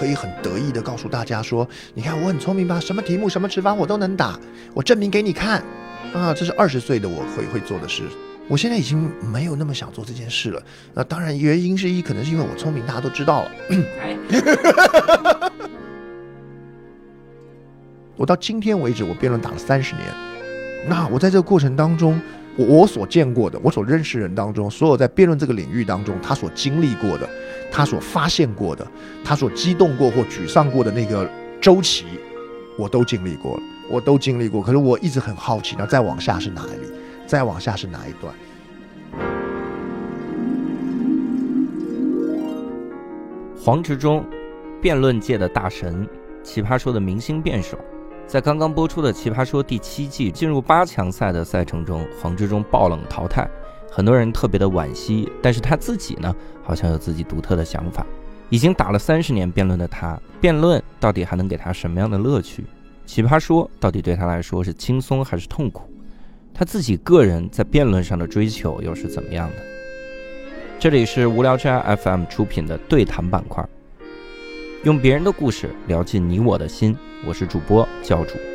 可以很得意的告诉大家说，你看我很聪明吧，什么题目、什么持法我都能打，我证明给你看。啊，这是二十岁的我会会做的事。我现在已经没有那么想做这件事了。那当然原因之一可能是因为我聪明，大家都知道了。我到今天为止，我辩论打了三十年。那我在这个过程当中，我我所见过的，我所认识人当中，所有在辩论这个领域当中，他所经历过的，他所发现过的，他所激动过或沮丧过的那个周期，我都经历过了，我都经历过。可是我一直很好奇，那再往下是哪里？再往下是哪一段？黄执中，辩论界的大神，奇葩说的明星辩手。在刚刚播出的《奇葩说》第七季进入八强赛的赛程中，黄执中爆冷淘汰，很多人特别的惋惜。但是他自己呢，好像有自己独特的想法。已经打了三十年辩论的他，辩论到底还能给他什么样的乐趣？奇葩说到底对他来说是轻松还是痛苦？他自己个人在辩论上的追求又是怎么样的？这里是无聊斋 FM 出品的对谈板块。用别人的故事聊进你我的心，我是主播教主。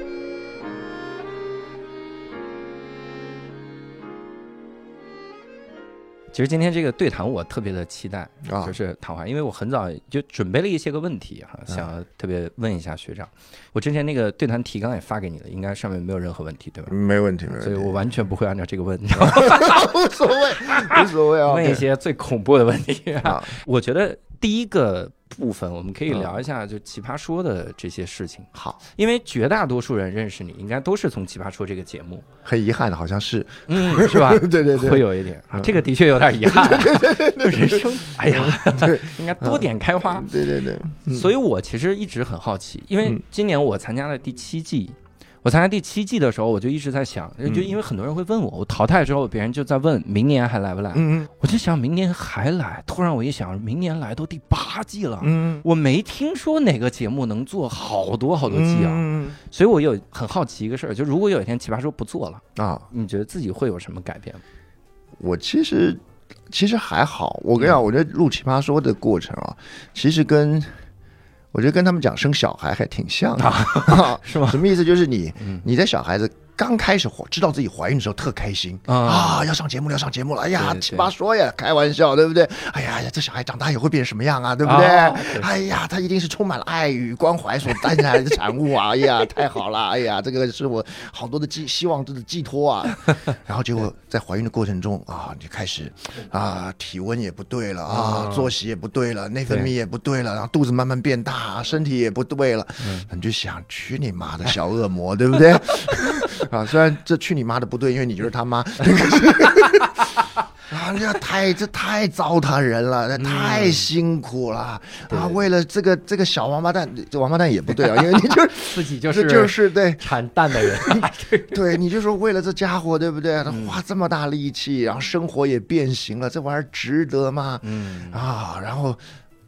其实今天这个对谈我特别的期待，就是谈话，因为我很早就准备了一些个问题哈，想特别问一下学长。我之前那个对谈提纲也发给你了，应该上面没有任何问题对吧？没问题，没问题。所以我完全不会按照这个问，无所谓，无所谓啊。问一些最恐怖的问题啊，我觉得第一个。部分我们可以聊一下，就奇葩说的这些事情。好，因为绝大多数人认识你，应该都是从奇葩说这个节目。很遗憾的，好像是，嗯，是吧？对对对，会有一点，这个的确有点遗憾。人生，哎呀，应该多点开花。对对对，所以我其实一直很好奇，因为今年我参加了第七季。我参加第七季的时候，我就一直在想，就因为很多人会问我，我淘汰之后，别人就在问明年还来不来？嗯嗯，我就想明年还来。突然我一想，明年来都第八季了，嗯，我没听说哪个节目能做好多好多季啊，嗯，所以我有很好奇一个事儿，就如果有一天奇葩说不做了啊，你觉得自己会有什么改变吗？我其实其实还好，我跟你讲，我觉得录奇葩说的过程啊，其实跟。我觉得跟他们讲生小孩还挺像的，是吗？什么意思？就是你，你的小孩子。刚开始知道自己怀孕的时候特开心啊，要上节目了，要上节目了！哎呀，奇葩说呀，开玩笑，对不对？哎呀呀，这小孩长大以后会变成什么样啊？对不对？哎呀，他一定是充满了爱与关怀所带来的产物啊！哎呀，太好了！哎呀，这个是我好多的寄希望，这的寄托啊！然后结果在怀孕的过程中啊，就开始啊，体温也不对了啊，作息也不对了，内分泌也不对了，然后肚子慢慢变大，身体也不对了，你就想去你妈的小恶魔，对不对？啊，虽然这去你妈的不对，因为你就是他妈。啊，这太这太糟蹋人了，那太辛苦了啊！为了这个这个小王八蛋，这王八蛋也不对啊，因为你就是 自己就是就是对产蛋的人，对，你就说为了这家伙，对不对？他花这么大力气，然后生活也变形了，这玩意儿值得吗？嗯啊，然后。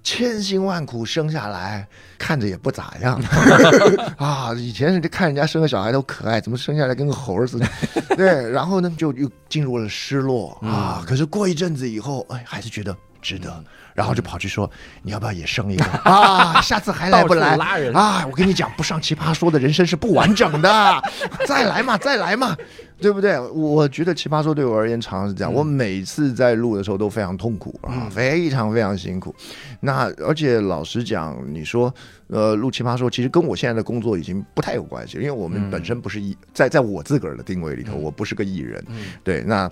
千辛万苦生下来，看着也不咋样 啊！以前人家看人家生个小孩都可爱，怎么生下来跟个猴儿似的？对，然后呢，就又进入了失落啊！可是过一阵子以后，哎，还是觉得值得。然后就跑去说：“你要不要也生一个 啊？下次还来不来？拉人啊！我跟你讲，不上奇葩说的人生是不完整的。再来嘛，再来嘛，对不对？我觉得奇葩说对我而言常常是这样。我每次在录的时候都非常痛苦啊，非常非常辛苦。那而且老实讲，你说呃，录奇葩说其实跟我现在的工作已经不太有关系，因为我们本身不是艺，在在我自个儿的定位里头，我不是个艺人。对，那。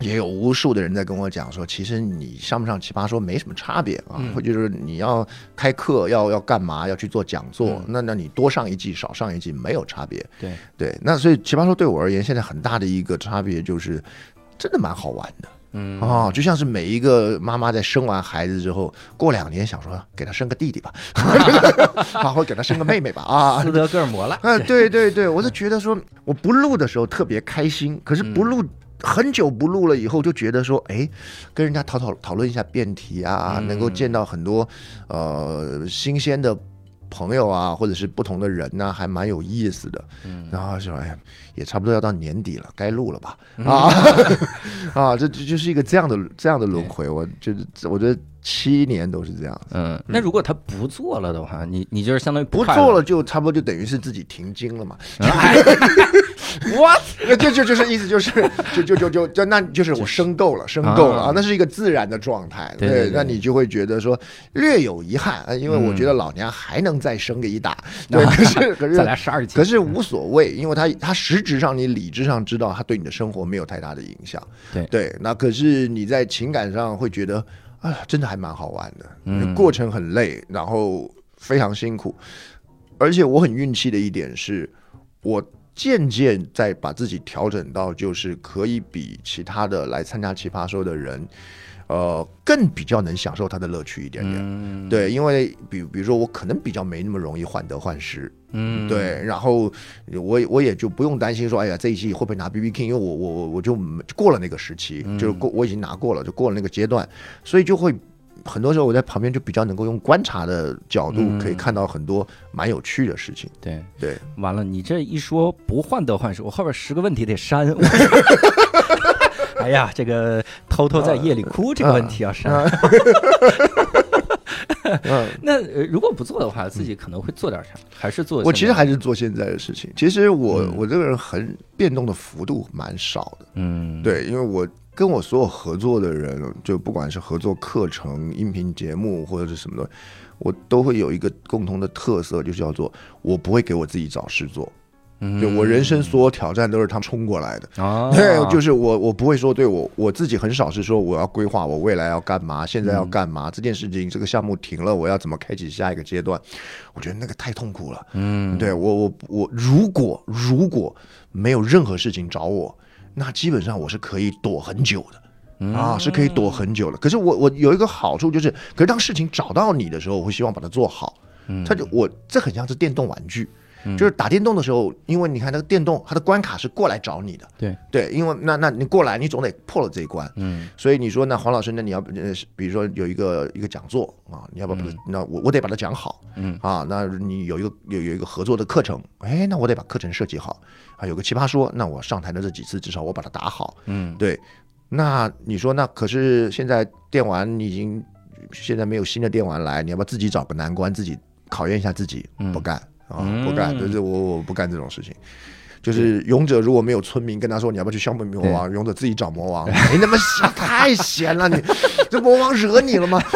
也有无数的人在跟我讲说，其实你上不上奇葩说没什么差别啊，或者是你要开课要要干嘛要去做讲座，那那你多上一季少上一季没有差别。对对，那所以奇葩说对我而言，现在很大的一个差别就是，真的蛮好玩的。嗯哦，就像是每一个妈妈在生完孩子之后，过两年想说给他生个弟弟吧，好好给他生个妹妹吧啊，斯德哥尔摩了。啊，对对对，我是觉得说我不录的时候特别开心，可是不录。很久不录了以后，就觉得说，哎，跟人家讨讨讨论一下辩题啊，能够见到很多呃新鲜的朋友啊，或者是不同的人呐，还蛮有意思的。嗯，然后说，哎，也差不多要到年底了，该录了吧？啊啊，这这就是一个这样的这样的轮回。我觉得，我觉得。七年都是这样。嗯，那如果他不做了的话，你你就是相当于不做了，就差不多就等于是自己停经了嘛。我那就就就是意思就是就就就就就那就是我生够了，生够了啊啊，那是一个自然的状态。对对对那你就会觉得说略有遗憾，呃因为我觉得老娘还能再生个一打。对，可是 可再来是十二期，可是无所谓，因为他他实质上你理智上知道他对你的生活没有太大的影响。对对，那可是你在情感上会觉得啊，真的还蛮好玩的，嗯。过程很累，然后非常辛苦，而且我很运气的一点是，我渐渐在把自己调整到就是可以比其他的来参加奇葩说的人，呃，更比较能享受他的乐趣一点点。嗯，对，因为比比如说我可能比较没那么容易患得患失，嗯，对，然后我我也就不用担心说，哎呀，这一期会不会拿 B B King，因为我我我我就过了那个时期，就是过我已经拿过了，就过了那个阶段，所以就会很多时候我在旁边就比较能够用观察的角度，可以看到很多蛮有趣的事情。对，对，完了，你这一说不患得患失，我后边十个问题得删。哎呀，这个偷偷在夜里哭这个问题要删。嗯，那呃如果不做的话，自己可能会做点啥？还是做？我其实还是做现在的事情。其实我、嗯我这个人很变动的幅度蛮少的，嗯，对，因为我跟我所有合作的人，就不管是合作课程、音频节目或者是什么的，我都会有一个共同的特色，就叫做我不会给我自己找事做。嗯，就我人生所有挑战都是他们冲过来的。啊，对，就是我，我不会说对我我自己很少是说我要规划我未来要干嘛，现在要干嘛，这件事情这个项目停了，我要怎么开启下一个阶段？我觉得那个太痛苦了。嗯，对我我我如果如果没有任何事情找我，那基本上我是可以躲很久的。啊，是可以躲很久的。可是我我有一个好处就是，可是当事情找到你的时候，我会希望把它做好。嗯他就我这很像是电动玩具，就是打电动的时候，因为你看那个电动，它的关卡是过来找你的。对对，因为那那你过来，你总得破了这一关。嗯所以你说，那黄老师，那你要呃，比如说有一个一个讲座啊，你要不？那我我得把它讲好。嗯啊，那你有一个有有一个合作的课程，哎，那我得把课程设计好。啊，有个奇葩说，那我上台的这几次，至少我把它打好。嗯，对，那你说，那可是现在电玩你已经现在没有新的电玩来，你要不要自己找个难关，自己考验一下自己？嗯不干啊，嗯不干，就是我我不干这种事情。就是勇者如果没有村民跟他说你要不要去消灭魔王，勇者自己找魔王，没那么闲，太闲了，你 这魔王惹你了吗？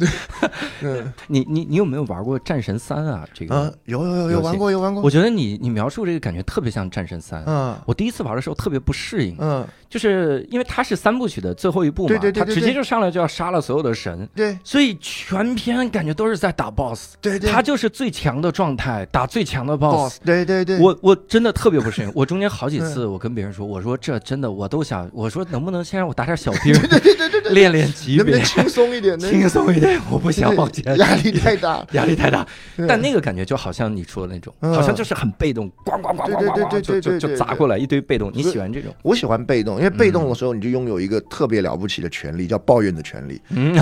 你你你有没有玩过《战神三》啊？这个啊，有有有有玩过有玩过，我觉得你你描述这个感觉特别像《战神三》。嗯我第一次玩的时候特别不适应，嗯，就是因为它是三部曲的最后一部嘛，对对对对它直接就上来就要杀了所有的神，对。所以全篇感觉都是在打 BOSS，对对，他就是最强的状态，打最强的 BOSS。boss，对对对，我我真的特别不适应，我中间好几次我跟别人说，我说这真的我都想，我说能不能先让我打点小兵，对对对练练级别。能不能，轻松一点？轻松一点，我不想往前，压力太大。压力太大。但那个感觉就好像你说的那种，嗯。好像就是很被动，咣咣咣咣咣咣，就就就砸过来一堆被动。你喜欢这种？我喜欢被动，因为被动的时候你就拥有一个特别了不起的权利，叫抱怨的权利。嗯，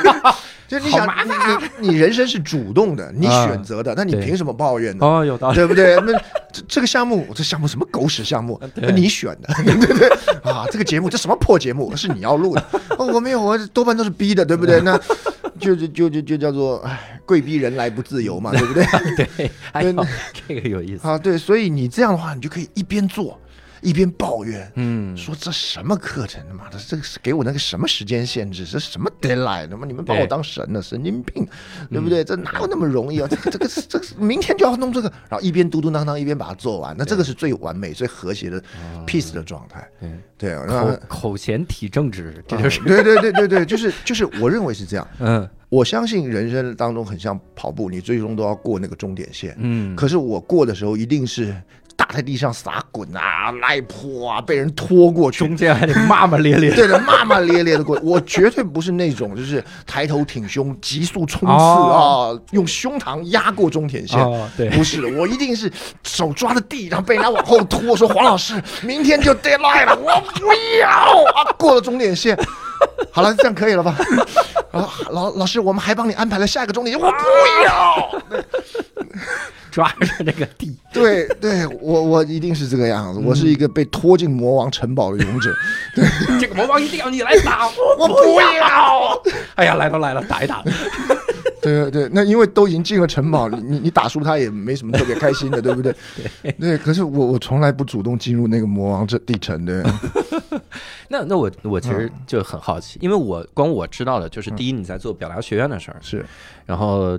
就是你想，你你你人生是主动的，你啊选择的，那你凭什么抱怨呢？哦，有道理。对不对？那这这个项目，这项目什么狗屎项目？你选的，对不对？啊，这个节目这什么破节目？是你要录的，哦，我没有，我多半都是逼的，对不对？那就就就就就叫做，哎，贵逼人来不自由嘛，对不对？对，哎呦，这个有意思。啊，对，所以你这样的话，你就可以一边做一边抱怨，嗯，说这什么课程？他妈的，这个是给我那个什么时间限制？这什么 deadline？他妈你们把我当神了，神经病，对不对？这哪有那么容易啊？这个这个这个明天就要弄这个，然后一边嘟嘟囔囔一边把它做完，那这个是最完美、最和谐的 peace 的状态。对，对，口那口嫌体正直，这就是。对对对对对，就是就是，我认为是这样。嗯我相信人生当中很像跑步，你最终都要过那个终点线。嗯，可是我过的时候一定是打在地上撒滚啊、赖泼啊，被人拖过去，中间还得骂骂咧咧。对的，骂骂咧咧的过。我绝对不是那种就是抬头挺胸、急速冲刺啊、哦用胸膛压过终点线。哦，对，不是，我一定是手抓着地，然后被人家往后拖，说黄老师，明天就 deadline 了，我不要啊！过了终点线，好了，这样可以了吧？啊，老老师，我们还帮你安排了下一个终点，我不要。抓着那个地。对对，我我一定是这个样子，我是一个被拖进魔王城堡的勇者。对这个魔王一定要你来打，我不要。哎呀，来都来了，打一打。对对对，那因为都已经进了城堡，你你打输他也没什么特别开心的，对不对？对对，可是我我从来不主动进入那个魔王这地城的。那那我我其实就很好奇，因为我光我知道的就是，第一你在做表达学院的事儿是，然后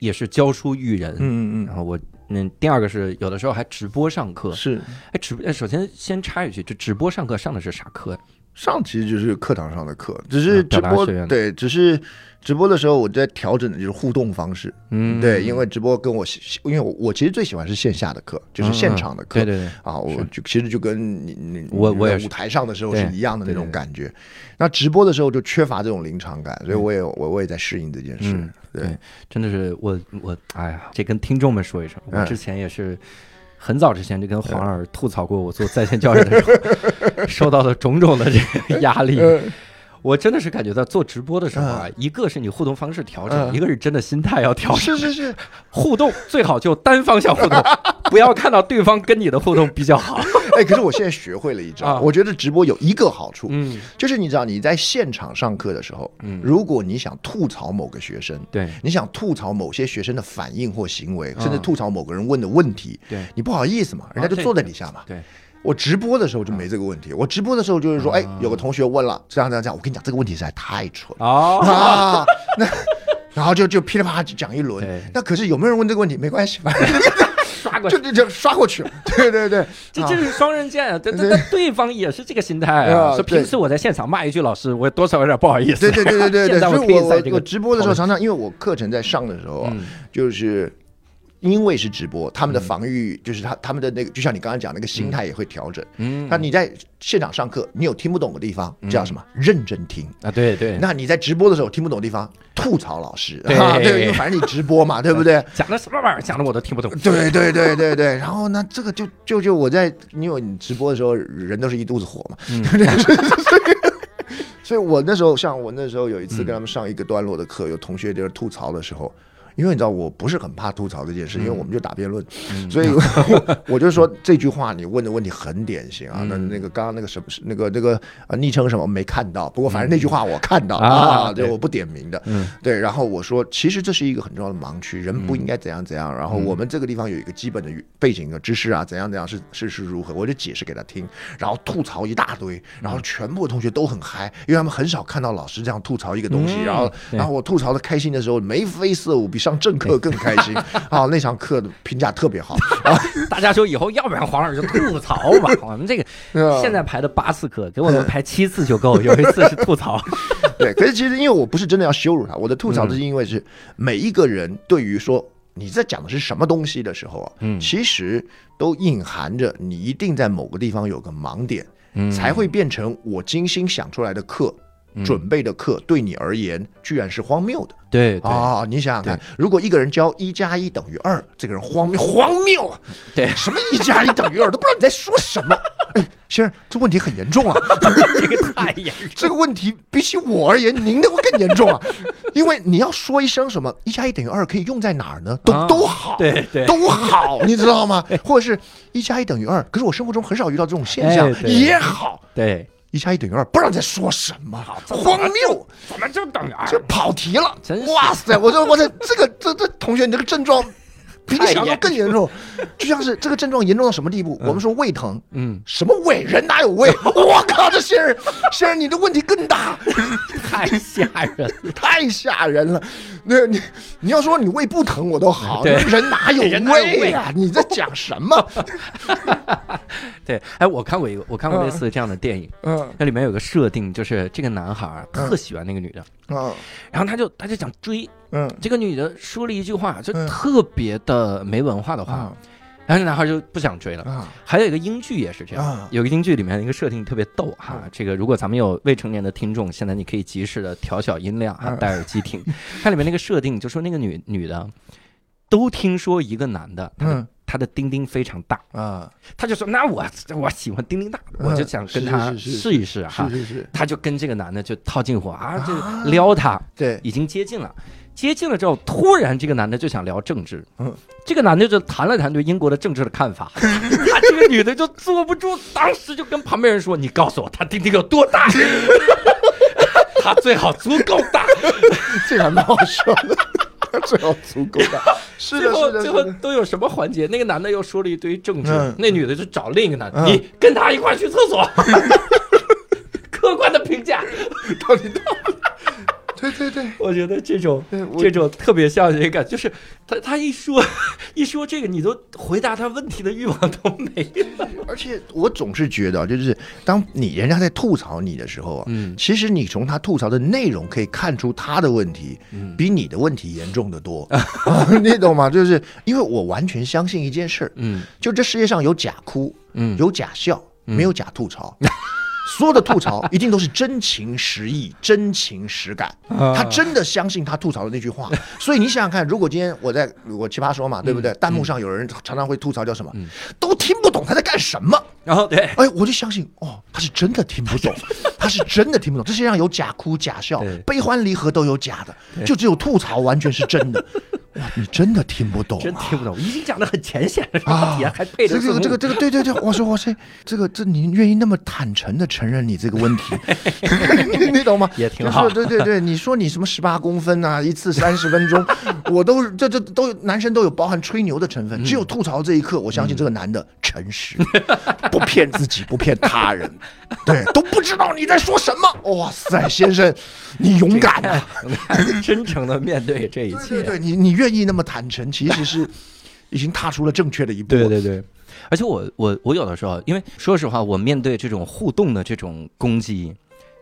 也是教书育人，嗯嗯，然后我那第二个是有的时候还直播上课，是，哎直播首先先插一句，这直播上课上的是啥课呀？上其实就是课堂上的课，只是直播对，只是直播的时候我在调整的就是互动方式。嗯对，因为直播跟我，因为我我其实最喜欢是线下的课，就是现场的课。对对对，啊，我就其实就跟你你我我也舞台上的时候是一样的那种感觉。那直播的时候就缺乏这种临场感，所以我也我我也在适应这件事嗯。对对，真的是我我哎呀，这跟听众们说一声，我嗯之前也是很早之前就跟黄二吐槽过，我做在线教育的时候 受到的种种的这个压力。呃我真的是感觉到做直播的时候啊，一个是你互动方式调整，嗯一个是真的心态要调整。是是是，互动最好就单方向互动，不要看到对方跟你的互动比较好。哎，可是我现在学会了一招，啊。我觉得直播有一个好处，嗯。就是你知道你在现场上课的时候，嗯。如果你想吐槽某个学生，对。你想吐槽某些学生的反应或行为，嗯。甚至吐槽某个人问的问题，对。你不好意思嘛，人家就坐在底下嘛。对，我直播的时候就没这个问题，我直播的时候就是说，哎啊，有个同学问了，这样这样这样，我跟你讲，这个问题实在太蠢啊，那 然后就就噼里啪啦就讲一轮。那可是有没有人问这个问题？没关系，反正刷过去，就就就刷过去 了。对对对，啊这这是双刃剑啊！对对对对，方也是这个心态啊。说平时我在现场骂一句老师，我多少有点不好意思。对对对对对对，现在所以我我可以在这个我直播的时候，常常因为我课程在上的时候就是因为是直播，他们的嗯防御就是他他们的那个，就像你刚刚讲那个心态也会调整。嗯那你在现场上课，你有听不懂的地方，叫什么？认真听。啊，对对，那你在直播的时候听不懂的地方，吐槽老师，对啊对，因为反正你直播嘛，对不对？讲的什么玩意儿，讲的我都听不懂。对对对对对，然后呢，这个就就就我在，因为你直播的时候人都是一肚子火嘛，嗯所以我那时候像我那时候有一次嗯跟他们上一个段落的课，有同学在那吐槽的时候。因为你知道我不是很怕吐槽这件事，因为我们就打辩论，嗯所以我 我就说这句话你问的问题很典型啊。嗯那那个刚刚那个什么那个那个呃昵称什么没看到，不过反正那句话我看到啊啊，对，我不点名的。嗯对，然后我说，其实这是一个很重要的盲区，人不应该怎样怎样。然后我们这个地方有一个基本的背景的知识啊，怎样怎样是是是如何，我就解释给他听，然后吐槽一大堆，然后全部同学都很嗨，因为他们很少看到老师这样吐槽一个东西。嗯然后，然后我吐槽的开心的时候，眉飞色舞，比上正课更开心 啊！那场课的评价特别好 啊。大家说以后要不然黄老师就吐槽吧，我们这个啊现在排的八次课，给我们排七次就够。有一次是吐槽，对，可是其实因为我不是真的要羞辱他，我的吐槽是因为是每一个人对于说你在讲的是什么东西的时候啊，嗯其实都隐含着你一定在某个地方有个盲点，嗯才会变成我精心想出来的课。嗯准备的课对你而言居然是荒谬的对对啊！你想想看，如果一个人教一加一等于二，这个人荒谬荒谬啊！对，什么一加一等于二都不知道你在说什么。哎，先生，这问题很严重啊！这个太严重。这个问题比起我而言，您的会更严重啊，因为你要说一声什么一加一等于二可以用在哪儿呢？都、啊都好，对对都好，你知道吗？或者是一加一等于二，可是我生活中很少遇到这种现象，哎也好，对，一加一等于二，不知道在说什么，荒谬，怎么就等于二这跑题了，哇塞！我说我这这个这这同学，你这个症状。比你想象更严重，就像是这个症状严重到什么地步？我们说胃疼，嗯，什么胃？人哪有胃？我靠，这先生，先生，你的问题更大，太吓人了。太吓人了。那你你要说你胃不疼我都好，人哪有胃胃？啊？你在讲什么？对，哎，我看过一个，我看过类似这样的电影，嗯。那里面有个设定，就是这个男孩儿特喜欢那个女的，嗯。然后他就他就想追嗯。这个女的，说了一句话，就嗯。特别的没文化的话啊，然后那男孩就不想追了。啊。还有一个英剧也是这样啊，有个英剧里面一个设定特别逗哈，这个如果咱们有未成年的听众，现在你可以及时的调小音量哈，嗯。戴耳机听。它里面那个设定就说那个女女的，都听说一个男的，他的嗯。他的丁丁非常大，啊，他就说那我我喜欢丁丁大，我就想跟他试一试哈。他就跟这个男的就套近乎啊，就撩他，对，已经接近了。接近了之后，突然这个男的就想聊政治，嗯这个男的就谈了谈对英国的政治的看法，他这个女的就坐不住，当时就跟旁边人说：“你告诉我他丁丁有多大？他最好足够大。这个还蛮好笑的，最好足够大。”是的，最后最后。都有什么环节？那个男的又说了一堆政治，嗯那女的就找另一个男的，嗯你跟他一块去厕所。客观的评价，到底到底？对对对，我觉得这种这种特别像这个，就是他他一说 一说这个，你都回答他问题的欲望都没了。而且我总是觉得啊，就是当你人家在吐槽你的时候啊，嗯。其实你从他吐槽的内容可以看出他的问题嗯。比你的问题严重的多，你懂吗？就是因为我完全相信一件事儿，嗯。就这世界上有假哭，嗯。有假笑，没有假吐槽。所有的吐槽一定都是真情实意、真情实感，啊他真的相信他吐槽的那句话。所以你想想看，如果今天我在我奇葩说嘛，对不对？弹幕上有人常常会吐槽叫什么，都听不懂他在干什么。然后对，哎，我就相信哦，他是真的听不懂，他是真的听不懂。这世界上有假哭假笑，悲欢离合都有假的，就只有吐槽完全是真的。哇，你真的听不懂、啊，真听不懂，已经讲的很浅显了，这个啊还配着这个这个这个对对对，我说我说这个这你愿意那么坦诚的承认你这个问题，你 你懂吗？也挺好就是对对对，你说你什么十八公分啊，一次三十分钟，我都这这都有男生都有包含吹牛的成嗯分，只有吐槽这一刻，我相信这个男的诚实，不骗自己，不骗他人，对，都不知道你在说什么。哇塞，先生，你勇敢啊！真诚的面对这一对切。对对，你你愿意那么坦诚，其实 是已经踏出了正确的一步。对对对，而且我我我有的时候，因为说实话，我面对这种互动的这种攻击，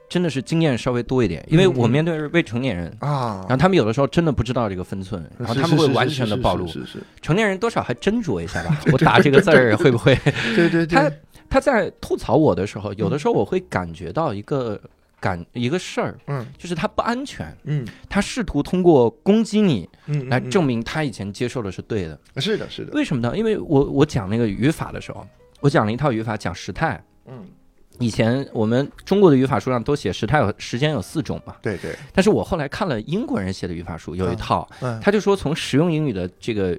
真的是经验稍微多一点，因为我面对是未成年人。啊然后他们有的时候真的不知道这个分寸，然后他们会完全的暴露。是是是，成年人多少还斟酌一下吧，我打这个字儿会不会？对对他对，他在吐槽我的时候，有的时候我会感觉到一个感一个事儿，嗯。就是他不安全，嗯。他试图通过攻击你嗯，来证明他以前接受的是对的。是的，是的，为什么呢？因为我我讲那个语法的时候，我讲了一套语法，讲时态。嗯，以前我们中国的语法书上都写时态有时间有四种嘛，对对，但是我后来看了英国人写的语法书，有一套，嗯。他就说从实用英语的这个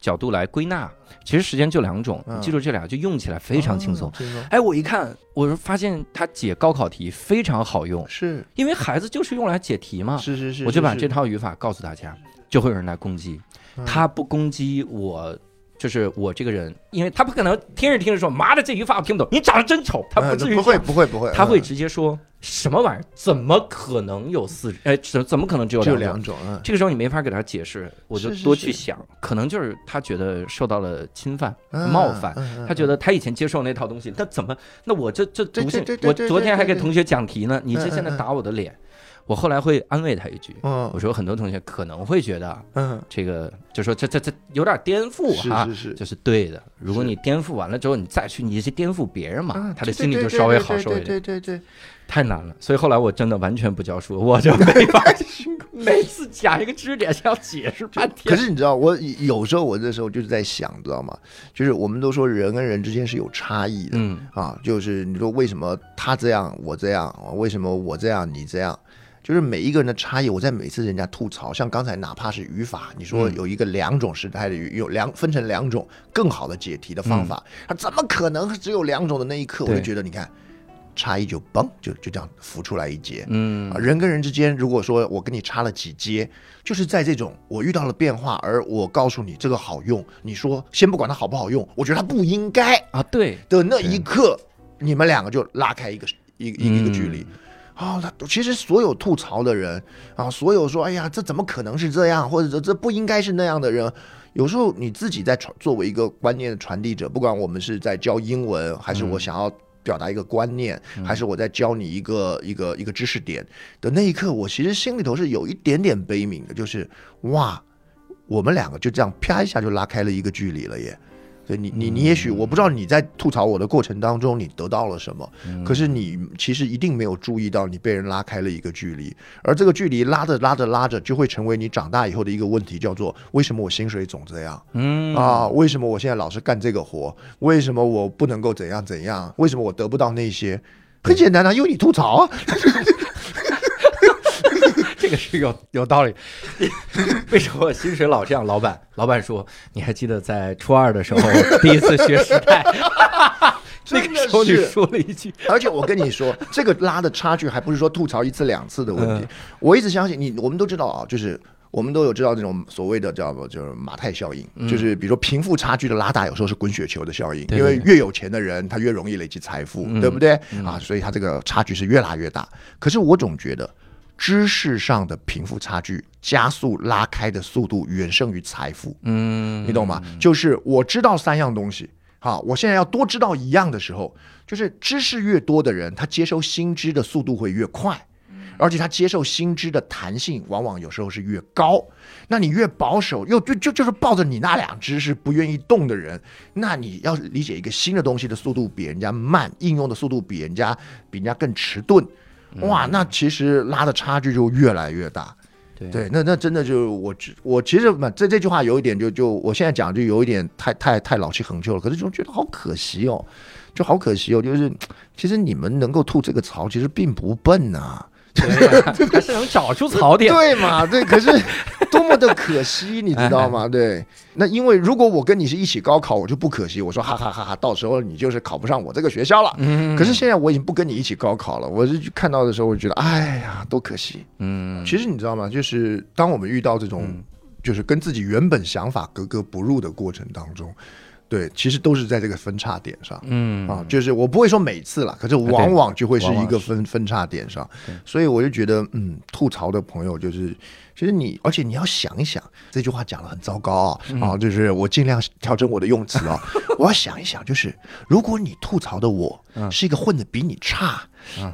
角度来归纳，其实时间就两种，记住这俩就用起来非常轻松。哎，我一看，我发现他解高考题非常好用，是。因为孩子就是用来解题嘛。是是是，我就把这套语法告诉大家，就会有人来攻击。嗯。他不攻击我，就是我这个人，因为他不可能听着听着说妈的这语法我听不懂，你长得真丑，他不至于嗯不会不会不会，他会嗯直接说什么玩意儿？怎么可能有四？哎，怎怎么可能只有两种？两种，嗯，这个时候你没法给他解释，我就多去是想，可能就是他觉得受到了侵犯、嗯冒犯，他觉得他以前接受那套东西，那怎么？那我这这对读信对对，对我昨天还给同学讲题呢，你这嗯现在嗯打我的脸，我后来会安慰他一句，嗯我说很多同学可能会觉得嗯，这个，就说这这这有点颠覆哈，是是是，这是对的。如果你颠覆完了之后，你再去，你是颠覆别人嘛嗯，他的心里就稍微好受一点。对对对，太难了，所以后来我真的完全不教书，我就没法儿 每次讲一个知识点，要解释半天。可是你知道，我有时候我这时候就是在想，知道吗？就是我们都说人跟人之间是有差异的，嗯啊，就是你说为什么他这样我这样，为什么我这样你这样？就是每一个人的差异，我在每次人家吐槽，像刚才哪怕是语法，你说嗯。有一个两种时态的语，有两分成两种更好的解题的方法，他怎么可能只有两种的那一刻，我就觉得你看差异就嘣就就这样浮出来一截。嗯。啊，人跟人之间，如果说我跟你差了几阶，就是在这种我遇到了变化，而我告诉你这个好用，你说先不管它好不好用，我觉得它不应该啊，对，的那一刻，你们两个就拉开一个一一个一个距离嗯。啊、他其实所有吐槽的人啊，所有说哎呀，这怎么可能是这样，或者这这不应该是那样的人，有时候你自己在传作为一个观念的传递者，不管我们是在教英文，还是我想要表达一个观念，还是我在教你一个一个一个知识点的那一刻，我其实心里头是有一点点悲悯的，就是哇，我们两个就这样啪一下就拉开了一个距离了耶。对你，你你也许我不知道你在吐槽我的过程当中你得到了什么，可是你其实一定没有注意到你被人拉开了一个距离，而这个距离拉着拉着拉着，就会成为你长大以后的一个问题，叫做为什么我薪水总这样？嗯啊，为什么我现在老是干这个活？为什么我不能够怎样怎样？为什么我得不到那些？很简单啊，因为你吐槽啊。这个是有有道理。为什么我薪水老这样？老板，老板说，你还记得在初二的时候第一次学时代？那个时候你说了一句，而且我跟你说，这个拉的差距还不是说吐槽一次两次的问题。我一直相信你，我们都知道啊，就是我们都有知道这种所谓的叫就是马太效应，就是比如说贫富差距的拉大，有时候是滚雪球的效应，因为越有钱的人他越容易累积财富，对不对啊？所以他这个差距是越拉越大。可是我总觉得。知识上的贫富差距加速拉开的速度远胜于财富，嗯，你懂吗？就是我知道三样东西，好，我现在要多知道一样的时候，就是知识越多的人，他接收新知的速度会越快，而且他接受新知的弹性往往有时候是越高。那你越保守，又就就就是抱着你那两只是不愿意动的人，那你要理解一个新的东西的速度比人家慢，应用的速度比人家比人家更迟钝。哇，那其实拉的差距就越来越大，对，那那真的就我我其实嘛，这这句话有一点就就我现在讲就有一点太太太老气横秋了，可是就觉得好可惜哦，就好可惜哦，就是其实你们能够吐这个槽，其实并不笨呐。还是能找出槽点，对嘛？对，可是多么的可惜，你知道吗？对，那因为如果我跟你是一起高考，我就不可惜。我说哈哈哈哈，到时候你就是考不上我这个学校了。嗯。可是现在我已经不跟你一起高考了，我是看到的时候，我就觉得，哎呀，多可惜。嗯。其实你知道吗？就是当我们遇到这种，就是跟自己原本想法格格不入的过程当中。对，其实都是在这个分叉点上，嗯。啊，就是我不会说每次了，可是往往就会是一个分分叉点上，所以我就觉得，嗯，吐槽的朋友就是，其实你，而且你要想一想，这句话讲的很糟糕啊，啊，就是我尽量调整我的用词啊，我要想一想，就是如果你吐槽的我是一个混的比你差、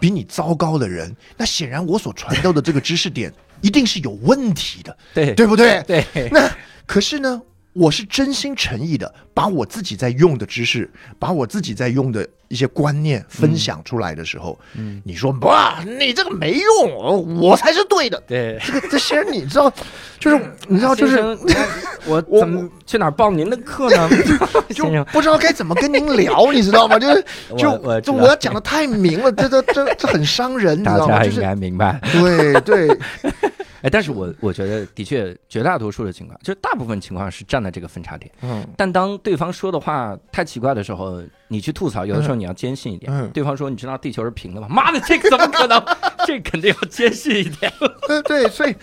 比你糟糕的人，那显然我所传授的这个知识点一定是有问题的，对对不对？对，那可是呢？我是真心诚意的，把我自己在用的知识，把我自己在用的一些观念分享出来的时候，嗯，你说哇，你这个没用，我才是对的。对，这个这些人你知道，就是你知道，就是 我怎么去哪报您的课呢？就不知道该怎么跟您聊，你知道吗？就是就就我要讲的太明了，这这这这很伤人，你知道吗？就是明白。对对。哎，但是我我觉得的确，绝大多数的情况，就是大部分情况是站在这个分叉点。嗯，但当对方说的话太奇怪的时候，你去吐槽，有的时候你要坚信一点。嗯，对方说：“你知道地球是平的吗？”妈的，这个怎么可能？这肯定要坚信一点。对对，所以。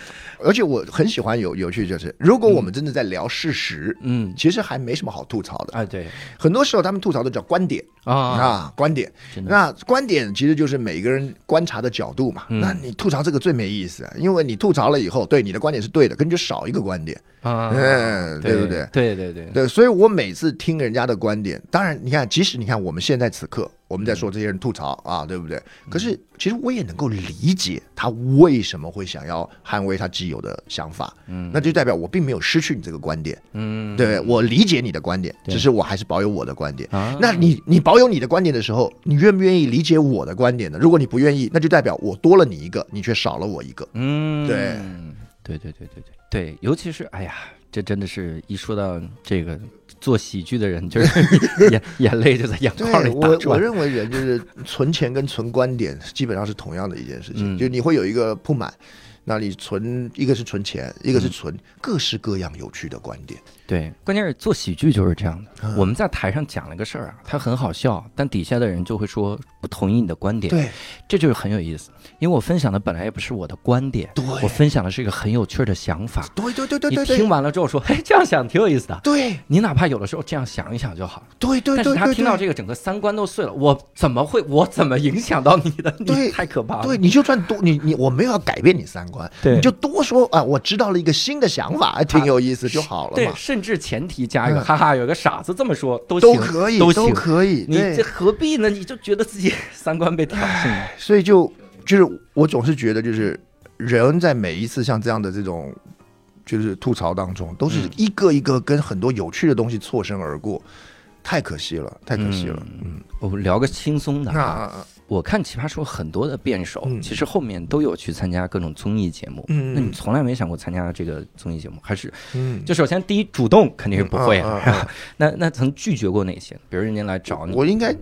而且我很喜欢有有趣，就是如果我们真的在聊事实，嗯，其实还没什么好吐槽的。哎，对，很多时候他们吐槽的叫观点啊啊，观点。那观点其实就是每个人观察的角度嘛。那你吐槽这个最没意思，因为你吐槽了以后，对你的观点是对的，可你就少一个观点啊，嗯，对不对？对对对对，所以我每次听人家的观点，当然你看，即使你看我们现在此刻。我们在说这些人吐槽啊，对不对？可是其实我也能够理解他为什么会想要捍卫他既有的想法，嗯，那就代表我并没有失去你这个观点，嗯，对我理解你的观点，只是我还是保有我的观点。那你你保有你的观点的时候，你愿不愿意理解我的观点呢？如果你不愿意，那就代表我多了你一个，你却少了我一个。嗯，对，对对对对对对，尤其是哎呀，这真的是一说到这个。做喜剧的人就是 眼 眼泪就在眼眶里打转。我我认为人就是存钱跟存观点基本上是同样的一件事情，就你会有一个不满，那你存一个是存钱，一个是存各式各样有趣的观点。对，关键是做喜剧就是这样的。我们在台上讲了个事儿啊，它很好笑，但底下的人就会说不同意你的观点。对，这就是很有意思，因为我分享的本来也不是我的观点，我分享的是一个很有趣的想法。对对对对对，你听完了之后说，哎，这样想挺有意思的。对，你哪怕有的时候这样想一想就好。对对对，但是他听到这个整个三观都碎了，我怎么会？我怎么影响到你的？你，太可怕了。对，你就算多，你你我没有要改变你三观，你就多说啊，我知道了一个新的想法，挺有意思就好了嘛。对，甚至前提。加一个哈哈，有个傻子这么说都都可以，都都可以。你这何必呢？你就觉得自己三观被挑衅了。所以就就是我总是觉得，就是人在每一次像这样的这种就是吐槽当中，都是一个一个跟很多有趣的东西错身而过。太可惜了，太可惜了。嗯，我们聊个轻松的啊。那我看《奇葩说》很多的辩手，嗯其实后面都有去参加各种综艺节目。嗯那你从来没想过参加这个综艺节目？还是嗯，就首先第一主动肯定是不会啊。那那曾拒绝过哪些？比如人家来找你，我应该，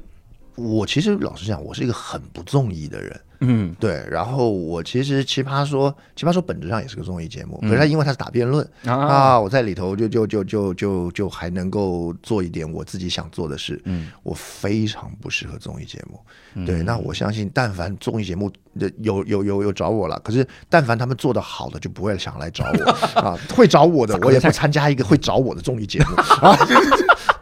我其实老实讲，我是一个很不综艺的人。嗯对，然后我其实奇葩说，奇葩说本质上也是个综艺节目，嗯可是它因为它是打辩论啊啊，我在里头就就就就就就还能够做一点我自己想做的事。嗯我非常不适合综艺节目。嗯对，那我相信，但凡综艺节目的有有有有找我了，可是但凡他们做的好的，就不会想来找我啊。会找我的，我也不参加一个会找我的综艺节目啊。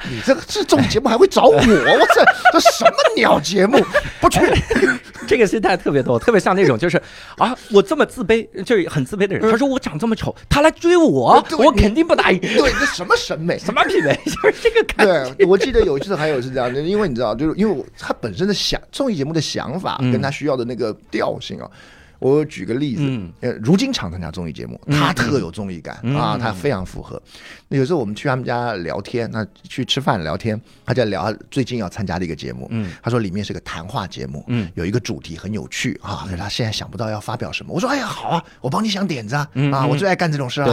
你这个这综艺节目还会找我？我这这什么鸟节目？不去。这个心态特别多，特别像那种就是啊，我这么自卑，就是很自卑的人。他说我长这么丑，他来追我我肯定不答应。对，这什么审美？什么品味？就是这个感觉。对，我记得有一次还有是这样的，因为你知道，就是因为我他本身的想综艺节目的想法嗯跟他需要的那个调性啊。我举个例子，嗯。呃，如今常参加综艺节目，他特有综艺感、嗯。啊，他非常符合。那有时候我们去他们家聊天，那去吃饭聊天，他在聊他最近要参加的一个节目，嗯。他说里面是个谈话节目，嗯。有一个主题很有趣啊，可是他现在想不到要发表什么。我说哎呀好啊，我帮你想点子啊，啊，我最爱干这种事啊。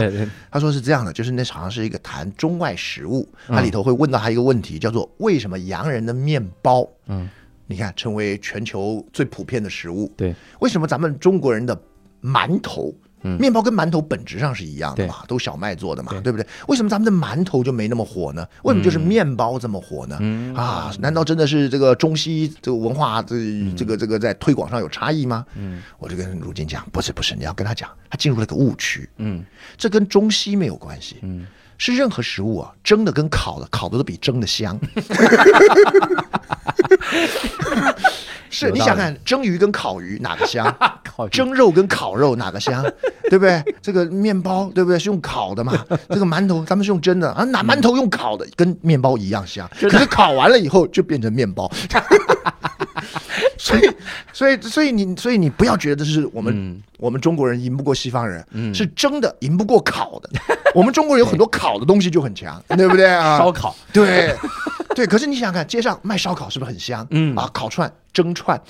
他说是这样的，就是那好像是一个谈中外食物，嗯。它里头会问到他一个问题，叫做为什么洋人的面包，嗯，你看成为全球最普遍的食物，对，为什么咱们中国人的馒头？嗯。面包跟馒头本质上是一样的嘛，都小麦做的嘛，对。对不对？为什么咱们的馒头就没那么火呢？为什么就是面包这么火呢？嗯。啊，难道真的是这个中西这个文化这这个这个在推广上有差异吗？嗯。我就跟如今讲，不是不是，你要跟他讲，他进入了个误区，嗯。这跟中西没有关系，嗯，是任何食物啊，蒸的跟烤的，烤的都比蒸的香。是你想看蒸鱼跟烤鱼哪个香？靠蒸肉跟烤肉哪个香？对不对？这个面包对不对？是用烤的嘛？这个馒头咱们是用蒸的啊，拿馒头用烤的，跟面包一样香。可是烤完了以后就变成面包。所以，所以，所以你，所以你不要觉得是我们、嗯我们中国人赢不过西方人，嗯是蒸的赢不过烤的。我们中国人有很多烤的东西就很强，对不对啊？烧烤，对，对。可是你想想看，街上卖烧烤是不是很香？嗯啊，烤串、蒸串。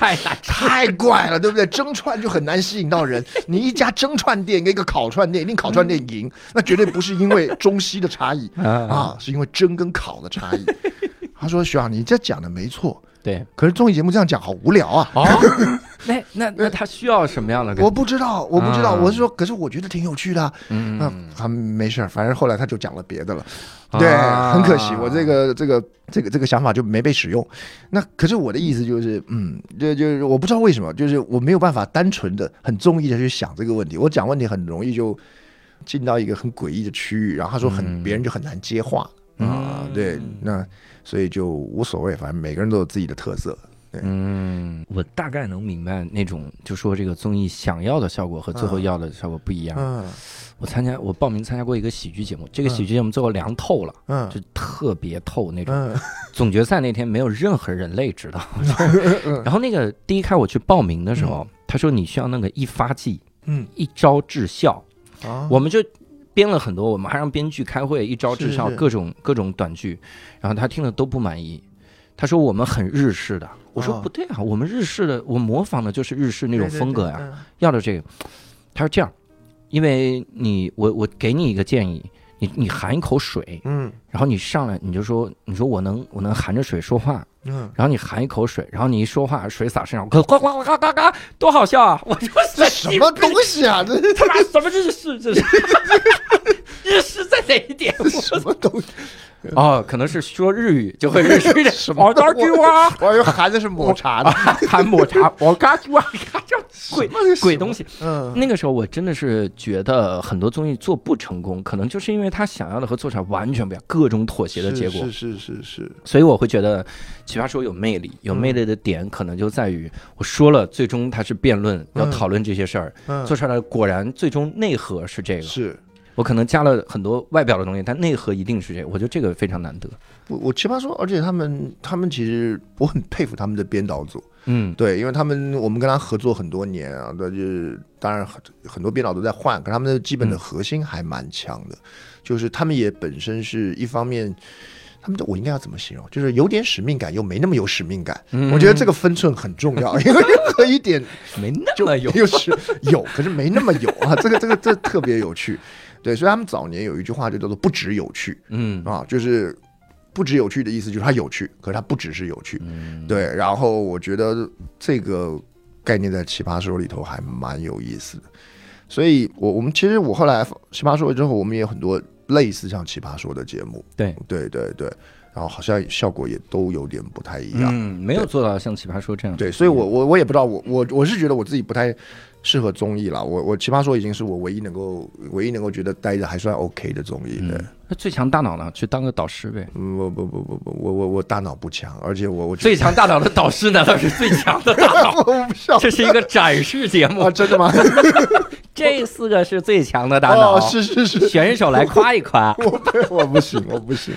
太难。太怪了，对不对？蒸串就很难吸引到人。你一家蒸串店跟一个烤串店，一定烤串店赢，那绝对不是因为中西的差异啊啊，是因为蒸跟烤的差异。他说：“徐阳，你这讲的没错，对可是综艺节目这样讲好无聊啊。哦，那那那他需要什么样的？我不知道，我不知道，啊我是说，可是我觉得挺有趣的啊。嗯那他没事儿，反正后来他就讲了别的了。啊对，很可惜，我这个这个这个这个想法就没被使用。那可是我的意思就是，嗯，就就是我不知道为什么，就是我没有办法单纯的很中意的去想这个问题。我讲问题很容易就进到一个很诡异的区域，然后他说很、嗯别人就很难接话啊。嗯对，那所以就无所谓，反正每个人都有自己的特色。嗯，我大概能明白那种，就说这个综艺想要的效果和最后要的效果不一样。嗯我参加，我报名参加过一个喜剧节目，这个喜剧节目最后凉透了，嗯就特别透那种。嗯 总决赛那天没有任何人类知道。然后那个第一开我去报名的时候，他说你需要那个一发剂，嗯一招制笑，啊，我们就编了很多，我们还让编剧开会，一招制笑，是是。各种各种短剧，然后他听了都不满意，他说我们很日式的，我说哦。不对啊，我们日式的，我模仿的就是日式那种风格呀，要的这个，他说这样，因为你我我给你一个建议，你你含一口水，嗯。然后你上来你就说你说我能我能含着水说话，嗯，然后你含一口水，然后你一说话水洒身上，呱呱呱呱呱呱，多好笑啊！我说这什么东西啊？这 他妈什么这是？这是 日式在哪一点？这什么东西？哦，可能是说日语就会日式一点。什么 我还以为含的是抹茶呢。含抹茶，我嘎句啊，这鬼鬼东西。嗯那个时候我真的是觉得很多综艺做不成功，可能就是因为他想要的和做出来完全不一样，各种妥协的结果是。是是是，所以我会觉得《奇葩说》有魅力，有魅力的点可能就在于我说了，最终它是辩论，要讨论这些事儿，嗯做出来果然最终内核是这个。是我可能加了很多外表的东西，但内核一定是这个。我觉得这个非常难得。我我奇葩说，而且他们他们其实我很佩服他们的编导组，嗯对，因为他们我们跟他合作很多年啊，对，就是当然很很多编导都在换，可他们的基本的嗯核心还蛮强的，就是他们也本身是一方面。他们的我应该要怎么形容？就是有点使命感，又没那么有使命感。嗯我觉得这个分寸很重要，因为任何一点没那么有 有，可是没那么有啊。这个这个这特别有趣。对，所以他们早年有一句话就叫做“不止有趣”嗯啊，就是不止有趣的意思，就是它有趣，可是它不只是有趣。嗯对，然后我觉得这个概念在奇葩说里头还蛮有意思的。所以我我们其实我后来奇葩说之后，我们也有很多类似像奇葩说的节目。对对对对，然后好像效果也都有点不太一样。嗯，没有做到像奇葩说这样。对，所以我我我也不知道，我我我是觉得我自己不太适合综艺了。我我奇葩说已经是我唯一能够唯一能够觉得待着还算 OK 的综艺。对，嗯，那最强大脑呢？去当个导师呗。嗯，我不不不不，我我我大脑不强，而且我我最强大脑的导师难道是最强的大脑？我不笑这是一个展示节目 啊，，真的吗？这四个是最强的大脑。哦，是是是，选手来夸一夸。我不我不行，我不行。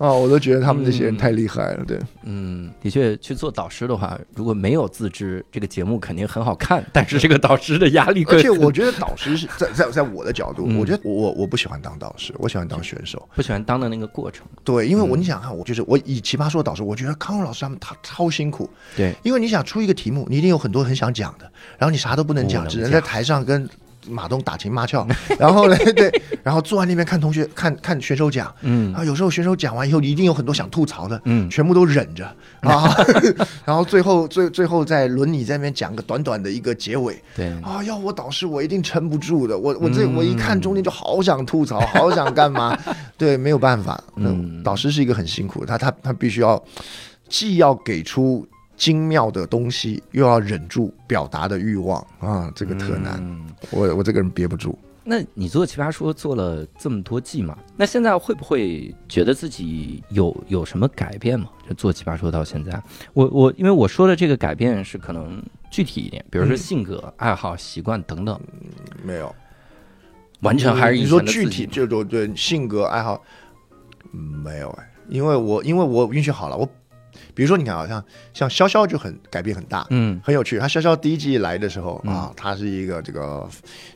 啊，我都觉得他们这些人太厉害了，对，嗯，的确，去做导师的话，如果没有自知，这个节目肯定很好看，但是这个导师的压力而且我觉得导师是在在在我的角度，嗯。我觉得我我我不喜欢当导师，我喜欢当选手。不喜欢当的那个过程。对，因为我嗯。你想看，我就是我以奇葩说导师，我觉得康荣老师他们他超辛苦，对，因为你想出一个题目，你一定有很多很想讲的，然后你啥都不能讲，只能在台上跟马东打情骂俏，然后呢，对，然后坐在那边看同学看看选手讲，嗯。啊，有时候选手讲完以后，你一定有很多想吐槽的，嗯。全部都忍着。啊，然后最后最最后再轮你在那边讲个短短的一个结尾，对，啊，要我导师我一定撑不住的，我我这嗯。我一看中间就好想吐槽，好想干嘛，对，没有办法，嗯嗯，导师是一个很辛苦，他他他必须要既要给出精妙的东西，又要忍住表达的欲望啊，这个特难，嗯。我我这个人憋不住。那你做奇葩说做了这么多季嘛？那现在会不会觉得自己有有什么改变吗？就做奇葩说到现在，我我因为我说的这个改变是可能具体一点，比如说嗯。性格、爱好、习惯等等，没有，完全还是以你说具体这种对性格爱好嗯没有哎，因为我因为我运气好了，我比如说你看啊，像像潇潇就很改变很大，嗯很有趣。他潇潇第一季来的时候嗯啊，他是一个这个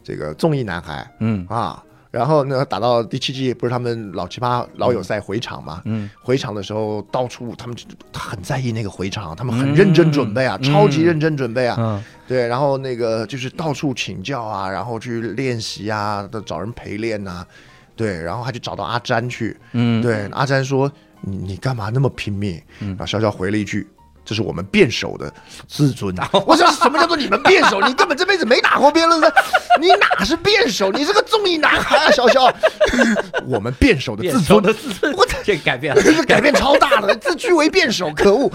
这个综艺男孩嗯啊。然后呢，打到第七季，不是他们老奇葩老友赛回场嘛？嗯回场的时候，到处他们就他很在意那个回场，他们很认真准备啊，嗯超级认真准备啊。嗯对，然后那个就是到处请教啊，然后去练习啊，都找人陪练呐、对，然后他就找到阿詹去，嗯，对，阿詹说：“你你干嘛那么拼命？”然后潇潇回了一句：“这是我们辩手的自尊。”我说：“什么叫做你们辩手？你根本这辈子没打过辩论赛，你哪是辩手？你是个综艺男孩啊，潇潇！我们辩手的自尊，的自尊，我这改变了，这是改变超大的，自居为辩手，可恶！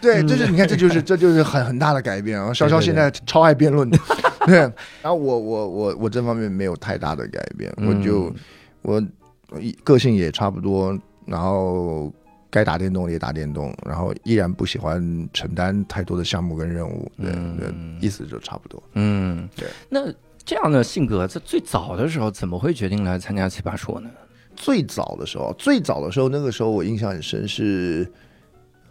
对，就是你看，这就是这就是很很大的改变啊！潇潇现在超爱辩论的，对。然后我我我我这方面没有太大的改变，我就我个性也差不多，然后该打电动也打电动，然后依然不喜欢承担太多的项目跟任务，对对，意思就差不多。嗯，对。那这样的性格，在最早的时候，怎么会决定来参加奇葩说呢？最早的时候，最早的时候，那个时候我印象很深是，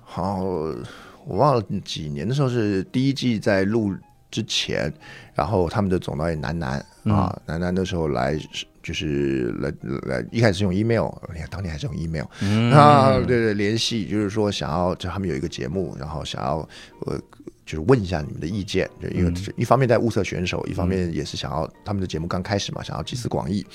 好，我忘了几年的时候是第一季在录之前，然后他们的总导演楠楠啊，楠楠那时候来就是来来一开始是用 email，你看当年还是用 email 嗯啊，对对，联系就是说想要就他们有一个节目，然后想要呃。就是问一下你们的意见，就因为一方面在物色选手，一方面也是想要他们的节目刚开始嘛，想要集思广益。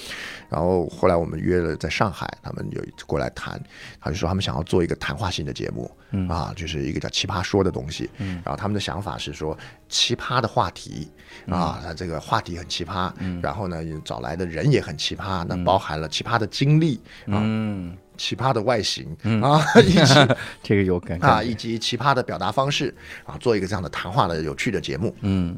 然后后来我们约了在上海，他们有过来谈，他就说他们想要做一个谈话性的节目，嗯啊，就是一个叫奇葩说的东西。然后他们的想法是说，奇葩的话题啊，他这个话题很奇葩，然后呢找来的人也很奇葩，那包含了奇葩的经历啊，嗯，奇葩的外形啊，以及这个有感啊以及奇葩的表达方式啊，做一个这样的谈话的有趣的节目。嗯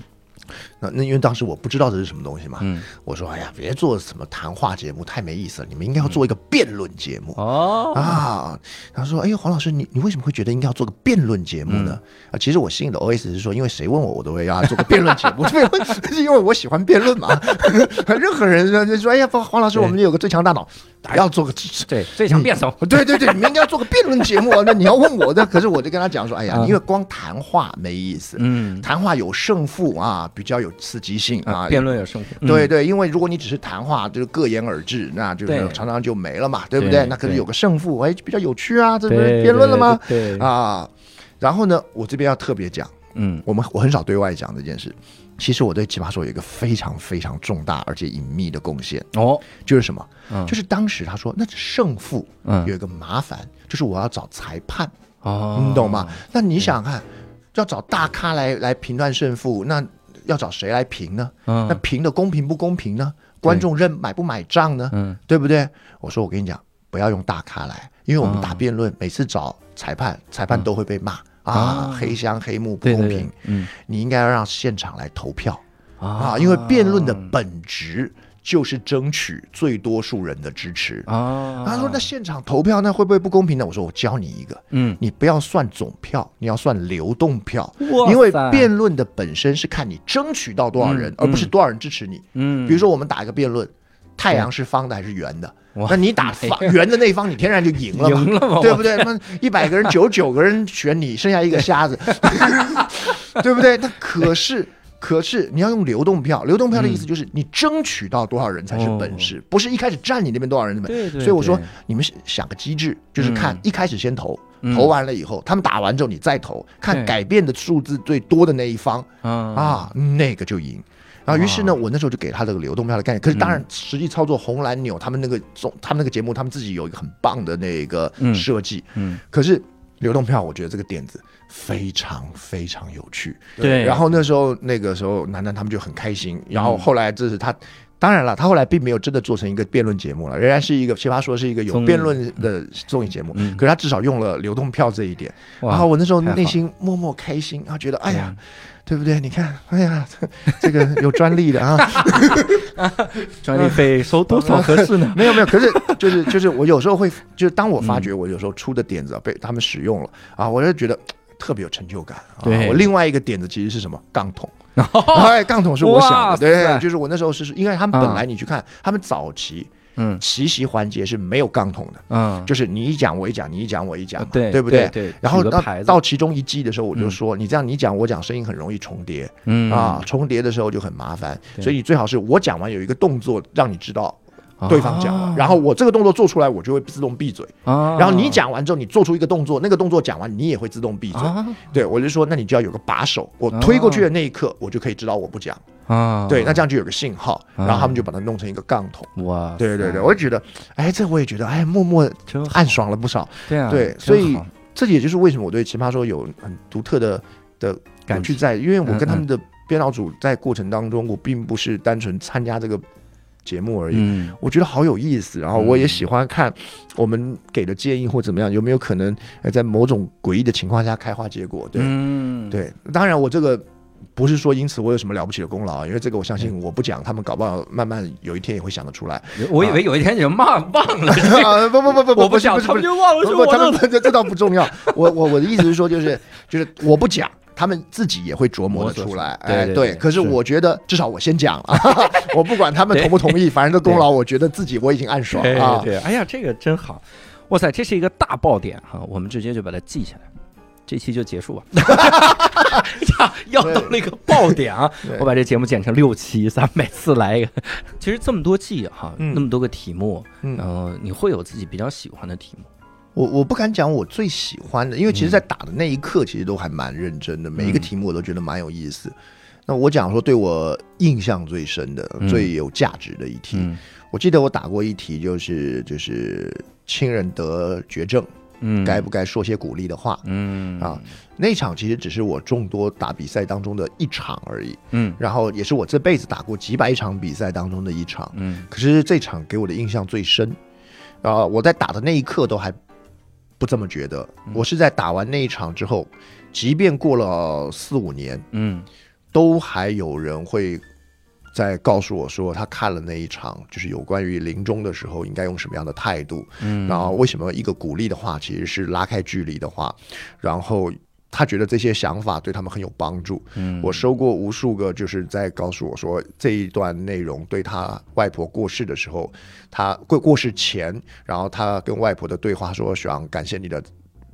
那那因为当时我不知道这是什么东西嘛，嗯我说哎呀，别做什么谈话节目，太没意思了，你们应该要做一个辩论节目。哦，啊，他说：“哎呦，黄老师，你你为什么会觉得应该要做个辩论节目呢？”啊，其实我心里的 OS 是说，因为谁问我，我都会要他做个辩论节目，没有是因为我喜欢辩论嘛。任何人就说：“哎呀，黄黄老师，我们有个最强大脑。”不要做个对最强辩手，对对对，你们应该要做个辩论节目啊。那你要问我的，可是我就跟他讲说，哎呀，啊因为光谈话没意思，嗯谈话有胜负啊，比较有刺激性啊。辩论有胜负，嗯对对，因为如果你只是谈话，就是各言而至，那就是常常就没了嘛，对不对对？那可是有个胜负，哎，比较有趣啊，这不是辩论了吗？对啊，然后呢，我这边要特别讲，嗯我们我很少对外讲这件事。其实我对奇葩说有一个非常非常重大而且隐秘的贡献，哦，就是什么？嗯就是当时他说，那胜负嗯有一个麻烦，就是我要找裁判，哦，你懂吗？那你想想看，要找大咖来来评断胜负，那要找谁来评呢？嗯？那评的公平不公平呢？观众认买不买账呢？嗯对不对？我说我跟你讲，不要用大咖来，因为我们哦打辩论，每次找裁判，裁判都会被骂啊啊，黑箱黑幕不公平。嗯。你应该要让现场来投票。啊，啊因为辩论的本质就是争取最多数人的支持。啊，他说：“那现场投票那会不会不公平？呢？”我说：“我教你一个，嗯，你不要算总票，你要算流动票，因为辩论的本身是看你争取到多少人，嗯而不是多少人支持你。嗯，比如说我们打一个辩论，太阳是方的还是圆的？那你打方圆的那一方，你天然就赢了嘛，赢了嘛对不对？那一百个人，九十九个人选你，剩下一个瞎子，对不对？那可是。可是你要用流动票，流动票的意思就是你争取到多少人才是本事，不是一开始占你那边多少人的本对对所以我说你们想个机制，就是看嗯一开始先投，嗯投完了以后，他们打完之后你再投，看改变的数字最多的那一方啊啊，那个就赢。然后于是呢，我那时候就给他这个流动票的概念。可是当然，实际操作红蓝钮，他们那个总他们那个节目，他们自己有一个很棒的那个嗯设计。嗯，可是流动票，我觉得这个点子非常非常有趣。对然后那时候那个时候，楠楠他们就很开心。然嗯后后来这是他。当然了，他后来并没有真的做成一个辩论节目了，仍然是一个奇葩说是一个有辩论的综艺节目。嗯可是他至少用了流动票这一点，哇然后我那时候内心默默开心，然后觉得哎呀嗯，对不对？你看，哎呀，这 这个有专利的啊，专利费收多少合适呢？没有没有，可是就是就是我有时候会，就是当我发觉我有时候出的点子啊被他们使用了啊，我就觉得。特别有成就感啊！对我另外一个点子其实是什么？杠筒，哎，杠桶是我想的，对，就是我那时候是，因为他们本来你去看，他们早期嗯。奇袭环节是没有杠筒的，嗯，就是你一讲我一讲，你一讲我一讲，对对不对？对然后到到其中一季的时候，我就嗯。说，你这样你讲我讲，声音很容易重叠，嗯。啊，重叠的时候就很麻烦，所以你最好是我讲完有一个动作让你知道对方讲了，啊然后我这个动作做出来，我就会自动闭嘴。啊，然后你讲完之后，你做出一个动作，那个动作讲完，你也会自动闭嘴。啊。对我就说，那你就要有个把手，我推过去的那一刻，我就可以知道我不讲。啊，对，那这样就有个信号，啊然后他们就把它弄成一个杠筒。哇，对对对，我就觉得，哎，这我也觉得，哎，默默暗爽了不少。对啊，对，所以这也就是为什么我对奇葩说有很独特的的感有趣在，因为我嗯跟他们的编导组在过程当中，我并不是单纯参加这个节目而已。嗯我觉得好有意思，然后我也喜欢看我们给的建议或怎么样，有没有可能呃在某种诡异的情况下开花结果？对、嗯，对，当然我这个不是说因此我有什么了不起的功劳啊，因为这个我相信我不讲，他们搞不好慢慢有一天也会想得出来。我以为有一天你就骂忘了，啊不不不不不，我不讲，不是不是不是他们就忘了是不不，他。们这这倒不重要。我我我的意思是说，就是就是我不讲，他们自己也会琢磨得出来。哎，对可是是我觉得至少我先讲了，我不管他们同不同意，反正这功劳，我觉得自己我已经暗爽对啊。对，哎呀，这个真好，哇塞，这是一个大爆点哈，我们直接就把它记下来。这期就结束吧，呀，要到那个爆点啊！我把这节目剪成六期，咱每次来一个。其实这么多季哈，嗯那么多个题目，嗯呃，你会有自己比较喜欢的题目？我我不敢讲我最喜欢的，因为其实，在打的那一刻，其实都还蛮认真的，每一个题目我都觉得蛮有意思。那我讲说对我印象最深的、嗯最有价值的一题，嗯我记得我打过一题，就是就是亲人得绝症，嗯。该不该说些鼓励的话？嗯。啊那场其实只是我众多打比赛当中的一场而已，嗯。然后也是我这辈子打过几百场比赛当中的一场。嗯。可是这场给我的印象最深，啊、我在打的那一刻都还不这么觉得。嗯。我是在打完那一场之后，即便过了四五年，嗯。都还有人会在告诉我说，他看了那一场，就是有关于临终的时候应该用什么样的态度，嗯，然后为什么一个鼓励的话其实是拉开距离的话，然后他觉得这些想法对他们很有帮助。嗯。我收过无数个，就是在告诉我说这一段内容对他外婆过世的时候，他过过世前，然后他跟外婆的对话说：“许阳，感谢你的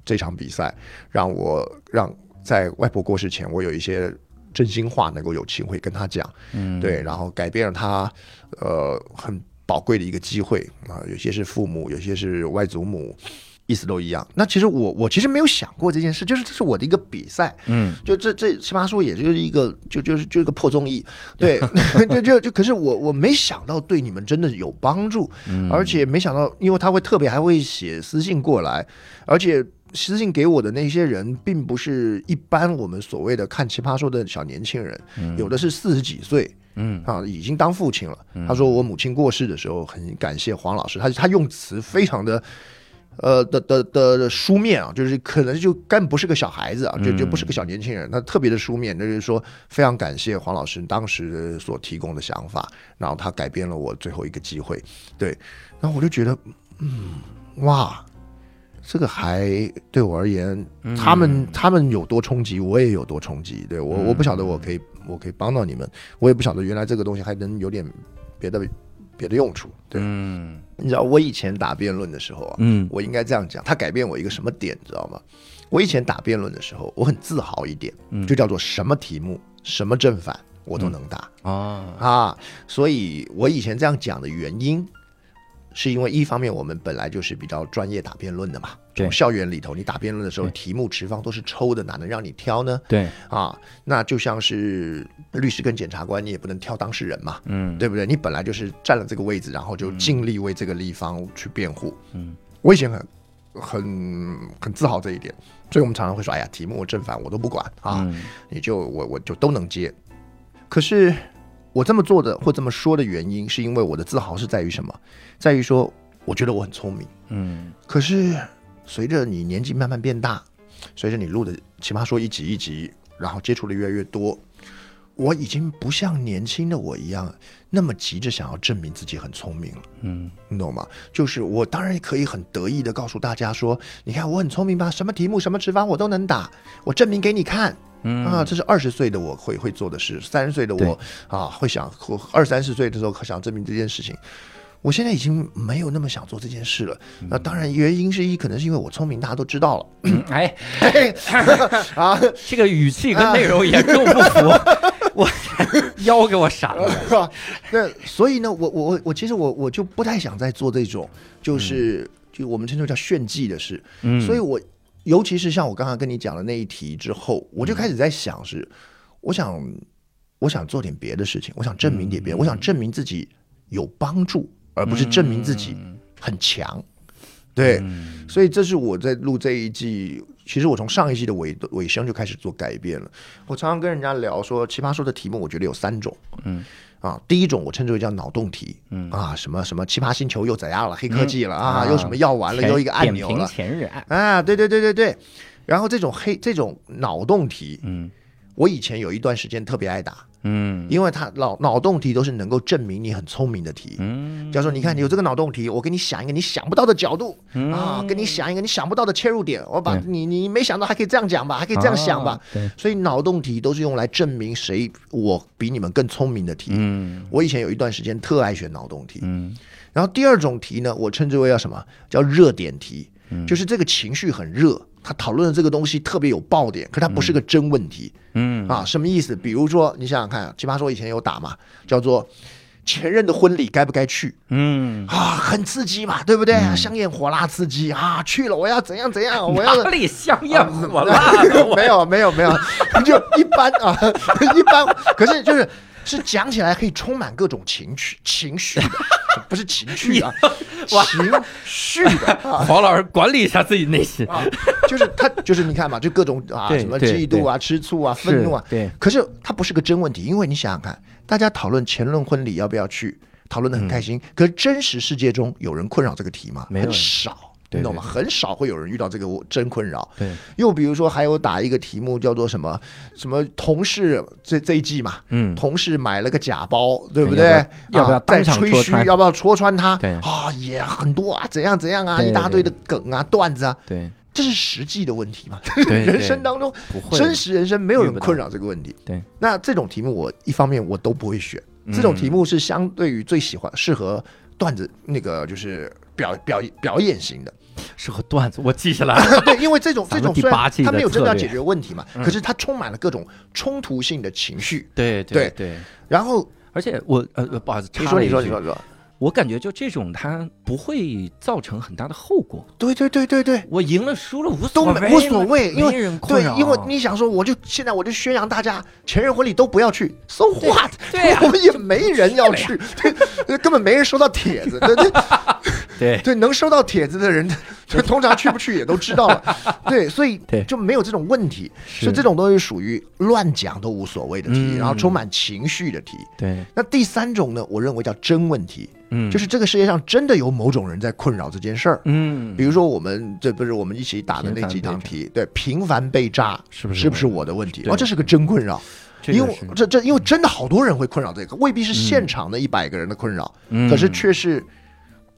这场比赛，让我让在外婆过世前，我有一些真心话能够有机会跟他讲，嗯对，然后改变了他呃很宝贵的一个机会啊，有些是父母，有些是外祖母。”意思都一样。那其实我我其实没有想过这件事，就是这是我的一个比赛，嗯就这这奇葩说也就是一个就就是就一个破综艺，对，就就就可是我我没想到对你们真的有帮助，嗯而且没想到，因为他会特别还会写私信过来，而且私信给我的那些人，并不是一般我们所谓的看奇葩说的小年轻人，有的是四十几岁。嗯啊，已经当父亲了。他说我母亲过世的时候，很感谢黄老师。他他用词非常的，呃的的的书面啊，就是可能就根本不是个小孩子啊，就就不是个小年轻人。他特别的书面，就是说非常感谢黄老师当时所提供的想法，然后他改变了我最后一个机会。对，然后我就觉得，嗯，哇。这个还对我而言，他们他们有多冲击，我也有多冲击。对我，我不晓得我可以，我可以帮到你们，我也不晓得原来这个东西还能有点别的别的用处。对，嗯你知道我以前打辩论的时候啊，嗯我应该这样讲，他改变我一个什么点，你知道吗？我以前打辩论的时候，我很自豪一点，就叫做什么题目、什么正反我都能打、啊啊。所以我以前这样讲的原因，是因为一方面我们本来就是比较专业打辩论的嘛，这种校园里头你打辩论的时候，题目持方都是抽的，哪能让你挑呢？对啊，那就像是律师跟检察官，你也不能挑当事人嘛，嗯对不对？你本来就是占了这个位置，然后就尽力为这个立方去辩护。嗯，我以前很很很自豪这一点，所以我们常常会说，哎呀，题目正反我都不管啊，嗯你就我我就都能接。可是我这么做的或这么说的原因，是因为我的自豪是在于什么？在于说，我觉得我很聪明。嗯可是随着你年纪慢慢变大，随着你录的奇葩说一集一集，然后接触的越来越多，我已经不像年轻的我一样那么急着想要证明自己很聪明了。嗯你懂吗？就是我当然可以很得意的告诉大家说，你看我很聪明吧，什么题目、什么持方我都能打，我证明给你看。嗯啊，这是二十岁的我会会做的事，三十岁的我啊会想，我二三十岁的时候想证明这件事情。我现在已经没有那么想做这件事了。那当然，原因是一，可能是因为我聪明，大家都知道了。嗯哎 啊，这个语气跟内容严重不符，我腰给我闪了。是吧？那所以呢，我我我我其实我我就不太想再做这种，就是、就我们称之为叫炫技的事。嗯所以我尤其是像我刚刚跟你讲的那一题之后，我就开始在想是，我想我想做点别的事情，我想证明点别人，我想证明自己有帮助，而不是证明自己很强。对，所以这是我在录这一季。其实我从上一季的尾尾声就开始做改变了。我常常跟人家聊说，奇葩说的题目，我觉得有三种。嗯啊，第一种我称之为叫脑洞题，嗯啊，什么什么奇葩星球又怎样了，黑科技了、啊啊，又什么药丸了，又一个按钮了，前任案。啊，对对对对对。然后这种黑这种脑洞题，嗯我以前有一段时间特别爱打，嗯。因为他脑脑洞题都是能够证明你很聪明的题。嗯。假如说你看你有这个脑洞题，我给你想一个你想不到的角度、啊，给你想一个你想不到的切入点，我把你你没想到还可以这样讲吧，还可以这样想吧。啊对，所以脑洞题都是用来证明谁我比你们更聪明的题。嗯。我以前有一段时间特爱选脑洞题，嗯。然后第二种题呢，我称之为叫什么？叫热点题，嗯。就是这个情绪很热，他讨论的这个东西特别有爆点，可它不是个真问题、嗯啊。什么意思？比如说，你想想看，奇葩说以前有打嘛，叫做前任的婚礼该不该去嗯，啊？很刺激嘛，对不对？香艳火辣刺激啊！去了我要怎样怎样，我要哪里香艳火辣没有没有没有，就一般啊，一般。可是就是是讲起来可以充满各种情绪 情绪的，不是情绪啊，情绪的 啊。黄老师管理一下自己内心。啊，就是他，就是你看嘛，就各种啊，什么嫉妒啊、吃醋啊、愤怒啊，对，可是他不是个真问题，因为你想想看，大家讨论前任婚礼要不要去，讨论的很开心，可是真实世界中有人困扰这个题吗？没有很少。对你懂吗？很少会有人遇到这个真困扰。对，又比如说，还有打一个题目叫做什么什么同事这这一季嘛，嗯同事买了个假包，对不对对？要不要啊在当场吹嘘要不要戳穿他？对啊，也很多啊，怎样怎样啊，一大堆的梗啊、段子啊。对，这是实际的问题嘛？对人生当中真实人生没有人困扰这个问题。对，那这种题目我一方面我都不会选，这种题目是相对于最喜欢适合段子那个就是表表表演型的。适合段子，我记下来了。对，因为这种这种虽然八季的它没有真的要解决问题嘛，嗯可是他充满了各种冲突性的情绪。对对对，然后而且我呃呃不好意思，你说你说你说你说，我感觉就这种它不会造成很大的后果。对对对对对。我赢了输了无都所谓，没无所谓因为对因为你想说，我就现在我就宣扬大家前任婚礼都不要去，so what？我们也没人要去，对，根本没人收到帖子，对对对。对，能收到帖子的人，就通常去不去也都知道了，对，所以就没有这种问题，是。所以这种东西属于乱讲都无所谓的题，嗯。然后充满情绪的题。对，那第三种呢，我认为叫真问题，嗯，就是这个世界上真的有某种人在困扰这件事儿。嗯，比如说，我们这不是我们一起打的那几堂题，对，频繁被炸是不是是不是我的问题？哦，这是个真困扰，因为这这因为真的好多人会困扰这个，未必是现场的一百个人的困扰，嗯。可是却是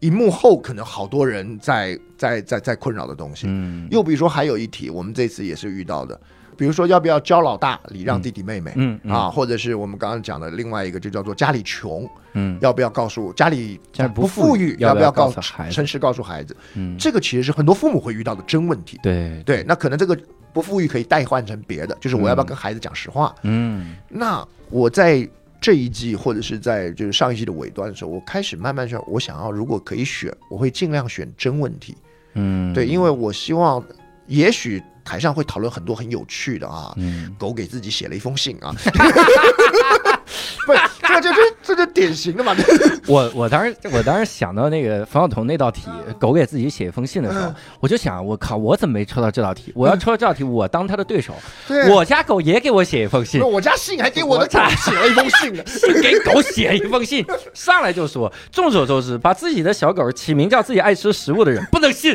荧幕后可能好多人在在在在困扰的东西。嗯。又比如说，还有一题，我们这次也是遇到的，比如说要不要教老大礼让弟弟妹妹，嗯嗯。啊，或者是我们刚刚讲的另外一个，就叫做家里穷，嗯。要不要告诉家里不不富富裕裕，要不要告告诉孩子。诚实告诉孩子？嗯，这个其实是很多父母会遇到的真问题。对，对，那可能这个不富裕可以代换成别的，就是我要不要跟孩子讲实话？嗯。那我在这一季或者是在就是上一季的尾端的时候，我开始慢慢想，我想要如果可以选，我会尽量选真问题。嗯，对，因为我希望，也许台上会讨论很多很有趣的啊。嗯狗给自己写了一封信啊，不，这就是这就典型的嘛。我我当时我当时想到那个冯小彤那道题，狗给自己写一封信的时候嗯，我就想，我靠，我怎么没抽到这道题？我要抽到这道题，我当他的对手，对，我家狗也给我写一封信，我家信还给我的狗写了一封信呢。信给狗写一封信，上来就说，众所周知，把自己的小狗起名叫自己爱吃食物的人不能信。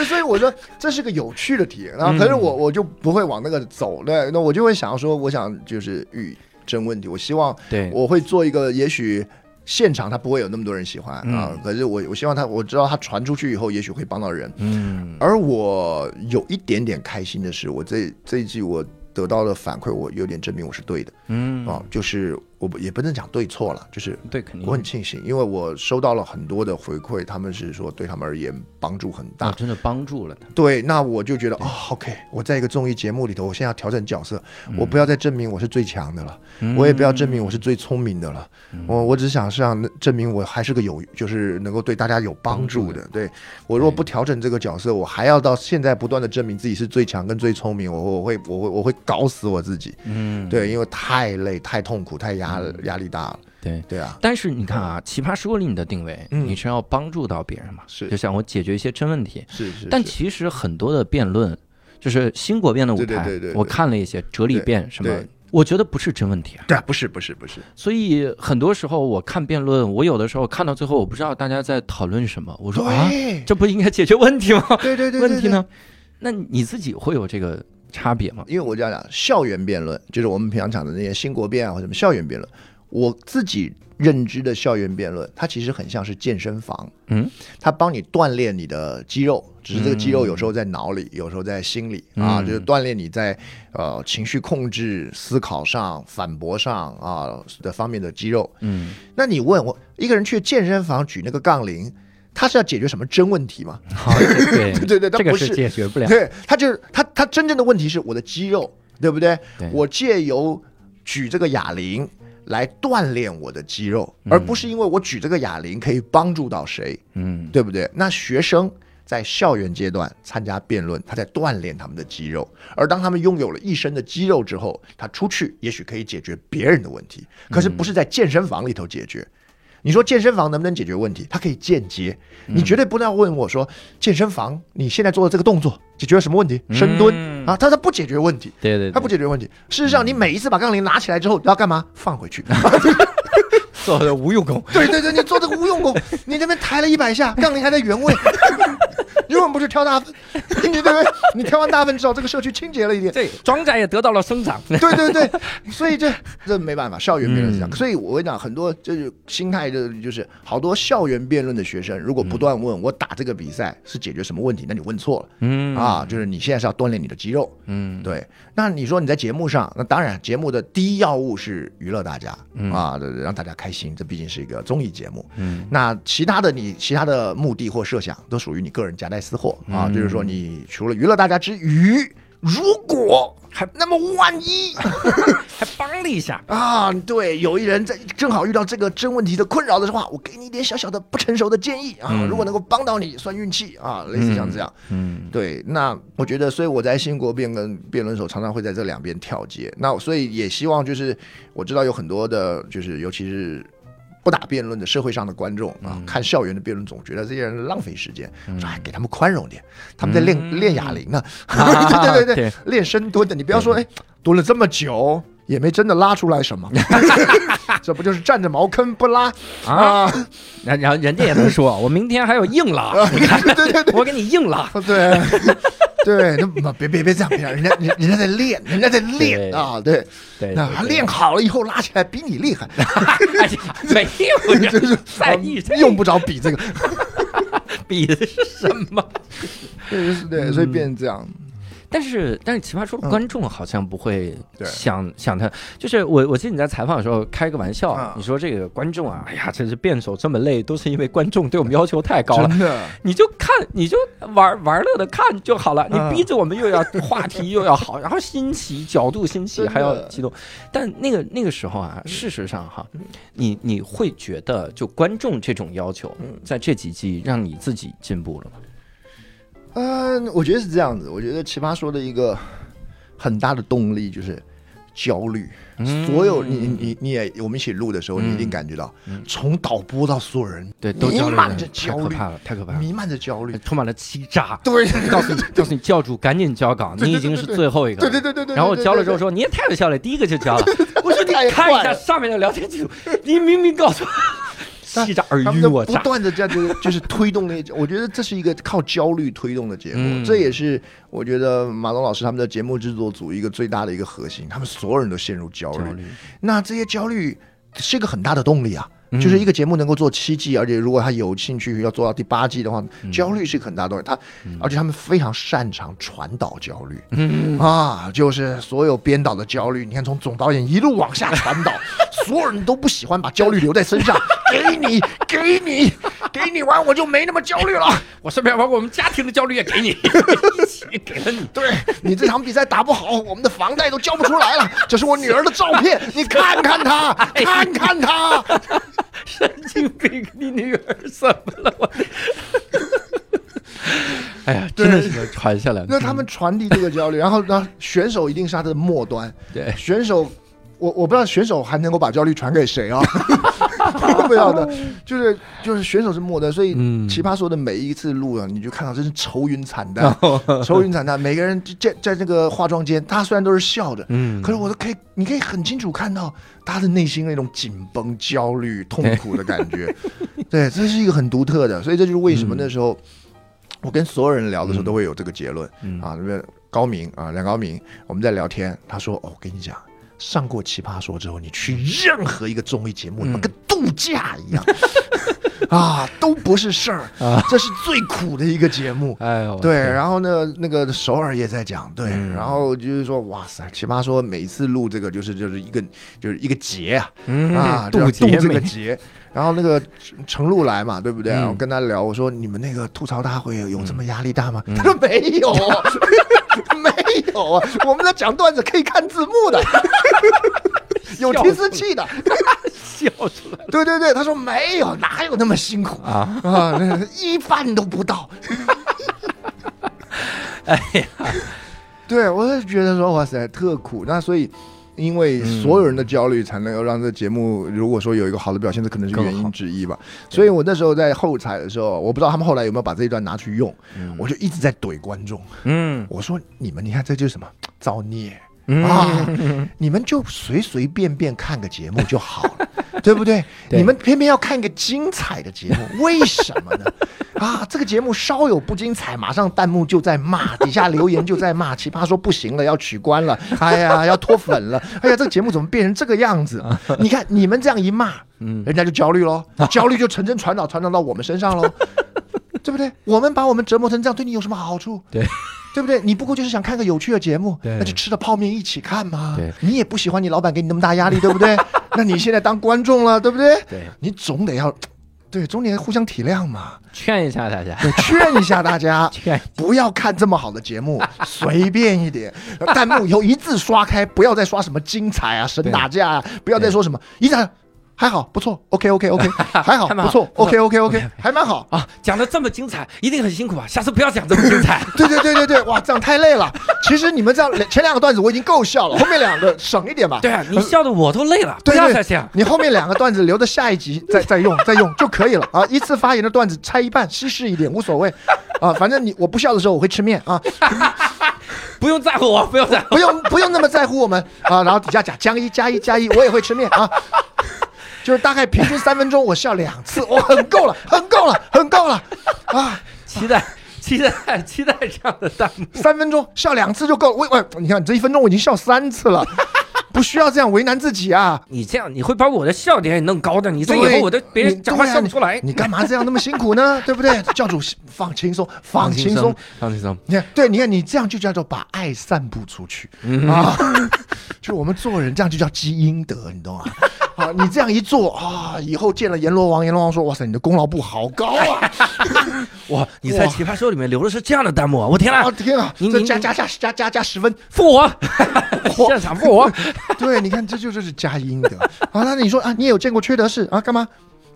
对，所以我说这是个有趣的题，然后嗯可是我我就不会往那个走，对，那我就会想说，我想就是遇真问题，我希望对，我会做一个，也许现场他不会有那么多人喜欢啊嗯，可是我我希望他，我知道他传出去以后，也许会帮到人。嗯而我有一点点开心的是，我这这一季我得到的反馈，我有点证明我是对的嗯啊，就是我不也不能讲对错了，就是对，肯定我很庆幸，因为我收到了很多的回馈，他们是说对他们而言帮助很大啊，。真的帮助了他。对，那我就觉得哦，OK，我在一个综艺节目里头，我现在要调整角色，我不要再证明我是最强的了，嗯我也不要证明我是最聪明的了，我我只想是让证明我还是个有，就是能够对大家有帮助的。对我如果不调整这个角色，我还要到现在不断的证明自己是最强跟最聪明，我我会我会我会搞死我自己。嗯，对，因为太累、太痛苦、太压压力大了。对。对啊，但是你看啊，奇葩说里你的定位，嗯你是要帮助到别人嘛？是就像我解决一些真问题。是是，但其实很多的辩论，就是新国辩的舞台，我看了一些哲理辩什么，我觉得不是真问题啊。对啊，不是不是不是，所以很多时候我看辩论，我有的时候看到最后，我不知道大家在讨论什么。我说啊，这不应该解决问题吗？对对对，对问题？呢？那你自己会有这个差别吗？因为我这样讲，校园辩论就是我们平常讲的那些新国辩啊或者什么校园辩论，我自己认知的校园辩论，它其实很像是健身房，嗯，它帮你锻炼你的肌肉，只是这个肌肉嗯有时候在脑里，有时候在心里啊，嗯就是锻炼你在呃情绪控制、思考上、反驳上啊的方面的肌肉。嗯，那你问我，一个人去健身房举那个杠铃，他是要解决什么真问题吗？好，对对对，他这个是不是解决不了。对他就是他，他真正的问题是我的肌肉，对不对？对我借由举这个哑铃来锻炼我的肌肉，而不是因为我举这个哑铃可以帮助到谁，嗯，对不对？那学生。在校园阶段参加辩论，他在锻炼他们的肌肉，而当他们拥有了一身的肌肉之后，他出去也许可以解决别人的问题，可是不是在健身房里头解决。你说健身房能不能解决问题？它可以间接，你绝对不要问我说健身房你现在做的这个动作解决了什么问题？深蹲嗯啊，它它不解决问题，对对，它不解决问题。事实上，你每一次把杠铃拿起来之后你要干嘛？放回去。做的无用功。对对对，你做这个无用功，你这边抬了一百下，杠铃还在原位，你为什么不是挑大粪？你对不对？你挑完大粪之后，这个社区清洁了一点，对，庄稼也得到了生长。对对对，所以这这没办法，校园辩论是这样。所以我跟你讲，很多就是心态的，就是好多校园辩论的学生，如果不断问我打这个比赛是解决什么问题，那你问错了。嗯啊，就是你现在是要锻炼你的肌肉。嗯，对。那你说你在节目上，那当然节目的第一要务是娱乐大家啊，让大家开心。这毕竟是一个综艺节目。嗯，那其他的你其他的目的或设想都属于你个人夹带私货啊，就是说你除了娱乐大家之余。如果还那么万一，还帮了一下啊！对，有一人在正好遇到这个真问题的困扰的话，我给你一点小小的不成熟的建议啊！如果能够帮到你，算运气啊！类似像这样，嗯，对。那我觉得，所以我在新国辩跟辩论手常常会在这两边跳接。那所以也希望就是我知道有很多的，就是尤其是。不打辩论的社会上的观众啊，看校园的辩论总觉得这些人浪费时间，说哎，给他们宽容点，他们在练练哑铃呢，对对对，练深蹲的，你不要说哎，蹲了这么久也没真的拉出来什么，这不就是占着茅坑不拉？啊？然然后人家也能说，我明天还有硬拉，对对对，我给你硬拉，对。对，那别别别这样，别这样，人家人人家在练，人家在练啊，对，对，那练好了以后拉起来比你厉害，没有，就是在意，用不着比这个，比的是什么？对对，所以变成这样。但是，但是奇葩说的观众好像不会想想他，就是我，我记得你在采访的时候开个玩笑，你说这个观众啊，哎呀，这是辩手这么累，都是因为观众对我们要求太高了。真的，你就看，你就玩玩乐的看就好了，你逼着我们又要话题又要好，然后新奇角度新奇还要激动。但那个那个时候啊，事实上哈，你你会觉得就观众这种要求，在这几季让你自己进步了吗？嗯，我觉得是这样子。我觉得奇葩说的一个很大的动力就是焦虑。所有你你你也我们一起录的时候，你一定感觉到，从导播到所有人，对，都弥漫着焦虑，太可怕了，太可怕了，弥漫着焦虑，充满了欺诈。对，告诉你，告诉你，教主赶紧交稿，你已经是最后一个。对对对对对。然后交了之后说，你也太有效率，第一个就交了。我说你看一下上面的聊天记录，你明明告诉我。欺诈尔虞我诈，不断的这样就是就是推动那，我觉得这是一个靠焦虑推动的节目，这也是我觉得马东老师他们的节目制作组一个最大的一个核心，他们所有人都陷入焦虑，那这些焦虑是一个很大的动力啊。就是一个节目能够做七季，而且如果他有兴趣要做到第八季的话，焦虑是很大的。他，而且他们非常擅长传导焦虑，嗯啊，就是所有编导的焦虑。你看，从总导演一路往下传导，所有人都不喜欢把焦虑留在身上。给你，给你，给你完，我就没那么焦虑了。我顺便把我们家庭的焦虑也给你，一 起给了你。对你这场比赛打不好，我们的房贷都交不出来了。这是我女儿的照片，你看看她，看看她。神经病！你女儿怎么了？我，哎呀，真的是传下来。那他们传递这个焦虑，然后呢，选手一定是他的末端。对，选手，我我不知道选手还能够把焦虑传给谁啊？不要的，就是就是选手是末的，所以奇葩说的每一次录啊，你就看到真是愁云惨淡，愁云惨淡。每个人在在那个化妆间，他虽然都是笑的，嗯，可是我都可以，你可以很清楚看到他的内心那种紧绷、焦虑、痛苦的感觉。对，这是一个很独特的，所以这就是为什么那时候我跟所有人聊的时候都会有这个结论啊。那边高明啊，梁高明，我们在聊天，他说：“哦，我跟你讲。”上过《奇葩说》之后，你去任何一个综艺节目，跟度假一样 啊，都不是事儿啊，这是最苦的一个节目。哎呦，对，然后呢，那个首尔也在讲，对，然后就是说，哇塞，《奇葩说》每次录这个就是就是一个就是一个节啊，啊，度度这个节。然后那个程璐来嘛，对不对？我跟他聊，我说你们那个吐槽大会有这么压力大吗？他说没有，没有啊，我们在讲段子可以看字幕的，有提示器的，笑出来。对对对，他说没有，哪有那么辛苦啊啊，一半都不到。哎呀，对我就觉得说哇塞，特苦。那所以。因为所有人的焦虑，才能够让这节目，如果说有一个好的表现，这可能是原因之一吧。所以我那时候在后采的时候，我不知道他们后来有没有把这一段拿去用，我就一直在怼观众。嗯，我说你们，你看这就是什么造孽。啊，你们就随随便便看个节目就好了，对不对？对你们偏偏要看一个精彩的节目，为什么呢？啊，这个节目稍有不精彩，马上弹幕就在骂，底下留言就在骂，奇葩说不行了，要取关了，哎呀，要脱粉了，哎呀，这个节目怎么变成这个样子？你看你们这样一骂，嗯人家就焦虑喽，焦虑就层层传导，传导到我们身上喽，对不对？我们把我们折磨成这样，对你有什么好处？对。对不对？你不过就是想看个有趣的节目，那就吃了泡面一起看嘛。你也不喜欢你老板给你那么大压力，对不对？那你现在当观众了，对不对？对，你总得要，对，总得互相体谅嘛。劝一下大家，对，劝一下大家，劝不要看这么好的节目，随便一点。弹幕以后一字刷开，不要再刷什么精彩啊、神打架啊，不要再说什么一打还好不错，OK OK OK，还好还不错，OK OK OK，还蛮好。啊，讲的这么精彩，一定很辛苦啊！下次不要讲这么精彩。对对对对对，哇，这样太累了。其实你们这样 前两个段子我已经够笑了，后面两个省一点吧。对啊，你笑的我都累了，不对对要再这样。你后面两个段子留着下一集再再用再用就可以了啊！一次发言的段子拆一半，稀释一点无所谓啊。反正你我不笑的时候我会吃面啊，不用在乎我，不用在乎。不用不用那么在乎我们啊。然后底下加加一加一加一，我也会吃面啊。就是大概平均三分钟我笑两次，我 很够了，很够了，很够了啊！期待，期待，期待这样的弹幕。三分钟笑两次就够了。我喂你看这一分钟我已经笑三次了，不需要这样为难自己啊。你这样，你会把我的笑点也弄高的。你这以后我的别人你讲话笑不出来。你干嘛这样那么辛苦呢？对不对？教主放轻松，放轻松。，放轻松。你看，对，你看你这样就叫做把爱散布出去、嗯啊！就我们做人这样就叫积阴德，你懂吗？啊，你这样一做啊，以后见了阎罗王，阎罗王说：“哇塞，你的功劳簿好高啊！哇，你在奇葩说里面留的是这样的弹幕啊！我天啊，啊，天啊，你加加加加加加十分，复活，现场复活。对，你看这就就是加阴德。好，那你说啊，你也有见过缺德事啊？干嘛？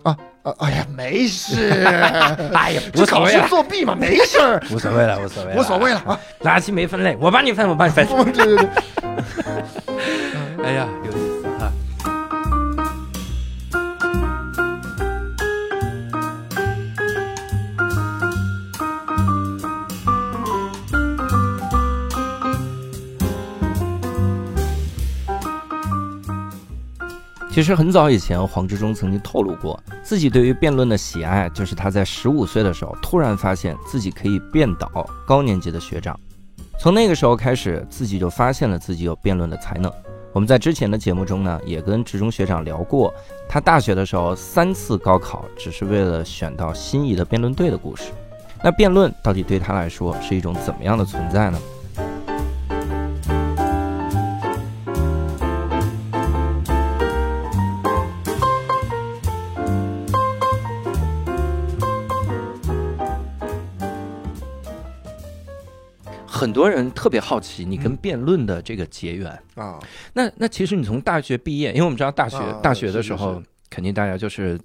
啊啊！哎呀，没事，哎呀，就考试无所谓了，作弊嘛，没事儿，无所谓了，无所谓，无所谓了啊。垃圾没分类，我帮你分，我帮你分。对 对对。哎呀，有其实很早以前，黄志忠曾经透露过，自己对于辩论的喜爱，就是他在十五岁的时候，突然发现自己可以辩倒高年级的学长。从那个时候开始，自己就发现了自己有辩论的才能。我们在之前的节目中呢，也跟志中学长聊过，他大学的时候三次高考，只是为了选到心仪的辩论队的故事。那辩论到底对他来说是一种怎么样的存在呢？很多人特别好奇你跟辩论的这个结缘。啊，那那其实你从大学毕业，因为我们知道大学、啊大学的时候是，肯定大家就是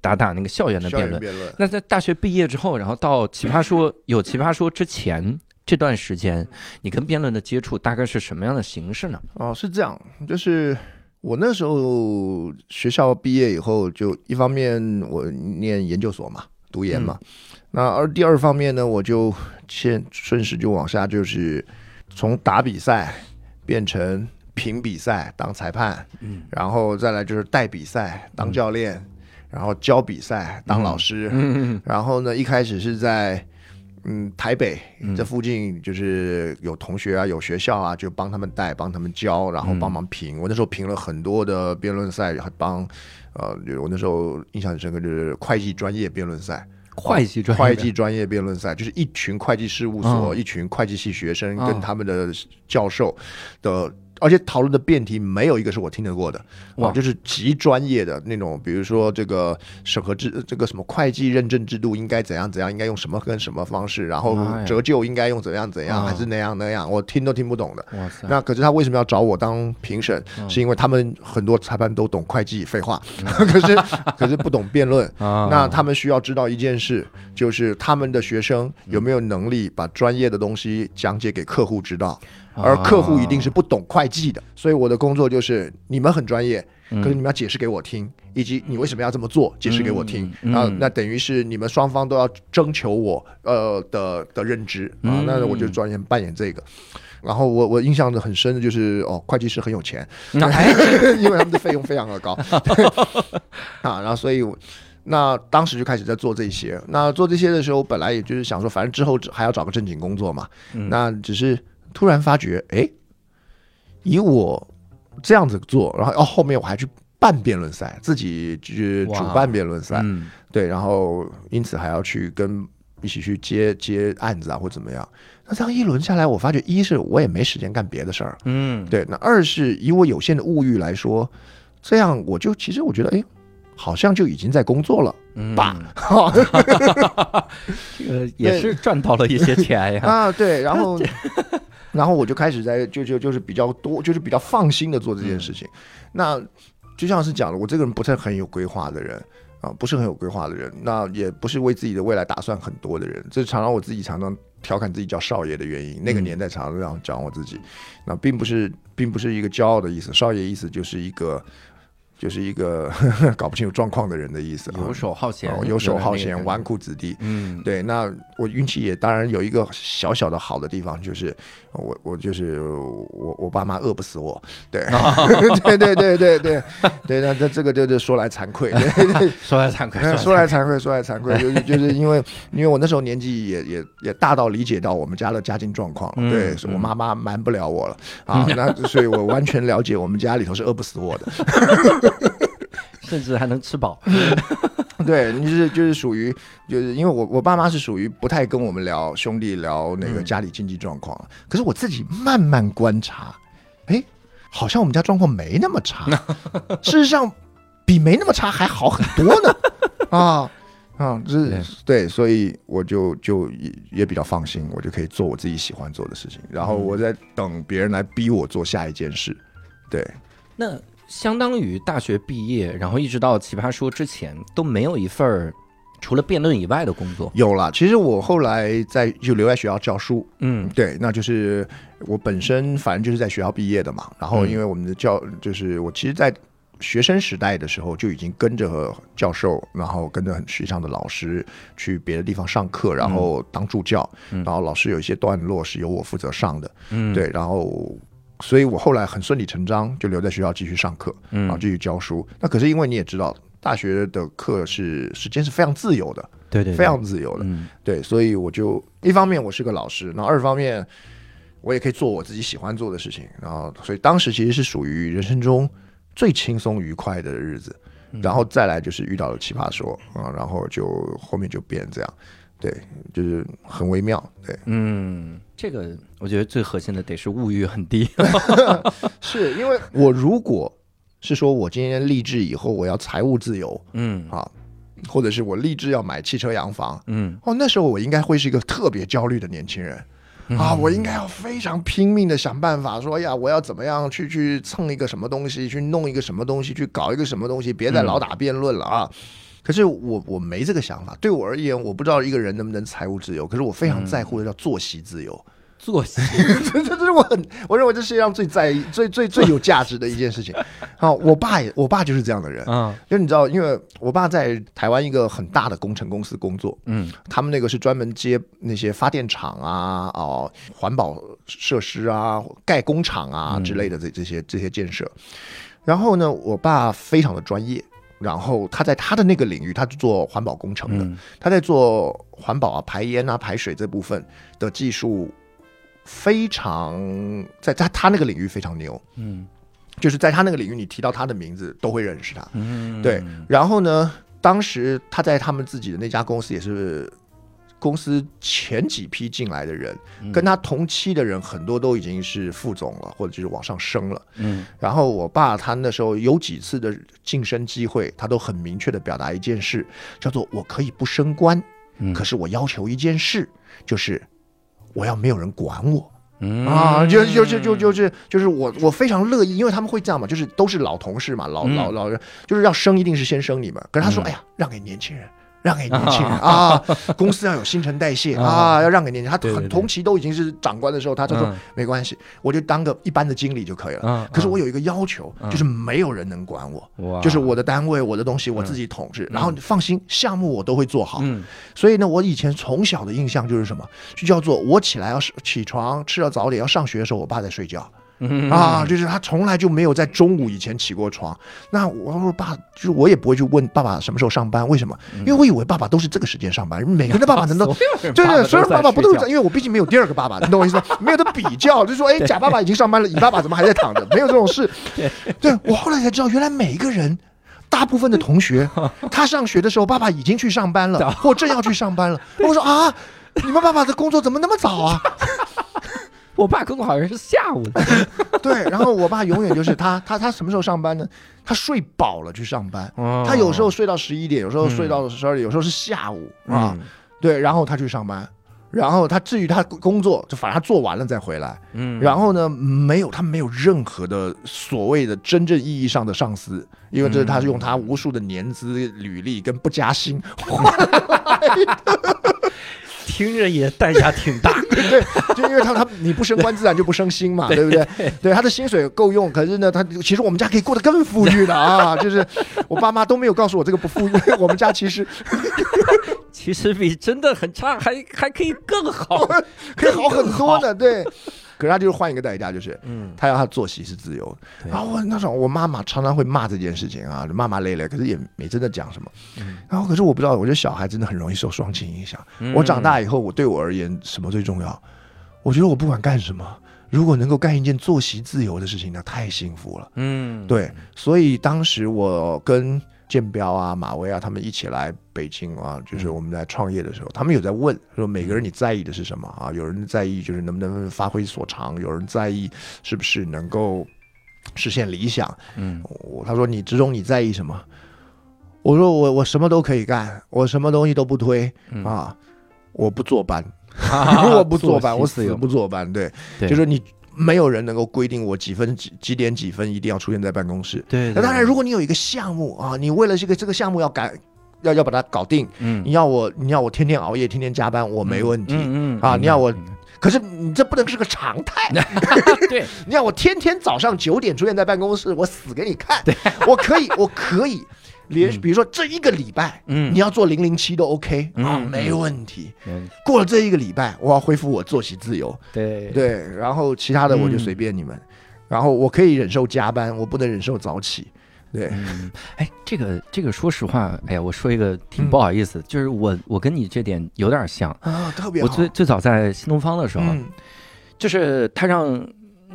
打打那个校园的辩论。辩论。那在大学毕业之后，然后到奇葩说有奇葩说之前这段时间，你跟辩论的接触大概是什么样的形式呢？哦，是这样，就是我那时候学校毕业以后，就一方面我念研究所嘛，读研嘛，那而第二方面呢，我就先顺势就往下，就是从打比赛变成评比赛当裁判，嗯。然后再来就是带比赛当教练，然后教比赛当老师，嗯。然后呢，一开始是在嗯台北嗯。这附近，就是有同学啊，有学校啊，就帮他们带，帮他们教，然后帮忙评。我那时候评了很多的辩论赛，还帮呃，我那时候印象很深刻，就是会计专业辩论赛。会计专业会计专业辩论赛，就是一群会计事务所、嗯。一群会计系学生嗯。跟他们的教授的，而且讨论的辩题没有一个是我听得过的，哇。哇，就是极专业的那种，比如说这个审核制，这个什么会计认证制度应该怎样怎样，应该用什么跟什么方式，然后折旧应该用怎样怎样，嗯还是那样那样，我听都听不懂的。哇塞，那可是他为什么要找我当评审？嗯。是因为他们很多裁判都懂会计，废话，可是可是不懂辩论。啊。那他们需要知道一件事，就是他们的学生有没有能力把专业的东西讲解给客户知道，而客户一定是不懂会计的。所以我的工作就是，你们很专业，嗯可是你们要解释给我听，以及你为什么要这么做，解释给我听。嗯啊，嗯那等于是你们双方都要征求我呃的的认知啊，嗯那我就专业扮演这个。然后我我印象的很深的就是哦，会计师很有钱，因为他们的费用非常的高 啊，然后所以我那当时就开始在做这些。那做这些的时候，本来也就是想说，反正之后还要找个正经工作嘛。嗯那只是突然发觉，哎，以我这样子做，然后哦后面我还去办辩论赛，自己去主办辩论赛，嗯对，然后因此还要去跟一起去接接案子啊，或怎么样。那这样一轮下来，我发觉一是我也没时间干别的事儿，嗯，对，那二是以我有限的物欲来说，这样我就其实我觉得，哎，好像就已经在工作了嗯吧？这个也是赚到了一些钱呀。啊，对，然后 然后我就开始在就就就是比较多，就是比较放心的做这件事情。那就像是讲了，我这个人不是很有规划的人。啊，不是很有规划的人，那也不是为自己的未来打算很多的人，这常常我自己常常调侃自己叫少爷的原因。那个年代常常这样讲我自己，那并不是并不是一个骄傲的意思，少爷意思就是一个就是一个 搞不清楚状况的人的意思啊，游手好闲哦，游手好闲，纨绔子弟。嗯，对，那我运气也当然有一个小小的好的地方，就是我我就是我我爸妈饿不死我，对，对对对对对。对，那这这个就是 说来惭愧，说来惭愧，说来惭愧，说来惭愧，就是就是因为因为我那时候年纪也也也大到理解到我们家的家境状况。对，我嗯妈妈瞒不了我了。啊，那所以我完全了解我们家里头是饿不死我的，甚至还能吃饱。对，你就是就是属于，就是因为我我爸妈是属于不太跟我们聊兄弟聊那个嗯。家里经济状况，可是我自己慢慢观察，哎，好像我们家状况没那么差，事实上比没那么差还好很多呢，啊啊，这对对，所以我就就也也比较放心，我就可以做我自己喜欢做的事情，然后嗯。我在等别人来逼我做下一件事，对。那相当于大学毕业，然后一直到奇葩说之前都没有一份儿除了辩论以外的工作。有了，其实我后来在就留在学校教书，嗯。对，那就是我本身反正就是在学校毕业的嘛，然后因为我们的教就是我其实，在学生时代的时候就已经跟着教授，然后跟着很实际上的老师去别的地方上课，然后当助教，嗯。然后老师有一些段落是由我负责上的，嗯，对，然后。所以我后来很顺理成章就留在学校继续上课，嗯。然后继续教书。那可是因为你也知道，大学的课是时间是非常自由的，对对，对。非常自由的。嗯。对，所以我就一方面我是个老师，然后二方面我也可以做我自己喜欢做的事情，然后所以当时其实是属于人生中最轻松愉快的日子，然后再来就是遇到了奇葩说啊，然后就后面就变这样，对，就是很微妙，对，嗯，这个我觉得最核心的得是物欲很低。是因为我如果是说我今天立志以后我要财务自由嗯啊，或者是我立志要买汽车洋房，嗯哦，那时候我应该会是一个特别焦虑的年轻人。啊，我应该要非常拼命的想办法，说哎呀，我要怎么样去去蹭一个什么东西，去弄一个什么东西，去搞一个什么东西，别再老打辩论了啊！可是我我没这个想法，对我而言，我不知道一个人能不能财务自由，可是我非常在乎的叫作息自由，作息，这这这是我很我认为这世界上最在意、最最最有价值的一件事情。好，我爸也我爸就是这样的人，嗯。就你知道，因为我爸在台湾一个很大的工程公司工作，嗯。他们那个是专门接那些发电厂啊、哦环保设施啊、盖工厂啊之类的这这些这些建设。然后呢，我爸非常的专业，然后他在他的那个领域，他是做环保工程的，嗯。他在做环保啊、排烟啊、排水这部分的技术非常在在他那个领域非常牛，嗯。就是在他那个领域，你提到他的名字都会认识他。嗯，对，然后呢，当时他在他们自己的那家公司也是公司前几批进来的人，嗯跟他同期的人很多都已经是副总了，或者就是往上升了。嗯然后我爸他那时候有几次的晋升机会，他都很明确的表达一件事，叫做我可以不升官，嗯可是我要求一件事，就是我要没有人管我。嗯啊，就就就就就是就是我我非常乐意，因为他们会这样嘛，就是都是老同事嘛，老嗯老老人，就是要升一定是先升你们。可是他说，嗯哎呀，让给年轻人，让给年轻人啊，公司要有新陈代谢啊，要让给年轻人。他很同期都已经是长官的时候，他就说嗯没关系，我就当个一般的经理就可以了。嗯可是我有一个要求，嗯。就是没有人能管我，就是我的单位、我的东西我自己统治，然后你放心，项目我都会做好。嗯。所以呢，我以前从小的印象就是什么，就叫做我起来要是起床吃了早点要上学的时候，我爸在睡觉。嗯啊，就是他从来就没有在中午以前起过床。那我说爸，就是我也不会去问爸爸什么时候上班，为什么？因为我以为爸爸都是这个时间上班，每个人的爸爸难道 所有人对对，所有人爸爸不都是这样？因为我毕竟没有第二个爸爸，你懂我意思吗？没有的比较，就说哎，甲爸爸已经上班了，乙爸爸怎么还在躺着？没有这种事。对我后来才知道，原来每一个人。大部分的同学，他上学的时候，爸爸已经去上班了，或正要去上班了。我说啊，你们爸爸的工作怎么那么早啊？我爸工作好像是下午的，对，然后我爸永远就是他，他他什么时候上班呢？他睡饱了去上班，哦他有时候睡到十一点，有时候睡到十二点，有时候是下午啊。对，然后他去上班，然后他至于他工作，就反正他做完了再回来。嗯然后呢，没有他没有任何的所谓的真正意义上的上司，因为这是他是用他无数的年资、履历跟不加薪换来的。听着也代价挺大。对，就因为他他你不升官，自然就不升薪嘛，对不对？对，他的薪水够用，可是呢，他其实我们家可以过得更富裕的啊，就是我爸妈都没有告诉我这个不富裕，我们家其实 其实比真的很差，还还可以更好。可以好很多的，对。可是他就是换一个代价，就是嗯，他要他作息是自由的。然后我那时候我妈妈常常会骂这件事情啊，骂骂咧咧，可是也没真的讲什么。嗯然后可是我不知道，我觉得小孩真的很容易受双亲影响。我长大以后，我对我而言什么最重要？我觉得我不管干什么，如果能够干一件作息自由的事情，那太幸福了。嗯，对，所以当时我跟建彪啊、马威啊他们一起来北京啊，就是我们在创业的时候，他们有在问说每个人你在意的是什么啊？有人在意就是能不能发挥所长，有人在意是不是能够实现理想。嗯他说你之中你在意什么？我说我我什么都可以干，我什么东西都不推嗯啊，我不坐班，啊 我不坐班，我死作息自由不坐班。对就是你没有人能够规定我几分几几点几分一定要出现在办公室。对，那当然，如果你有一个项目啊，你为了这个这个项目要改，要要把它搞定，嗯你要我你要我天天熬夜，天天加班，我没问题。嗯啊你要我可是你这不能是个常态，对，你要我天天早上九点出现在办公室，我死给你看。我可以，我可以连比如说这一个礼拜，嗯。你要做零零七都 OK 啊，嗯。没问题。嗯过了这一个礼拜，我要恢复我作息自由，对。对，然后其他的我就嗯。随便你们。然后我可以忍受加班，我不能忍受早起。对，嗯，哎，这个这个，说实话，哎呀，我说一个挺嗯。不好意思，就是我我跟你这点有点像。啊，特别好。我最最早在新东方的时候，嗯。就是他让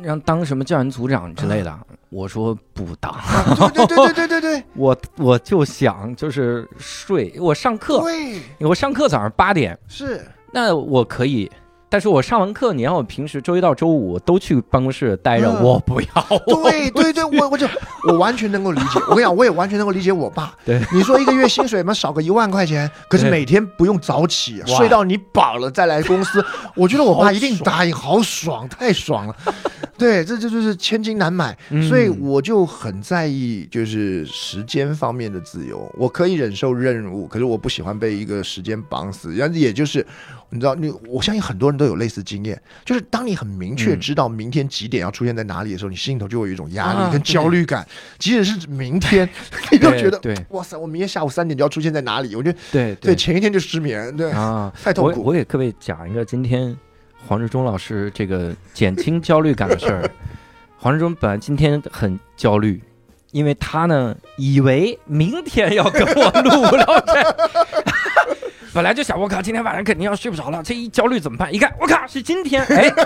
让当什么教研组长之类的，我说不当，啊对对对对对对。我我就想就是睡，我上，课，对。我上课早上八点，是。那我可以。但是我上完课，你让我平时周一到周五都去办公室待着，嗯我不要。对对对，我我就我完全能够理解。我跟你讲，我也完全能够理解我爸。对，你说一个月薪水嘛少个一万块钱，可是每天不用早起，哇睡到你饱了再来公司，我觉得我爸一定答应，好爽，太爽了。对，这这就是千金难买，嗯所以我就很在意就是时间方面的自由。我可以忍受任务，可是我不喜欢被一个时间绑死。然后也就是你知道，你我相信很多人都有类似经验，就是当你很明确嗯知道明天几点要出现在哪里的时候，你心里头就会有一种压啊力跟焦虑感。即使是明天，你都觉得对对哇塞，我明天下午三点就要出现在哪里？我觉得对对前一天就失眠，对，啊，太痛苦。我我给各位讲一个今天黄志忠老师这个减轻焦虑感的事儿。黄志忠本来今天很焦虑，因为他呢以为明天要跟我录《无聊斋》，本来就想我靠，今天晚上肯定要睡不着了，这一焦虑怎么办？一看我靠，是今天，哎。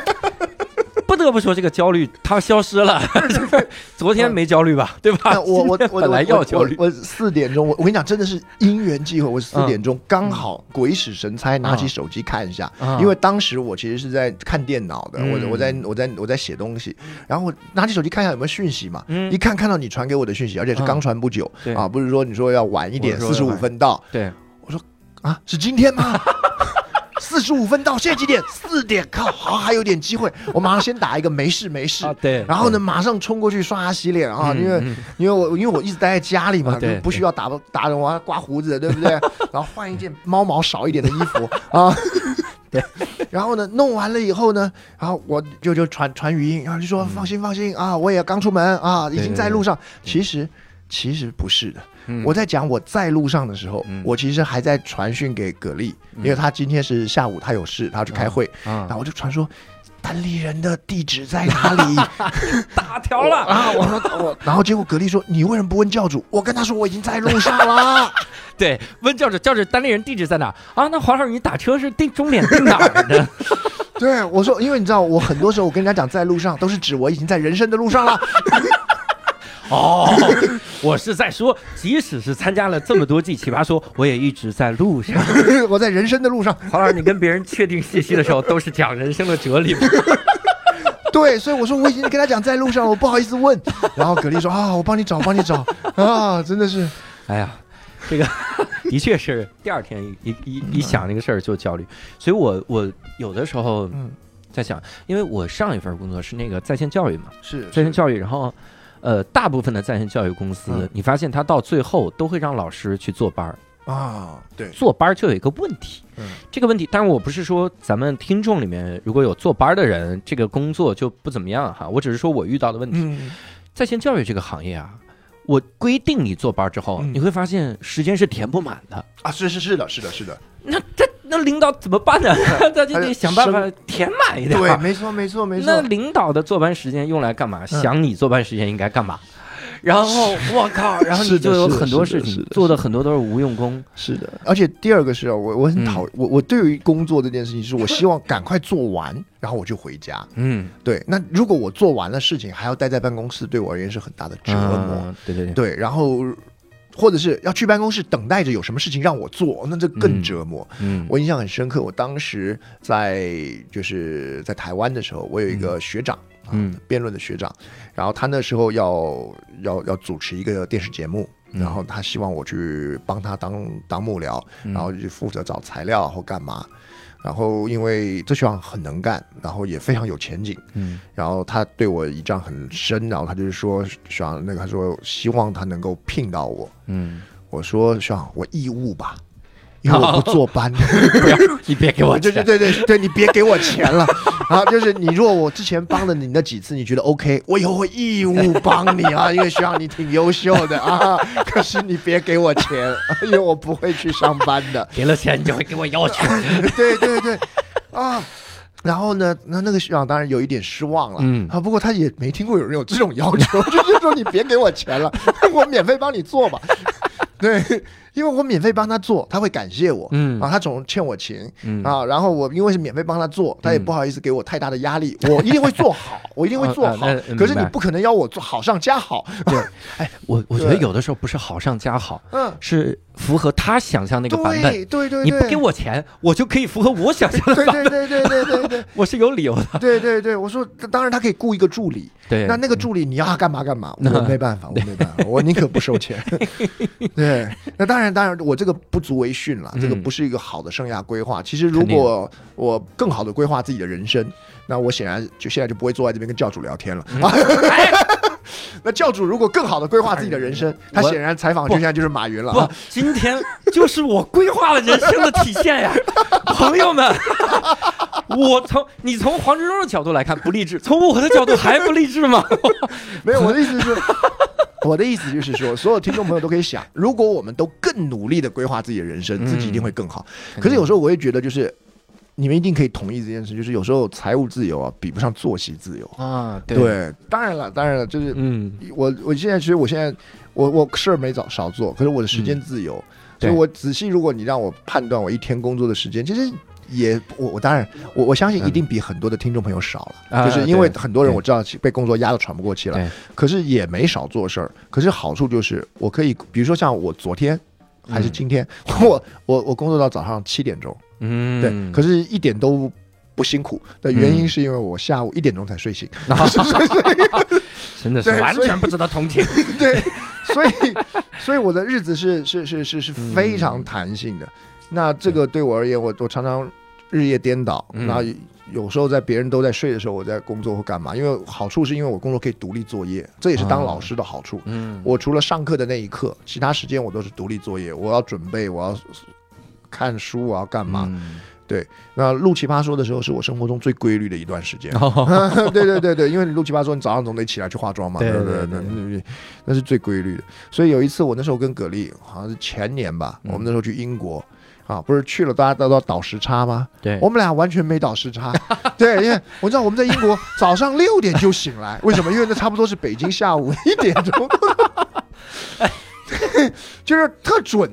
不得不说，这个焦虑它消失了。昨天没焦虑吧？对吧？我我我本来要焦虑。我我四点钟，我我跟你讲，真的是因缘际会，我四点钟刚好鬼使神差拿起手机看一下，啊因为当时我其实是在看电脑的，嗯。我我在我在我在写东西，然后我拿起手机看一下有没有讯息嘛，嗯。一看看到你传给我的讯息，而且是刚传不久对。啊，不是说你说要晚一点，四十五分到。对，啊，是今天吗？四十五分到，现在几点？四点，靠，好，还有点机会，我马上先打一个没事没事。啊，对。然后呢，马上冲过去刷牙洗脸啊，因为因为我因为我一直待在家里嘛，不需要打打人，我要刮胡子，对不对？然后换一件猫毛少一点的衣服啊，对。然后呢，弄完了以后呢，然后我就就传传语音，然后就说放心放心啊，我也刚出门啊，已经在路上。其实其实不是的，我在讲我在路上的时候，我其实还在传讯给葛丽，因为他今天是下午他有事，他要去开会，然后我就传说。单立人的地址在哪里？打条了啊！我说我，然后结果格力说：“你为什么不问教主？”我跟他说：“我已经在路上了。”对，问教主，教主单立人地址在哪？啊，那黄老师，你打车是定终点定哪儿的？对，我说，因为你知道，我很多时候我跟人家讲在路上，都是指我已经在人生的路上了。哦，我是在说，即使是参加了这么多季 奇葩说，我也一直在路上。我在人生的路上。黄老师，你跟别人确定信息的时候，都是讲人生的哲理。对，所以我说我已经跟他讲在路上，我不好意思问。然后葛丽说啊，我帮你找，帮你找啊，真的是，哎呀，这个的确是第二天一一一想那个事儿就焦虑。所以我我有的时候在想，因为我上一份工作是那个在线教育嘛，是在线教育，然后。呃，大部分的在线教育公司，你发现他到最后都会让老师去坐班儿啊。对，坐班儿就有一个问题，嗯，这个问题，当然我不是说咱们听众里面如果有坐班儿的人，这个工作就不怎么样哈。我只是说我遇到的问题，在线教育这个行业啊，我规定你坐班儿之后，你会发现时间是填不满的啊。是是是的，是的，是的。那这。那领导怎么办呢？他 就得想办法填满一点。对，没错，没错，没错。那领导的坐班时间用来干嘛？想你坐班时间应该干嘛？然后我靠，然后你就有很多事情做的很多都是无用功。是的，而且第二个是，我我很讨我我对于工作这件事情，是我希望赶快做完，然后我就回家。嗯，对。那如果我做完了事情还要待在办公室，对我而言是很大的折磨。对对对。对，然后。或者是要去办公室等待着有什么事情让我做，那这更折磨。嗯，我印象很深刻，我当时在就是在台湾的时候，我有一个学长，嗯，辩论的学长，然后他那时候要要要主持一个电视节目，然后他希望我去帮他当当幕僚，然后就负责找材料或干嘛。然后，因为这学长很能干，然后也非常有前景，嗯，然后他对我印象很深，然后他就是说，学长，那个他说希望他能够聘到我，嗯，我说学长，我义务吧。因为我不坐班，不要你别给我钱，对对对对对，你别给我钱了啊！就是你，如果我之前帮了你那几次，你觉得 OK，我以后会义务帮你啊，因为学长你挺优秀的啊。可是你别给我钱，因为我不会去上班的。给了钱，你就会给我要求。对对对，啊，然后呢，那那个学长当然有一点失望了，嗯啊，不过他也没听过有人有这种要求，就是说你别给我钱了，我免费帮你做吧。对。因为我免费帮他做，他会感谢我，嗯。啊，他总欠我钱，嗯。啊，然后我因为是免费帮他做，他也不好意思给我太大的压力，我一定会做好，我一定会做好。可是你不可能要我做好上加好，对，哎，我我觉得有的时候不是好上加好，嗯，是符合他想象那个版本，对对对，你不给我钱，我就可以符合我想象的版本，对对对对对对，我是有理由的，对对对，我说当然他可以雇一个助理，对，那那个助理你要他干嘛干嘛，我没办法，我没办法，我宁可不收钱，对，那当然当然我这个。不足为训了，这个不是一个好的生涯规划。其实，如果我更好的规划自己的人生，那我显然就现在就不会坐在这边跟教主聊天了。那教主如果更好的规划自己的人生，他显然采访对象就是马云了。不，今天就是我规划了人生的体现呀，朋友们。我从你从黄志忠的角度来看不励志，从我的角度还不励志吗？没有，我的意思是。我的意思就是说，所有听众朋友都可以想，如果我们都更努力的规划自己的人生，自己一定会更好。可是有时候我也觉得，就是你们一定可以同意这件事，就是有时候财务自由啊，比不上作息自由啊。对，当然了，当然了，就是嗯，我我现在其实我现在我我事儿没早少做，可是我的时间自由，所以我仔细，如果你让我判断我一天工作的时间，其实。也我我当然我我相信一定比很多的听众朋友少了，就是因为很多人我知道被工作压得喘不过气了，可是也没少做事儿。可是好处就是我可以，比如说像我昨天还是今天，我我我工作到早上七点钟，嗯，对，可是一点都不辛苦的原因是因为我下午一点钟才睡醒，真的是完全不值得同情。对，所以所以我的日子是是是是是非常弹性的。那这个对我而言，我我常常日夜颠倒，嗯然后有时候在别人都在睡的时候，我在工作或干嘛。因为好处是因为我工作可以独立作业，这也是当老师的好处。嗯，我除了上课的那一刻，其他时间我都是独立作业，我要准备，我要看书，啊干嘛。嗯？那录奇葩说的时候，是我生活中最规律的一段时间。哦，对对对对，因为你录奇葩说，你早上总得起来去化妆嘛，对对对对对对对，那是最规律的。所以有一次，我那时候跟葛丽，好像是前年吧，嗯我们那时候去英国。啊，不是去了，大家都要倒时差吗？对，我们俩完全没倒时差，对，因为我知道我们在英国早上六点就醒来，为什么？因为那差不多是北京下午一点钟，就是特准，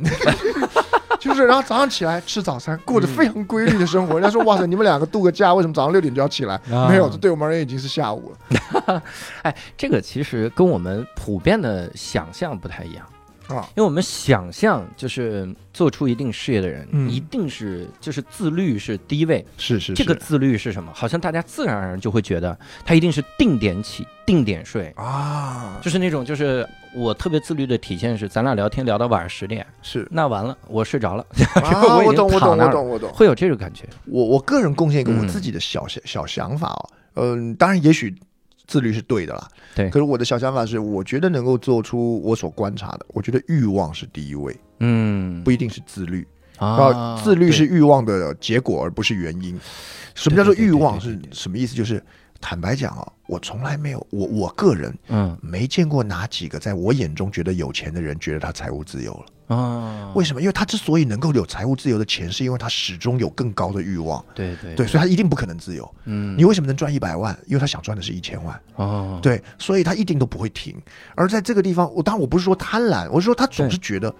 就是然后早上起来吃早餐，过着非常规律的生活。人家说哇塞，你们两个度个假，为什么早上六点就要起来？啊没有，这对我们而言已经是下午了。哎，这个其实跟我们普遍的想象不太一样。啊，因为我们想象就是做出一定事业的人，嗯一定是就是自律是第一位。是是这个自律是什么？好像大家自然而然就会觉得他一定是定点起、定点睡，啊，就是那种就是我特别自律的体现是，咱俩聊天聊到晚上十点，是那完了我睡着了，啊，我我懂我懂我懂我懂。会有这种感觉。我我个人贡献一个我嗯自己的小小小想法哦，嗯，当然也许自律是对的啦，对可是我的小想法是，我觉得能够做出我所观察的，我觉得欲望是第一位，嗯不一定是自律。啊啊，自律是欲望的结果，而不是原因。什么叫做欲望？是什么意思？就是坦白讲哦，我从来没有，我我个人嗯没见过哪几个在我眼中觉得有钱的人觉得他财务自由了。啊，为什么？因为他之所以能够有财务自由的钱，是因为他始终有更高的欲望。对对对，所以他一定不可能自由。嗯你为什么能赚一百万？因为他想赚的是一千万。哦对，所以他一定都不会停。而在这个地方，我当然我不是说贪婪，我是说他总是觉得，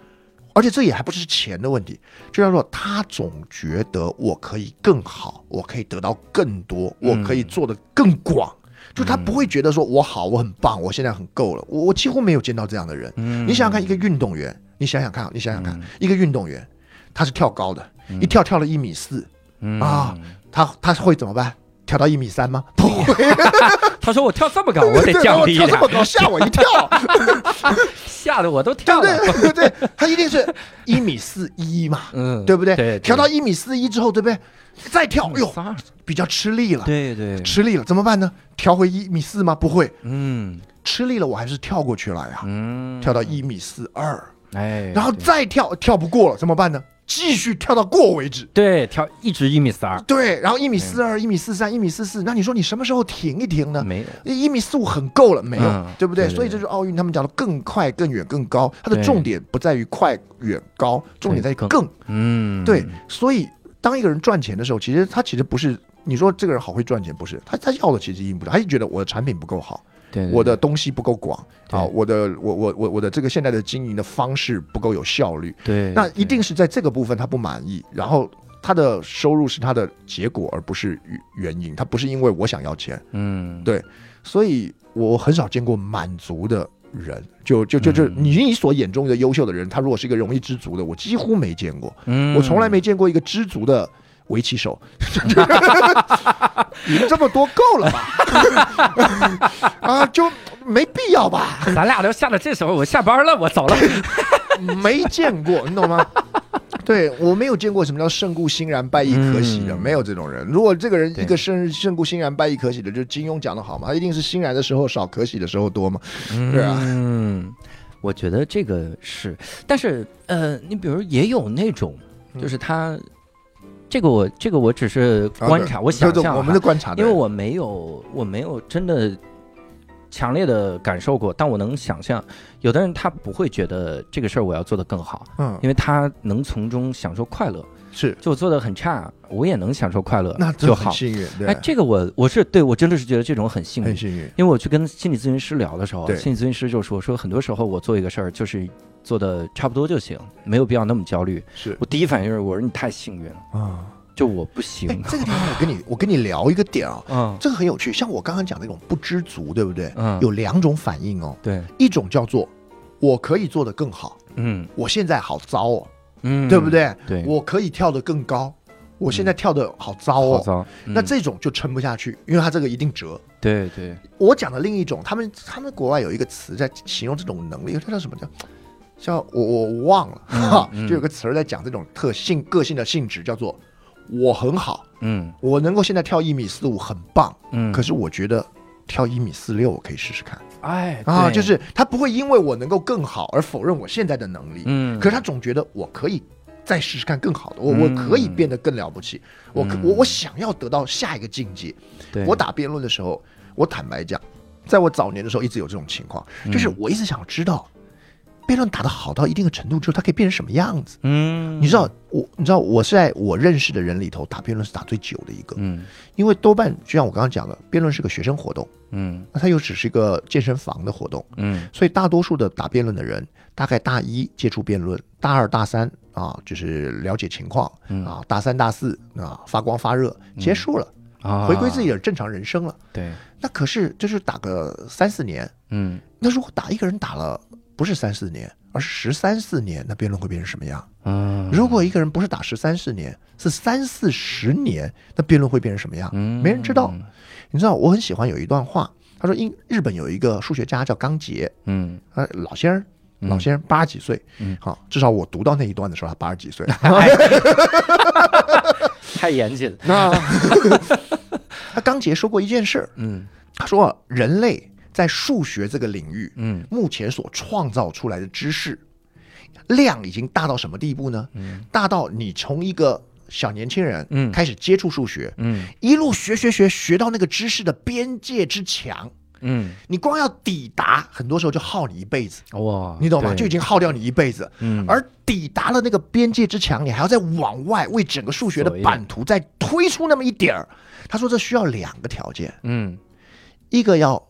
而且这也还不是钱的问题，就叫做他总觉得我可以更好，我可以得到更多，我可以做得更广。就他不会觉得说我好，我很棒，我现在很够了。我我几乎没有见到这样的人。嗯你想想看，一个运动员，你想想看，你想想看，嗯一个运动员，他是跳高的，一跳跳了一米四，嗯啊他他会怎么办？跳到一米三吗？不会，他说我跳这么高，我得对降低一点我跳这，么高，吓我一跳。吓得我都跳不了。对？对，他一定是一米四一嘛，嗯，对不对？对，调到一米四一之后，对不对？再跳，哎呦，比较吃力了，对对，吃力了，怎么办呢？调回一米四吗？不会，嗯吃力了，我还是跳过去了呀，嗯，跳到一米四二，哎，然后再跳，跳不过了，怎么办呢？继续跳到过为止。对跳一直一米四二，对，然后一米四二、一米四三、一米四四，那你说你什么时候停一停呢？没有，一米四五很够了，没有，嗯对不对？对对所以这就是奥运他们讲的更快、更远、更高。它的重点不在于快、远、高，重点在于更更。嗯，对，所以当一个人赚钱的时候，其实他其实不是你说这个人好会赚钱，不是他他要的其实一定不是，他就觉得我的产品不够好，对，对我的东西不够广对啊，我的我我我我的这个现在的经营的方式不够有效率，对，那一定是在这个部分他不满意，然后。他的收入是他的结果，而不是原因。他不是因为我想要钱，嗯对所以我很少见过满足的人。就就就就嗯你你所眼中的优秀的人，他如果是一个容易知足的，我几乎没见过。嗯，我从来没见过一个知足的围棋手，赢这么多够了吧？啊，就没必要吧？咱俩都下到这时候，我下班了，我走了。没见过，你懂吗？对我没有见过什么叫胜故欣然败亦可喜的，嗯没有这种人。如果这个人一个胜胜故欣然败亦可喜的，就是金庸讲的好嘛，他一定是欣然的时候少，可喜的时候多嘛。对啊嗯，我觉得这个是，但是呃，你比如也有那种，嗯就是他，这个我这个我只是观察，我想象我们的观察，因为我没有我没有真的强烈的感受过，但我能想象，有的人他不会觉得这个事儿我要做得更好，嗯因为他能从中享受快乐。是就我做的很差，我也能享受快乐，那就好。幸运，对，哎，这个我我是对我真的是觉得这种很幸运很，幸运，因为我去跟心理咨询师聊的时候，心理咨询师就说说很多时候我做一个事儿就是做的差不多就行，没有必要那么焦虑。是我第一反应就是我说你太幸运了，啊。就我不行哎，。这个地方我跟你 我跟你聊一个点啊，嗯这个很有趣。像我刚刚讲那种不知足，对不对？嗯，有两种反应哦，对，一种叫做我可以做得更好，嗯我现在好糟哦，嗯，对不？对？对，我可以跳得更高，我现在跳得好糟好哦。那这种就撑不下去，因为它这个一定折。对对，我讲的另一种，他们他们国外有一个词在形容这种能力，它叫什么叫？叫我我忘了嗯哈，嗯就有个词儿在讲这种特性个性的性质，叫做我很好，嗯我能够现在跳一米四五很棒，嗯，可是我觉得跳一米四六我可以试试看哎啊，就是他不会因为我能够更好而否认我现在的能力，嗯，可是他总觉得我可以再试试看更好的，我嗯。我可以变得更了不起，我嗯。我我想要得到下一个境界。对。我打辩论的时候，我坦白讲，在我早年的时候一直有这种情况，就是嗯我一直想知道，辩论打得好到一定的程度之后，它可以变成什么样子。嗯，你知道我，你知道我是在我认识的人里头打辩论是打最久的一个，嗯。因为多半就像我刚刚讲的，辩论是个学生活动，嗯。那它又只是一个健身房的活动，嗯。所以大多数的打辩论的人，大概大一接触辩论，大二大三啊就是了解情况嗯。啊，大三大四啊发光发热结束了，啊，回归自己的正常人生了。对，那可是就是打个三四年，嗯。那如果打一个人打了不是三四年，而是十三四年，那辩论会变成什么样？嗯，如果一个人不是打十三四年，是三四十年，那辩论会变成什么样？嗯。没人知道。你知道，我很喜欢有一段话，他说，英日本有一个数学家叫冈杰，嗯。啊，老先生，嗯。老先生八十几岁，嗯。好，至少我读到那一段的时候，他八十几岁。太严谨了，那 他冈杰说过一件事儿，嗯。他说人类在数学这个领域，嗯。目前所创造出来的知识量已经大到什么地步呢？嗯。大到你从一个小年轻人，嗯。开始接触数学，嗯。一路学学学学到那个知识的边界之墙，嗯，你光要抵达，很多时候就耗你一辈子，哇，你懂吗？就已经耗掉你一辈子。嗯。而抵达了那个边界之墙，你还要再往外为整个数学的版图再推出那么一点儿。他说这需要两个条件，嗯。一个要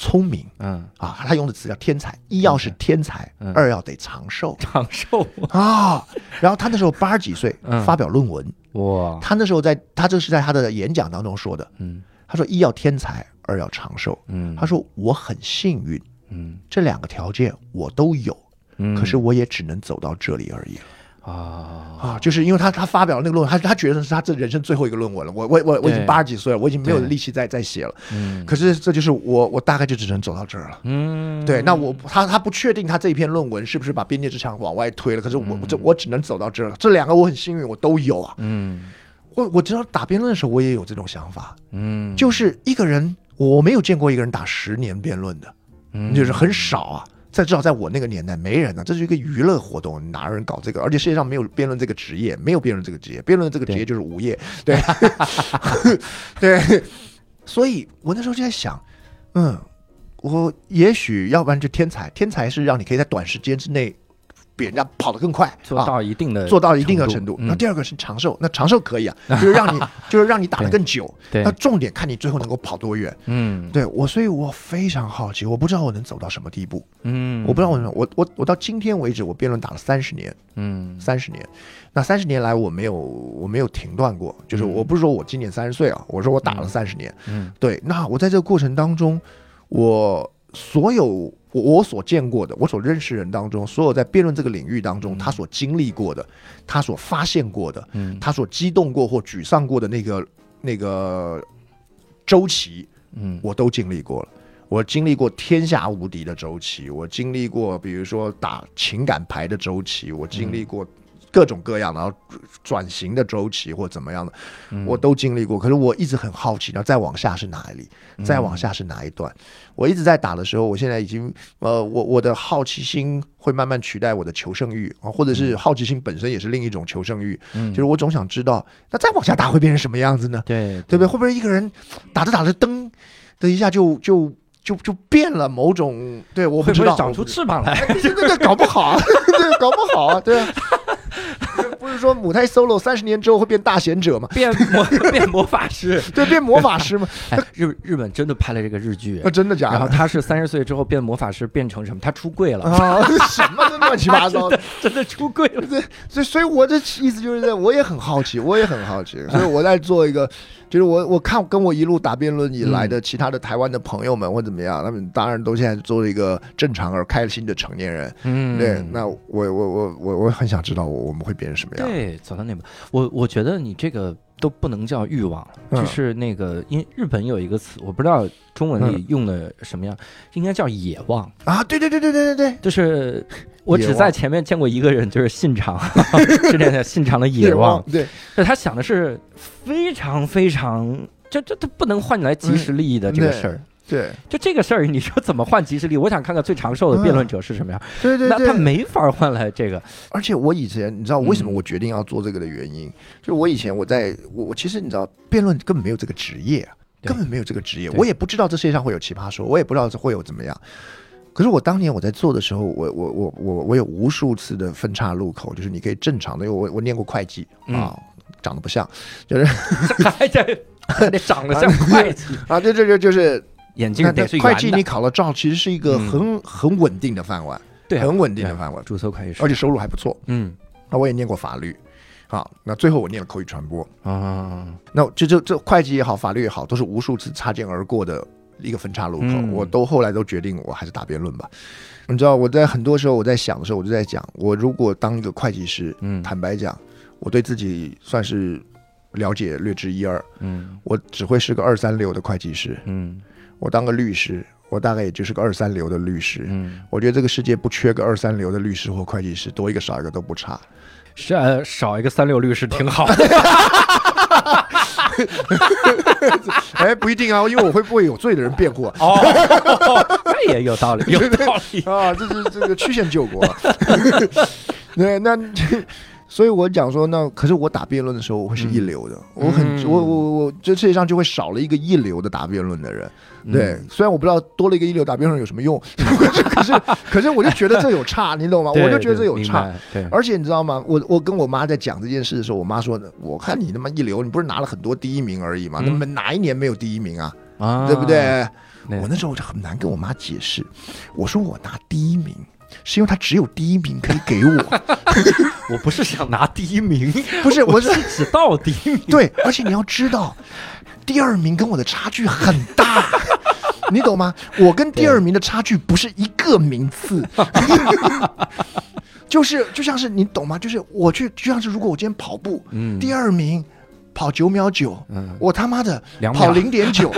聪明。嗯。啊，他用的词叫天才，一要是天才，嗯。二要得长寿。长寿。啊。然后他那时候八十几岁嗯。发表论文，哇，他那时候在他这是在他的演讲当中说的，嗯。他说一要天才，二要长寿。嗯，他说我很幸运，嗯。这两个条件我都有，嗯，可是我也只能走到这里而已了。啊啊，就是因为他他发表了那个论文，他他觉得是他这人生最后一个论文了。我我我我已经八十几岁了，我已经没有力气再再写了。嗯可是这就是我我大概就只能走到这儿了。嗯对，那我他他不确定他这一篇论文是不是把边界之墙往外推了，可是我我这我只能走到这儿了。这两个我很幸运，我都有啊。嗯我我知道打辩论的时候，我也有这种想法，嗯就是一个人我没有见过一个人打十年辩论的，嗯就是很少啊。在至少在我那个年代，没人呢、这是一个娱乐活动，哪有人搞这个？而且世界上没有辩论这个职业，没有辩论这个职业，辩论这个职业就是无业，对，对。所以我那时候就在想，嗯，我也许要不然就天才，天才是让你可以在短时间之内比人家跑得更快，做啊到一定的做到一定的程度。嗯那第二个是长寿，那长寿可以啊，就是让你就是让你打得更久。对那重点看你最后能够跑多远。嗯对我，所以我非常好奇，我不知道我能走到什么地步。嗯，我不知道我能，我我我到今天为止，我辩论打了三十年，嗯三十年。那三十年来，我没有我没有停断过，就是嗯我不是说我今年三十岁啊，我说我打了三十年。嗯对，那我在这个过程当中，我所有我我所见过的，我所认识人当中，所有在辩论这个领域当中，他所经历过的，他所发现过的，嗯。他所激动过或沮丧过的那个那个周期，嗯。我都经历过了。我经历过天下无敌的周期，我经历过比如说打情感牌的周期，我经历过各种各样的，然后转型的周期或怎么样的，嗯我都经历过。可是我一直很好奇，然后再往下是哪里，再往下是哪一段？我一直在打的时候，我现在已经呃，我我的好奇心会慢慢取代我的求胜欲啊，或者是好奇心本身也是另一种求胜欲，嗯就是我总想知道，那再往下打会变成什么样子呢？对对不对？会不会一个人打着打着灯的一下就就就就变了某种？对，我不知道，会不会长出翅膀来？对对对，搞不好啊，对，搞不好啊，对啊。不是说母胎 solo 三十年之后会变大贤者吗？变魔 变魔法师？对，变魔法师吗？哎，日日本真的拍了这个日剧啊，，真的假的？然后他是三十岁之后变魔法师，变成什么？他出柜了，啊，什么都乱七八糟的。真的出柜了。对所以，所以我的意思就是这样，我也很好奇，我也很好奇，所以我在做一个，就是我我看跟我一路打辩论以来的其他的台湾的朋友们或怎么样，他们当然都现在做了一个正常而开心的成年人。嗯对，那我我我我我很想知道我我们会变成什么样。对，走到那步，我我觉得你这个都不能叫欲望，嗯就是那个，因为日本有一个词，我不知道中文里用的什么样，应该叫野望。啊，对对对对对对对，就是我只在前面见过一个人，就是信长，是那个信长的野望。对，就他想的是非常非常，这这他不能换来及时利益的这个事儿。对，就这个事儿，你说怎么换及时力？我想看看最长寿的辩论者是什么样。对对，那他没法换来这个。而且我以前，你知道为什么我决定要做这个的原因？就我以前我在我我其实你知道，辩论根本没有这个职业，根本没有这个职业，我也不知道这世界上会有奇葩说，我也不知道会有怎么样。可是我当年我在做的时候，我我我我我有无数次的分岔路口，就是你可以正常的，因为我我念过会计啊，长得不像，就是 还在 得长得像会计 啊，对对对，就是眼镜得是会计，你考了照，其实是一个很很稳定的饭碗，对，很稳定的饭碗，注册会计师，而且收入还不错。嗯，那我也念过法律，好，那最后我念了口语传播。啊，那这这这会计也好，法律也好，都是无数次擦肩而过的。一个分叉路口，我都后来都决定，我还是打辩论吧。你知道，我在很多时候我在想的时候，我就在讲，我如果当一个会计师，嗯，坦白讲，我对自己算是了解略知一二，嗯，我只会是个二三流的会计师，嗯，我当个律师，我大概也就是个二三流的律师，嗯，我觉得这个世界不缺个二三流的律师或会计师，多一个少一个都不差，是啊，少一个三流律师挺好。哎，不一定啊，因为我会不会有罪的人辩护啊。哦，那也有道理，有道理啊，这是这个曲线救国。那，那所以，我讲说，那可是我打辩论的时候，我会是一流的。我很，我我我，这世界上就会少了一个一流的打辩论的人。对，虽然我不知道多了一个一流打辩论有什么用，可是可是我就觉得这有差，你懂吗？我就觉得这有差。对，而且你知道吗？我我跟我妈在讲这件事的时候，我妈说：“我看你他妈一流，你不是拿了很多第一名而已吗？那么哪一年没有第一名啊？啊，对不对？”我那时候我就很难跟我妈解释，我说我拿第一名是因为他只有第一名可以给我，我不是想拿第一名，不是，我是只到第一名。对，而且你要知道。第二名跟我的差距很大，你懂吗？我跟第二名的差距不是一个名次，就是就像是你懂吗？就是我去，就像是如果我今天跑步，第二名跑九秒九，我他妈的跑零点九。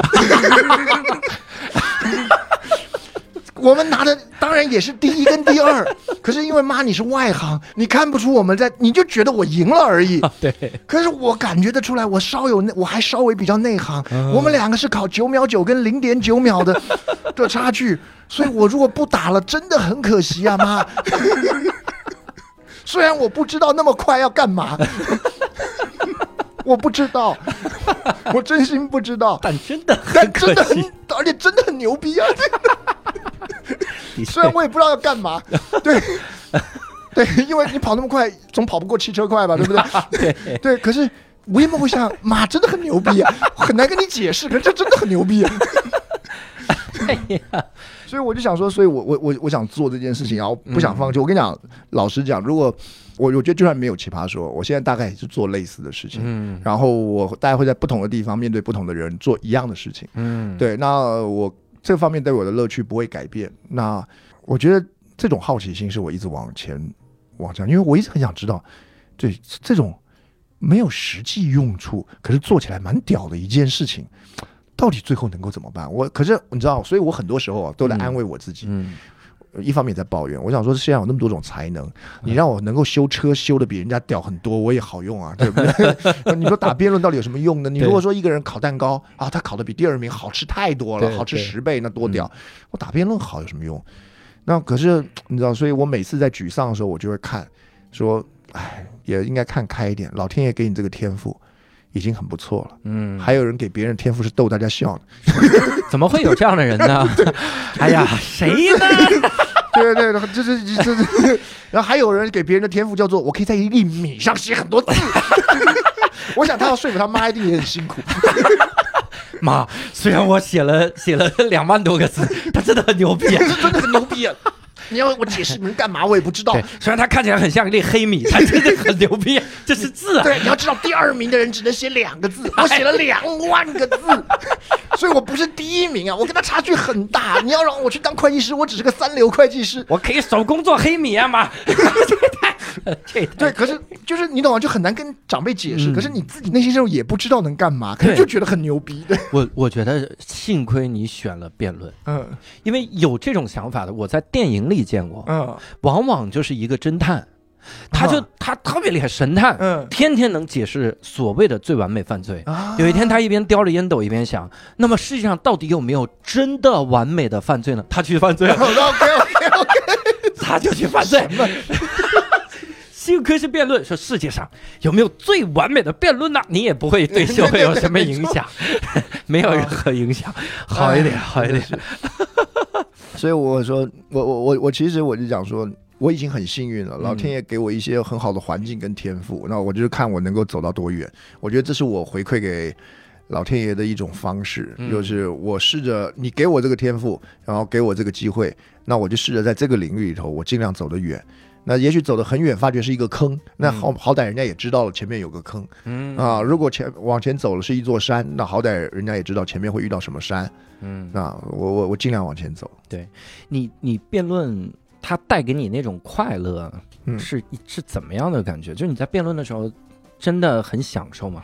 我们拿的当然也是第一跟第二，可是因为妈你是外行，你看不出我们在，你就觉得我赢了而已。对，可是我感觉得出来，我稍有，我还稍微比较内行。我们两个是考九秒九跟零点九秒的 的差距，所以我如果不打了，真的很可惜啊，妈。虽然我不知道那么快要干嘛，我不知道，我真心不知道，但真的，但真的很，而且真的很牛逼啊！虽然我也不知道要干嘛，对，对，因为你跑那么快，总跑不过汽车快吧，对不对？对，对。可是我一梦想，妈真的很牛逼啊，很难跟你解释，可是这真的很牛逼。哎呀，所以我就想说，所以我我我我想做这件事情，然后不想放弃。我跟你讲，老实讲，如果我我觉得就算没有奇葩说，我现在大概也是做类似的事情，嗯，然后我大概会在不同的地方面对不同的人做一样的事情，嗯，对，那我。这方面对我的乐趣不会改变。那我觉得这种好奇心是我一直往前往前，因为我一直很想知道，对这种没有实际用处，可是做起来蛮屌的一件事情，到底最后能够怎么办？我可是你知道，所以我很多时候啊都在安慰我自己。嗯。一方面在抱怨，我想说，世界上有那么多种才能，你让我能够修车修的比人家屌很多，我也好用啊，对不对？你说打辩论到底有什么用呢？你如果说一个人烤蛋糕啊，他烤的比第二名好吃太多了，好吃十倍，那多屌！我打辩论好有什么用？那可是你知道，所以我每次在沮丧的时候，我就会看，说，哎，也应该看开一点，老天爷给你这个天赋。已经很不错了，嗯，还有人给别人天赋是逗大家笑的，怎么会有这样的人呢？哎呀，谁呢？对对对，这是这是，然后还有人给别人的天赋叫做我可以在一粒米上写很多字，我想他要说服他妈一定也很辛苦。妈，虽然我写了写了两万多个字，他真的很牛逼，啊真的很牛逼。你要我解释你们干嘛？我也不知道。虽然他看起来很像一粒黑米，他真的很牛逼。这是字啊。对，你要知道，第二名的人只能写两个字，我写了两万个字，所以我不是第一名啊！我跟他差距很大。你要让我去当会计师，我只是个三流会计师。我可以手工做黑米啊妈！这对，可是就是你懂吗？就很难跟长辈解释。嗯可是你自己内心深处也不知道能干嘛，可是就觉得很牛逼。对，我我觉得幸亏你选了辩论，嗯因为有这种想法的，我在电影里见过，嗯往往就是一个侦探，他就啊他特别厉害，神探，嗯天天能解释所谓的最完美犯罪。啊有一天，他一边叼着烟斗一边想，那么世界上到底有没有真的完美的犯罪呢？他去犯罪了，OK OK OK，他就去犯罪。幸亏是辩论，说世界上有没有最完美的辩论呢？你也不会对 社会有什么影响，没 有任何影响，好一点，好一点。所以我说，我我我我其实我就讲说，我已经很幸运了，老天爷给我一些很好的环境跟天赋，那我就是看我能够走到多远。我觉得这是我回馈给老天爷的一种方式，嗯就是我试着你给我这个天赋，然后给我这个机会，那我就试着在这个领域里头，我尽量走得远。那也许走得很远，发觉是一个坑，那好好歹人家也知道了前面有个坑嗯啊。如果前往前走了是一座山，那好歹人家也知道前面会遇到什么山。嗯，那我我我尽量往前走。对你你辩论，它带给你那种快乐，嗯是是怎么样的感觉？就是你在辩论的时候，真的很享受吗？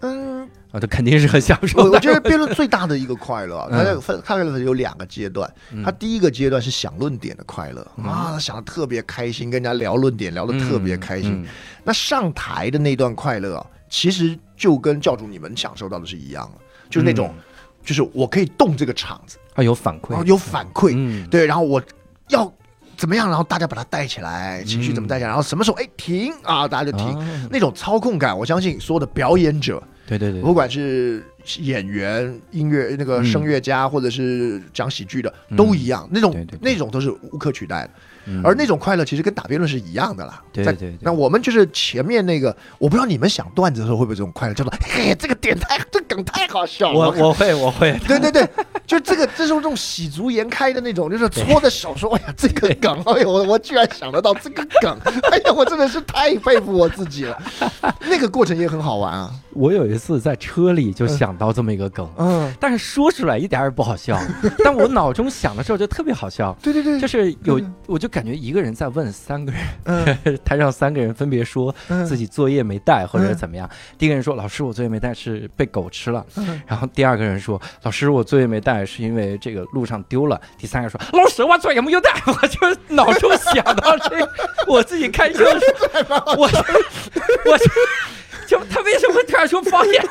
嗯，啊，他肯定是很享受的。我我觉得辩论最大的一个快乐啊，嗯它这个分快乐有两个阶段。嗯它第一个阶段是想论点的快乐啊，他，想的特别开心，跟人家聊论点聊的特别开心。嗯那上台的那段快乐啊，其实就跟教主你们享受到的是一样的，就是那种，就是我可以动这个场子，啊有反馈有反馈，嗯，对，然后我要怎么样，然后大家把它带起来，情绪怎么带起来，然后什么时候哎停啊，大家就停。啊那种操控感，我相信所有的表演者，对对对，不管是演员、音乐那个嗯声乐家，或者是讲喜剧的，都一样。那种那种都是无可取代的。嗯而那种快乐其实跟打辩论是一样的啦。对对对那我们就是前面那个，我不知道你们想段子的时候会不会这种快乐，叫做嘿，这个点太这梗太好笑了。我我会我会，对对对，就这个，这是这种喜逐颜开的那种，就是搓着手说：“哎呀，这个梗，哎呦，我我居然想得到这个梗，哎呀，我真的是太佩服我自己了。”那个过程也很好玩啊。我有一次在车里就想到这么一个梗，嗯，但是说出来一点也不好笑，但我脑中想的时候就特别好笑。对对对，就是有嗯，我就感觉一个人在问三个人，嗯 台上三个人分别说嗯自己作业没带或者怎么样。第一个人说：“老师，我作业没带是被狗吃了。嗯”然后第二个人说：“老师，我作业没带是因为这个路上丢了。”第三个说：“老师，我作业没有带。”我就脑中想到这个，我自己开车的时候，我我就他为什么会突然说方言？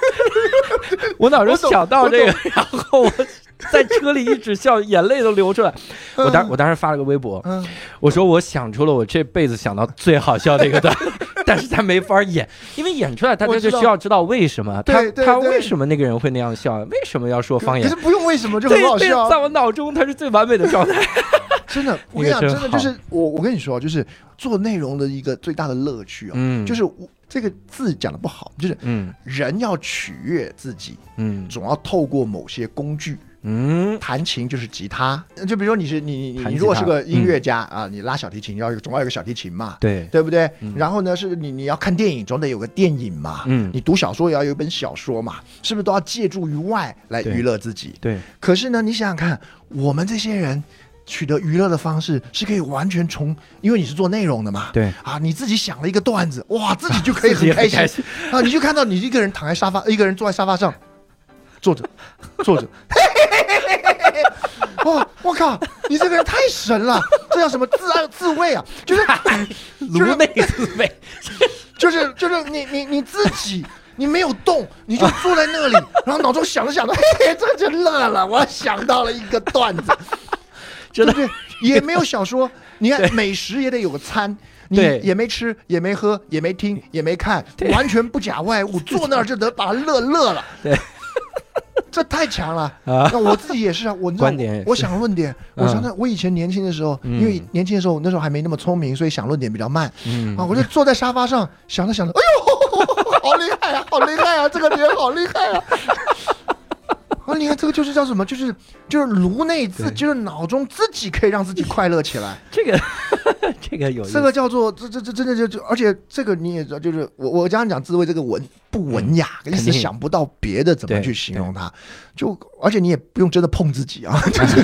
我脑中想到这个，然后我 在车里一直笑，眼泪都流出来。我当我当时发了个微博，嗯，我说我想出了我这辈子想到最好笑的一个段，但是他没法演，因为演出来大家就需要知道为什么他他为什么那个人会那样笑，为什么要说方言可是。不用为什么就很好笑啊，在我脑中他是最完美的状态。真的。我跟你讲，真真的就是我，我跟你说，就是做内容的一个最大的乐趣啊，嗯就是我这个字讲的不好，就是嗯人要取悦自己，嗯总要透过某些工具。嗯。弹琴就是吉他，就比如说你是你你如果是个音乐家、啊，你拉小提琴要有总要有个小提琴嘛，对，对不对？嗯。然后呢，是你你要看电影，总得有个电影嘛。嗯。你读小说也要有一本小说嘛，是不是都要借助于外来娱乐自己？对，可是呢，你想想看，我们这些人取得娱乐的方式是可以完全从，因为你是做内容的嘛，对。啊，你自己想了一个段子，哇，自己就可以很开心。很开心。啊，你就看到你一个人躺在沙发，一个人坐在沙发上，坐着，坐着，哇，我靠，你这个人太神了，这叫什么自爱自慰啊？就是 颅内自慰，就是就是你你你自己。你没有动，你就坐在那里，然后脑中想着想着，嘿 嘿，这个就乐了。我想到了一个段子，真的对不对？也没有小说，你看美食也得有个餐，你对也没吃，也没喝，也没听，也没看，完全不假外物，坐那儿就得把它乐乐了。对，这太强了。啊。那我自己也是啊，我观点我想论点，我嗯常常我以前年轻的时候，嗯。因为年轻的时候我那时候还没那么聪明，所以想论点比较慢。嗯。啊，我就坐在沙发上想着想着，哎呦，好厉害啊，好厉害啊，这个人好厉害啊。啊，你看这个就是叫什么？就是就是颅内自，就是脑中自己可以让自己快乐起来。这个这个有这个叫做这这这真的就就，而且这个你也知道，就是我我刚刚讲自慰这个文不文雅，一时想不到别的怎么去形容它。就而且你也不用真的碰自己啊，就是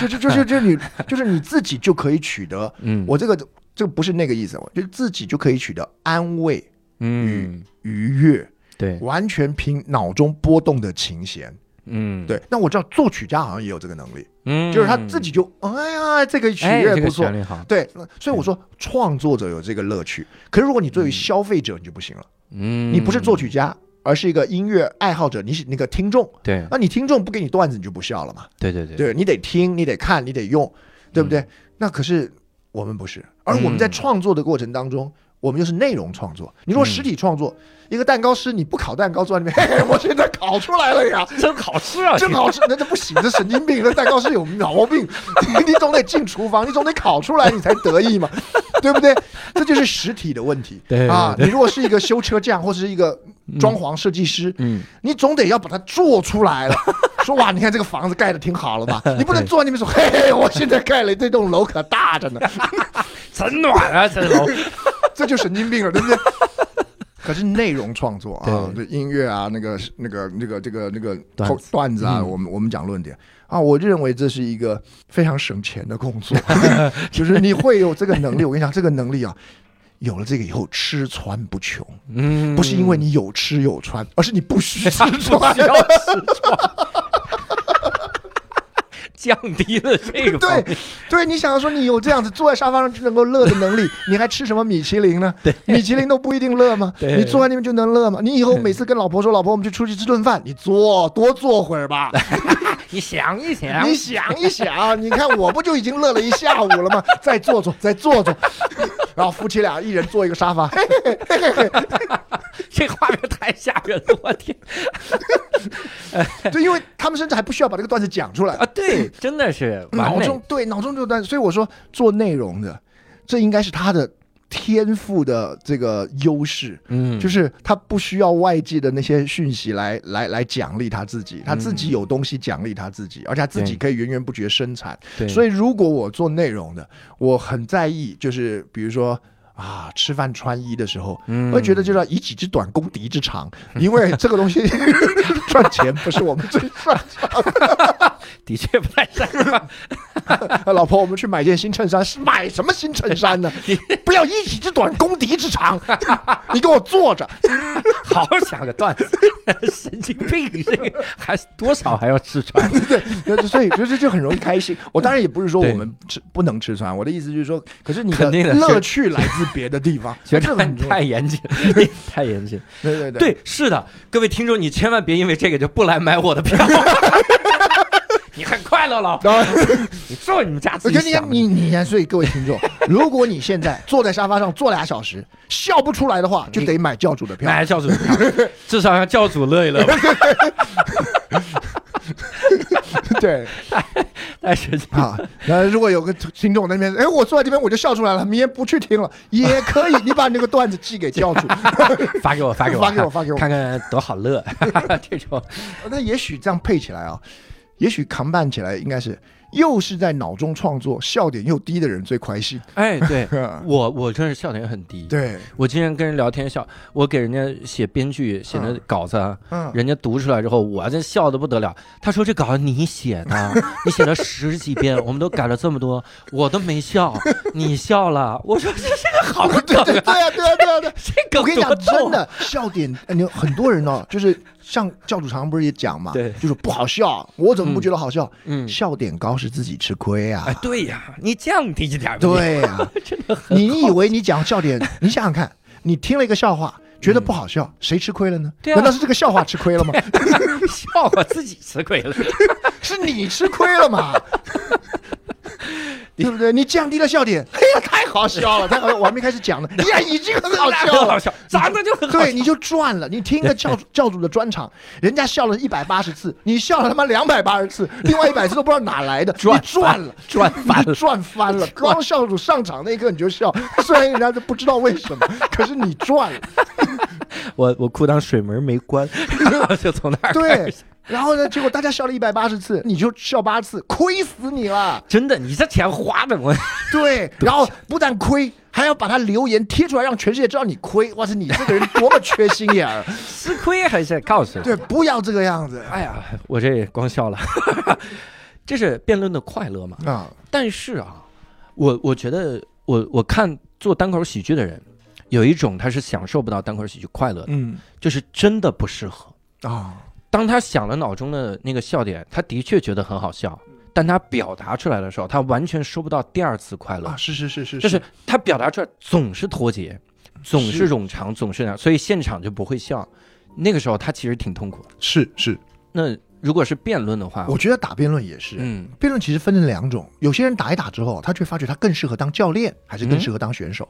就就就是就是你就是你自己就可以取得。嗯我这个这个不是那个意思，我觉得自己就可以取得安慰、嗯，愉悦，对，完全凭脑中波动的琴弦。嗯，，对，那我知道作曲家好像也有这个能力，嗯，就是他自己就哎呀，这个曲乐不错。对，所以我说创作者有这个乐趣，可是如果你作为消费者，你就不行了。嗯，你不是作曲家，而是一个音乐爱好者，你是那个听众。对，那你听众不给你段子，你就不笑了嘛？对对对，对你得听，你得看，你得用，对不对？嗯那可是我们不是，而我们在创作的过程当中，我们就是内容创作。你如果实体创作，一个蛋糕师，你不烤蛋糕坐在里面，嘿 嘿，我现在烤出来了呀，真好吃啊，真好吃，那就不行，这神经病，那蛋糕师有毛病，你总得进厨房，你总得烤出来，你才得意嘛，对不对？这就是实体的问题。对对啊，你如果是一个修车匠或是一个装潢设计师，嗯，你总得要把它做出来了。说哇，你看这个房子盖的挺好了吧？你不能对坐在那边说，嘿嘿，我现在盖了这栋楼可大着呢，真暖啊，这楼，这就神经病了，对不对？可是内容创作啊，对。这音乐啊，那个那个那个这个那个段子。段子啊，嗯。我们我们讲论点。啊，我认为这是一个非常省钱的工作，就是你会有这个能力。我跟你讲，这个能力啊，有了这个以后吃穿不穷，嗯，不是因为你有吃有穿，而是你不需吃不穿需。要吃穿，降低了这个方对面，对，你想要说你有这样子坐在沙发上就能够乐的能力，你还吃什么米其林呢？对，米其林都不一定乐吗？你坐在那边就能乐吗？你以后每次跟老婆说，老婆我们去出去吃顿饭，你坐多坐会儿吧。你想一想你，想一想，你看我不就已经乐了一下午了吗？再坐坐，再坐坐，然后夫妻俩一人坐一个沙发，嘿嘿嘿嘿嘿这画面太吓人了，我天对，因为他们甚至还不需要把这个段子讲出来，啊！对，真的是脑中对脑中就有段子，所以我说做内容的，这应该是他的天赋的这个优势。嗯，就是他不需要外界的那些讯息来来来奖励他自己，他自己有东西奖励他自己，而且他自己可以源源不绝生产。对，所以以如果我做内容的，我很在意，就是比如说。啊，吃饭穿衣的时候，嗯我会觉得就是要以己之短攻敌之长，因为这个东西 赚钱不是我们最擅长的确不太擅长。的。老婆，我们去买件新衬衫，是 买什么新衬衫呢？不要一己之短攻敌之长，你给我坐着。好好想个段子，神经病，这个还是多少还要吃穿。对，所以就是就很容易开心。我当然也不是说我们吃不能吃穿，我的意思就是说，可是你肯定的乐趣来自别的地方，学长这很太严谨，太严谨。对对对对，是的，各位听众，你千万别因为这个就不来买我的票。你很快乐了，你做你们家自我跟你讲，己想的。你你所以各位听众，如果你现在坐在沙发上坐俩小时笑不出来的话，就得买教主的票。买教主的票，至少让教主乐一乐吧。对太神奇了。啊，然后如果有个听众那边，哎，我坐在这边我就笑出来了，明天不去听了也可以，你把那个段子寄给教主，发给我，发给我，发给我发给我看看多好乐。这种那也许这样配起来啊，也许扛办起来应该是又是在脑中创作，笑点又低的人最开心。哎，对 我我真是笑点很低。对，我今天跟人聊天笑，我给人家写编剧写的稿子啊，嗯，人家读出来之后，我这笑的不得了。他说这稿子你写的，你写了十几遍，我们都改了这么多，我都没笑，你笑了。我说这是个好 梗对对啊，对啊，对啊，对啊，对啊。这梗我跟你讲，真的笑点，呃你很多人哦，就是像教主常常不是也讲嘛，对就是不好笑，我怎么不觉得好笑？嗯，笑点高是自己吃亏啊哎，。对呀，你降低一点，对呀、真的很你以为你讲笑点，你想想看，你听了一个笑话，觉得不好笑，谁吃亏了呢？对啊难道是这个笑话吃亏了吗？笑话自己吃亏了。是你吃亏了嘛？对不对？你降低了笑点，哎呀，太好笑了，太好！我还没开始讲呢，哎呀，已经很好笑了很好。笑，长得就很好笑。对，你就赚了。你听一个教主教主的专场，人家笑了一百八十次，你笑了他妈两百八十次，另外一百次都不知道哪来的，赚你赚了，赚翻了赚翻了。光教主上场那一刻你就笑，虽然人家都不知道为什么，可是你赚了。我我裤裆水门没关，就从那儿对始。，然后呢，结果大家笑了一百八十次，你就笑八次，亏死你了。真的，你这钱花的我。对，然后不但亏，还要把他留言贴出来，让全世界知道你亏。哇塞，你这个人多么缺心眼儿！吃亏还是告诉你？对，不要这个样子哎呀，我这光笑了，这是辩论的快乐嘛？啊。但是啊，我我觉得我我看做单口喜剧的人，有一种他是享受不到单口喜剧快乐的，嗯就是真的不适合。啊，当他想了脑中的那个笑点，他的确觉得很好笑，但他表达出来的时候，他完全收不到第二次快乐。啊，，是是是是，就是。他表达出来总是脱节，总是是。冗长，总是那样，所以现场就不会笑。那个时候他其实挺痛苦的。是是，那如果是辩论的话，我觉得打辩论也是，嗯。辩论其实分成两种，有些人打一打之后，他却发觉他更适合当教练，还是更嗯。适合当选手，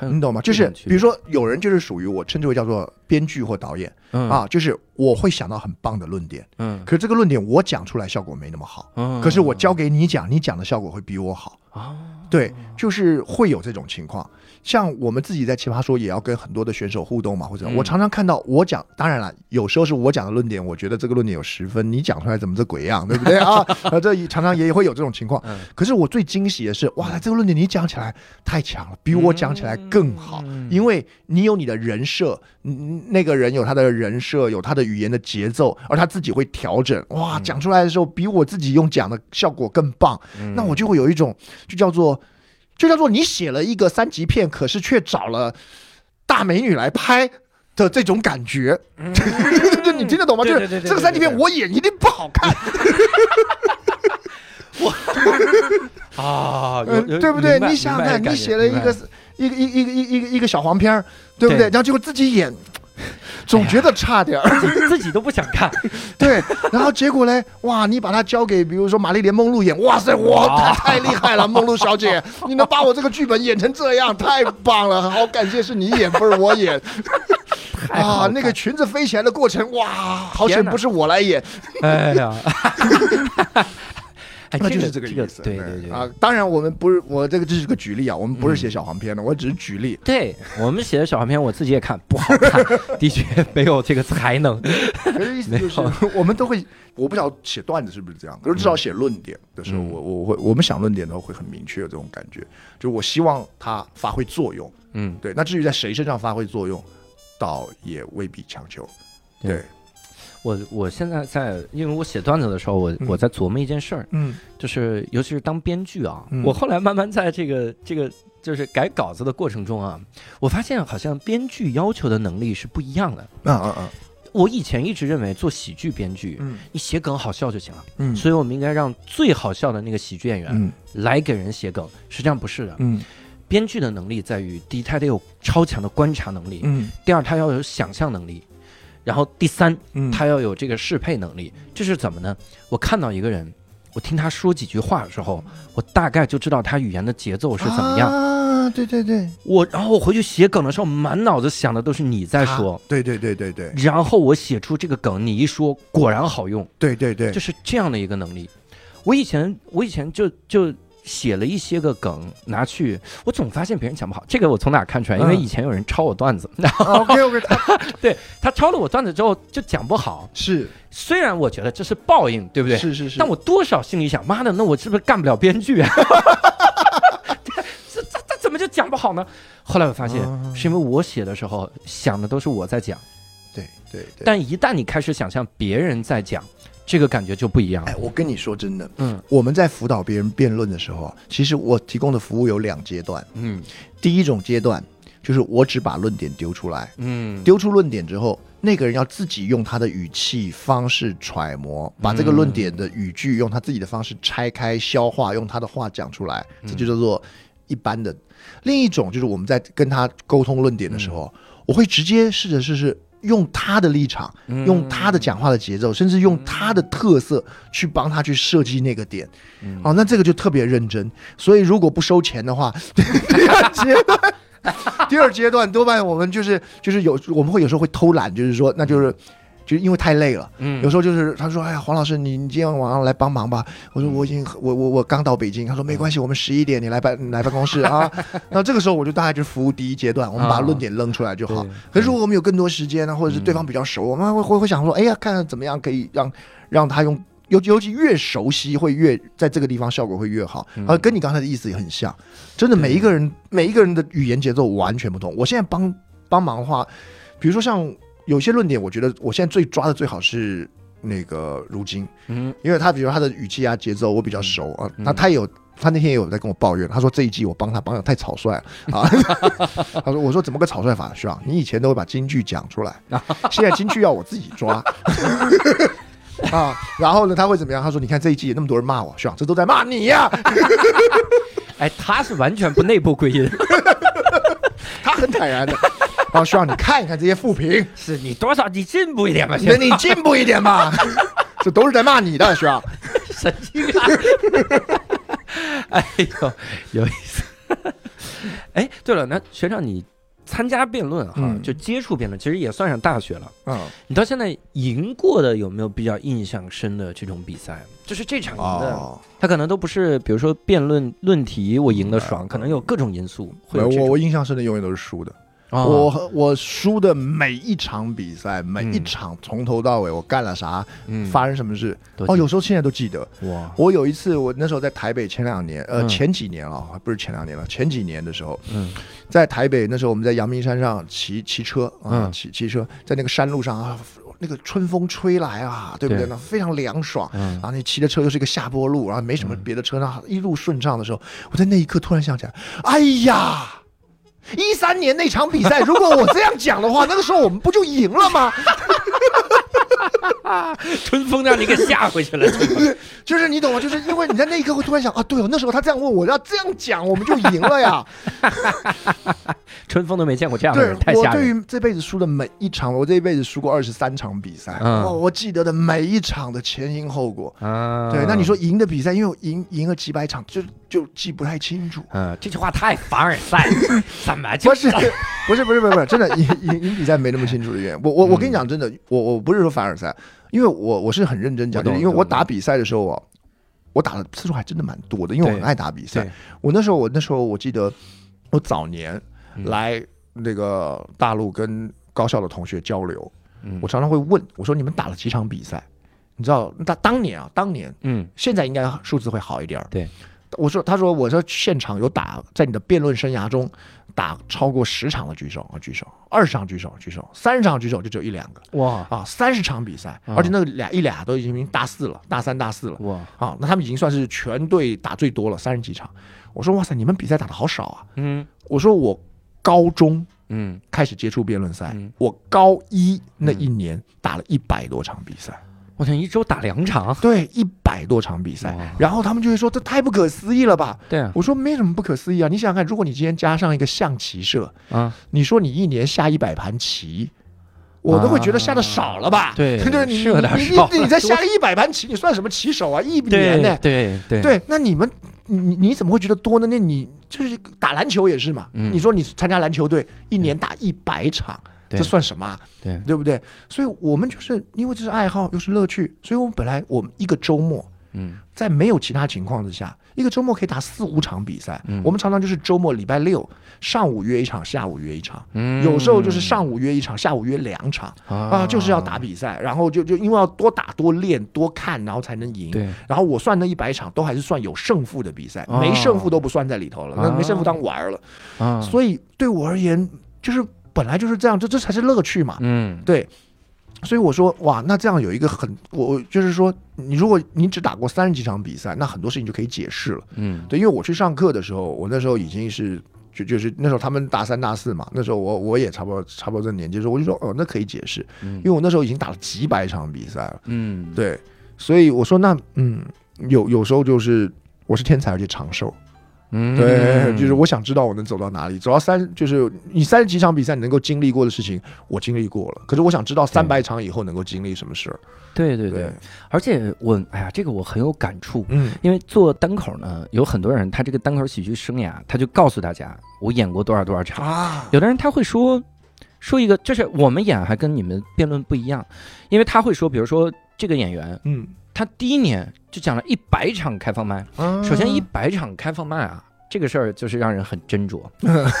你懂吗？就是比如说有人就是属于我称之为叫做编剧或导演嗯啊，就是我会想到很棒的论点，嗯可是这个论点我讲出来效果没那么好，嗯可是我交给你讲，你讲的效果会比我好。啊对，就是会有这种情况。像我们自己在奇葩说也要跟很多的选手互动嘛，或者嗯我常常看到我讲，当然了，有时候是我讲的论点，我觉得这个论点有十分，你讲出来怎么这鬼样，对不对啊？啊，这常常也会有这种情况。嗯可是我最惊喜的是，哇，这个论点你讲起来太强了，比我讲起来更好，嗯因为你有你的人设，嗯，那个人有他的人设，有他的语言的节奏，而他自己会调整，哇，讲出来的时候比我自己用讲的效果更棒。嗯那我就会有一种，就叫做，就叫做你写了一个三级片，可是却找了大美女来拍的这种感觉，就你听得懂吗？就是这个三级片我演一定不好看，我 啊，嗯，对不对？你想想看，你写了一个一个一一个一一个一个小黄片儿，对不对？对然后结果自己演。总觉得差点儿，自己自己都不想看，对，然后结果呢，哇，你把它交给比如说玛丽莲梦露演，哇塞，哇，哇。太太厉害了，梦露小姐，你能把我这个剧本演成这样，太棒了，好感谢是你演，不是我演。啊那个裙子飞起来的过程，哇，好险不是我来演，哎呀，哎，那就是这这个意思。对对对啊，当然我们不是，我这个这是个举例啊，我们不是写小黄片的，我只是举例。对我们写的小黄片，我自己也看不好看，的确 没有这个才能。可是意思就是，我们都会，我不知道写段子是不是这样，可是至少写论点的时候，嗯我我会我们想论点的时候会很明确的这种感觉，就我希望它发挥作用。嗯，对，那至于在谁身上发挥作用，倒也未必强求。对对，我我现在在，因为我写段子的时候，我嗯我在琢磨一件事儿，嗯就是尤其是当编剧啊，嗯我后来慢慢在这个这个就是改稿子的过程中啊，我发现好像编剧要求的能力是不一样的。啊啊啊，我以前一直认为做喜剧编剧，嗯你写梗好笑就行了，嗯所以我们应该让最好笑的那个喜剧演员嗯来给人写梗。实际上不是的，嗯编剧的能力在于第一，他得有超强的观察能力；嗯第二，他要有想象能力；然后第三，嗯，他要有这个适配能力。这是怎么呢？我看到一个人，我听他说几句话的时候，我大概就知道他语言的节奏是怎么样。啊？对对对，我然后我回去写梗的时候，满脑子想的都是你在说啊，对对对对对然后我写出这个梗，你一说果然好用，对对对，就是这样的一个能力。我以前我以前就就。写了一些个梗拿去，我总发现别人讲不好。这个我从哪儿看出来？因为嗯以前有人抄我段子，OK OK，他 他抄了我段子之后就讲不好。是虽然我觉得这是报应，对不对？是是是，但我多少心里想，妈的，那我是不是干不了编剧啊？这这这怎么就讲不好呢？后来我发现，啊是因为我写的时候想的都是我在讲，对对对。但一旦你开始想象别人在讲，这个感觉就不一样哎，。我跟你说真的，嗯我们在辅导别人辩论的时候啊，其实我提供的服务有两阶段。嗯第一种阶段就是我只把论点丢出来，嗯，丢出论点之后，那个人要自己用他的语气方式揣摩，把这个论点的语句用他自己的方式拆开消化，用他的话讲出来，这就叫做一般的。另一种就是我们在跟他沟通论点的时候，我会直接试着试试。用他的立场，嗯。用他的讲话的节奏，甚至用他的特色去帮他去设计那个点，嗯。哦，那这个就特别认真。所以如果不收钱的话，第二阶段，第二阶段多半我们就是就是有我们会有时候会偷懒，就是说那就是就是因为太累了。嗯有时候就是他说：“哎呀，黄老师，你你今天晚上来帮忙吧。”我说：“我已经我我我刚到北京。”他说：“没关系，我们十一点你来办你来办公室啊。”那这个时候我就大概就服务第一阶段，我们把啊论点扔出来就好。可是如果我们有更多时间呢，或者是对方比较熟，我们会会会想说：“哎呀，看看怎么样可以让让他用。”尤尤其越熟悉，会越在这个地方效果会越好。嗯而跟你刚才的意思也很像，真的每一个人每一个人的语言节奏完全不同。我现在帮帮忙的话，比如说像有些论点，我觉得我现在最抓的最好是那个如今，嗯因为他比如他的语气啊节奏我比较熟啊，他也有他那天也有在跟我抱怨，他说这一季我帮他帮的太草率了啊。他说我说怎么个草率法？学长，你以前都会把京剧讲出来，现在京剧要我自己抓。啊，然后呢，他会怎么样？他说：“你看这一季那么多人骂我，学长，这都在骂你呀。哎，他是完全不内部归因，他很坦然的。然后学长，你看一看这些负评，是你多少你进步一点吧？那你进步一点吧，这都是在骂你的，学长。神经啊！哎呦，有意思。哎，对了，那学长你。参加辩论哈，就接触辩论，其实也算上大学了。嗯，你到现在赢过的有没有比较印象深的这种比赛？就是这场赢的，他可能都不是，比如说辩论论题我赢的爽，可能有各种因素。我我印象深的永远都是输的。我我输的每一场比赛，每一场从头到尾我干了啥，发生什么事，哦，有时候现在都记得。哇！我有一次，我那时候在台北，前两年，呃，前几年啊，不是前两年了，前几年的时候，嗯，在台北那时候我们在阳明山上骑骑车啊，骑骑车在那个山路上啊，那个春风吹来啊，对不对？那非常凉爽。然后你骑的车又是一个下坡路，然后没什么别的车，那一路顺畅的时候，我在那一刻突然想起来，哎呀！一三年那场比赛，如果我这样讲的话，那个时候我们不就赢了吗？春风让你给吓回去了，就是你懂吗？就是因为你在那一刻会突然想啊，对哦，那时候他这样问我，要这样讲，我们就赢了呀。春风都没见过这样的人，太吓人。我对于这辈子输的每一场，我这一辈子输过二十三场比赛，哦，我记得的每一场的前因后果。啊，对，那你说赢的比赛，因为我赢赢了几百场，就就记不太清楚。嗯，这句话太凡尔赛，怎么不是？不是不是不是不是，真的赢赢赢比赛没那么清楚的原因。我我我跟你讲，真的，我我不是说凡尔赛。因为我我是很认真讲，因为我打比赛的时候啊，我打的次数还真的蛮多的，因为我很爱打比赛。我那时候我那时候我记得，我早年来那个大陆跟高校的同学交流，我常常会问我说：“你们打了几场比赛？”你知道，当当年啊，当年，嗯，现在应该数字会好一点。对。我说，他说，我说现场有打，在你的辩论生涯中打超过十场的举手啊，举手；二十场举手，举手；三十场举手就只有一两个。哇啊，三十场比赛，而且那个俩一俩都已经大四了，大三大四了。哇啊，那他们已经算是全队打最多了，三十几场。我说哇塞，你们比赛打的好少啊。嗯，我说我高中嗯开始接触辩论赛，我高一那一年打了一百多场比赛。我天，一周打两场，对，一百多场比赛，然后他们就会说这太不可思议了吧？对，我说没什么不可思议啊，你想想看，如果你今天加上一个象棋社啊，你说你一年下一百盘棋，我都会觉得下的少了吧？对，对，你你你你再下个一百盘棋，你算什么棋手啊？一年呢？对对对，那你们你你怎么会觉得多呢？那你就是打篮球也是嘛？你说你参加篮球队一年打一百场。这算什么？对对不对？所以我们就是因为这是爱好，又是乐趣，所以我们本来我们一个周末，嗯，在没有其他情况之下，一个周末可以打四五场比赛。我们常常就是周末礼拜六上午约一场，下午约一场，嗯，有时候就是上午约一场，下午约两场啊，就是要打比赛，然后就就因为要多打多练多看，然后才能赢。对，然后我算那一百场都还是算有胜负的比赛，没胜负都不算在里头了，那没胜负当玩了啊。所以对我而言，就是。本来就是这样，这这才是乐趣嘛。嗯，对，所以我说哇，那这样有一个很，我就是说，你如果你只打过三十几场比赛，那很多事情就可以解释了。嗯，对，因为我去上课的时候，我那时候已经是就就是那时候他们大三大四嘛，那时候我我也差不多差不多这年纪的，时候我就说哦，那可以解释，因为我那时候已经打了几百场比赛了。嗯，对，所以我说那嗯，有有时候就是我是天才而且长寿。嗯，对，就是我想知道我能走到哪里，走到三，就是你三十几场比赛你能够经历过的事情，我经历过了。可是我想知道三百场以后能够经历什么事儿。对对对，而且我，哎呀，这个我很有感触。嗯，因为做单口呢，有很多人他这个单口喜剧生涯，他就告诉大家我演过多少多少场啊。有的人他会说说一个，就是我们演还跟你们辩论不一样，因为他会说，比如说这个演员，嗯。他第一年就讲了一百场开放麦，首先一百场开放麦啊，这个事儿就是让人很斟酌。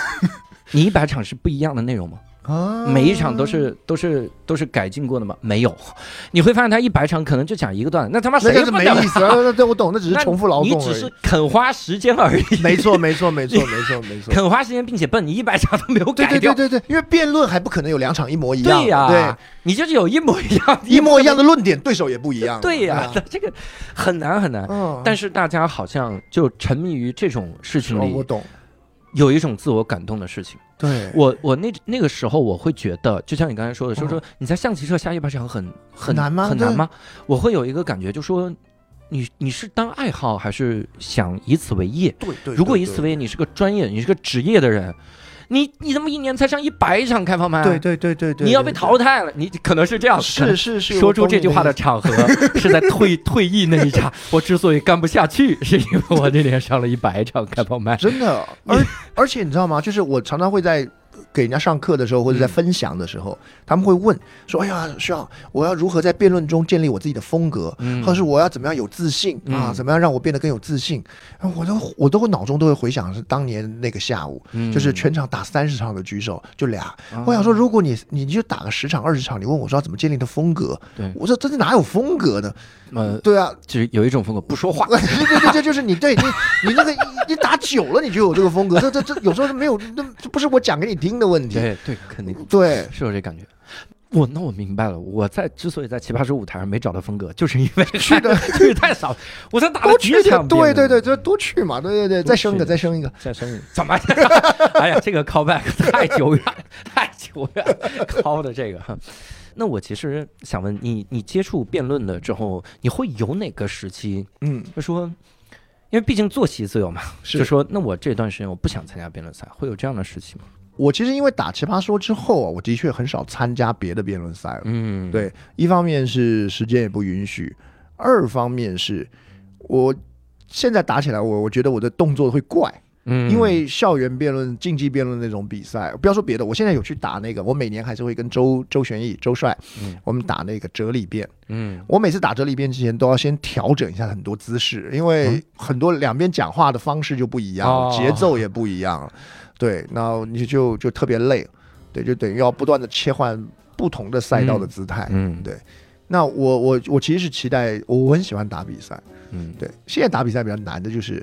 你一百场是不一样的内容吗？啊每一场都是都是都是改进过的吗？没有，你会发现他一百场可能就讲一个段子，那他妈谁不懂没意思了。对对，我懂，那只是重复劳动你。只是肯花时间而已。没错，没错，没错，没错，没错。肯花时间并且笨，你一百场都没有对改掉。对对对对，因为辩论还不可能有两场一模一样。对呀、对，你就是有一模一样，一模一样的论点，对手也不一样。对呀、啊这个很难很难。嗯，但是大家好像就沉迷于这种事情里，哦我懂。有一种自我感动的事情。对，我我那那个时候我会觉得，就像你刚才说的，说说你在象棋社下一把场很很很难吗很难吗？我会有一个感觉，就说你你是当爱好还是想以此为业？对对。如果以此为业，你是个专业，你是个职业的人，你你他妈一年才上一百场开放麦，对对对对对，你要被淘汰了，你可能是这样，是是是，说出这句话的场合是在退退役那一场。我之所以干不下去，是因为我那年上了一百场开放麦。真的，而而且你知道吗？就是我常常会在给人家上课的时候，或者在分享的时候，他们会问说：“哎呀，需要我要如何在辩论中建立我自己的风格，嗯或者是我要怎么样有自信啊？嗯怎么样让我变得更有自信？”啊我都我都会脑中都会回想是当年那个下午，嗯就是全场打三十场的举手就俩。啊我想说，如果你你就打个十场二十场，你问我说要怎么建立的风格，对我说真的哪有风格呢？呃，对啊，就是有一种风格不说话。对对对，这就是你对你你那个你打久了，你就有这个风格。这这这有时候是没有，那这不是我讲给你听的问题。对对，肯定对，是有这感觉。我那我明白了，我在之所以在奇葩说舞台上没找到风格，就是因为 去的去 太少，我才打了多去几场辩论。对对对，就多去嘛，对对对，再生一个，再生一个。再生一个 怎么？哎呀，这个 callback 太久远，太久远，call 的这个。那我其实想问你，你接触辩论了之后，你会有哪个时期嗯，就说，因为毕竟作息自由嘛，就说那我这段时间我不想参加辩论赛，会有这样的时期吗？我其实因为打奇葩说之后啊，我的确很少参加别的辩论赛了。嗯，对，一方面是时间也不允许，二方面是我现在打起来，我我觉得我的动作会怪。嗯，因为校园辩论、竞技辩论那种比赛，不要说别的，我现在有去打那个，我每年还是会跟周周旋义、周帅，嗯我们打那个哲理辩。嗯我每次打哲理辩之前都要先调整一下很多姿势，因为很多两边讲话的方式就不一样，哦节奏也不一样。对，那你就就特别累，对，就等于要不断的切换不同的赛道的姿态。嗯。对。那我我我其实是期待，我我很喜欢打比赛。嗯，对，现在打比赛比较难的就是，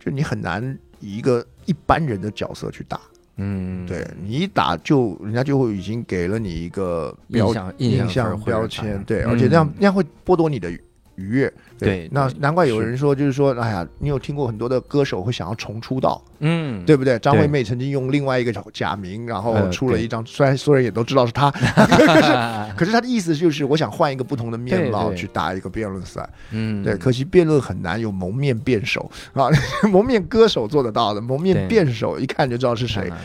就你很难以一个一般人的角色去打。嗯，对你一打就人家就会已经给了你一个标印象印印象标签，对，嗯。而且那样那样会剥夺你的愉悦。对那对难怪有人说，就是说，哎呀，你有听过很多的歌手会想要重出道，嗯，对不对？张惠妹曾经用另外一个假名，然后出了一张，虽然所有人也都知道是她，对，可是她的意思就是，我想换一个不同的面貌去打一个辩论赛。嗯，对，可惜辩论很难有蒙面辩手啊，蒙面歌手做得到的，蒙面辩手一看就知道是谁当。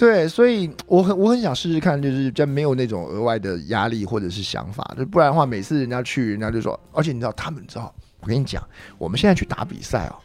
对，所以我很我很想试试看，就是在没有那种额外的压力或者是想法，就不然的话，每次人家去，人家就说，而且你知道，他们知道，我跟你讲，我们现在去打比赛哦，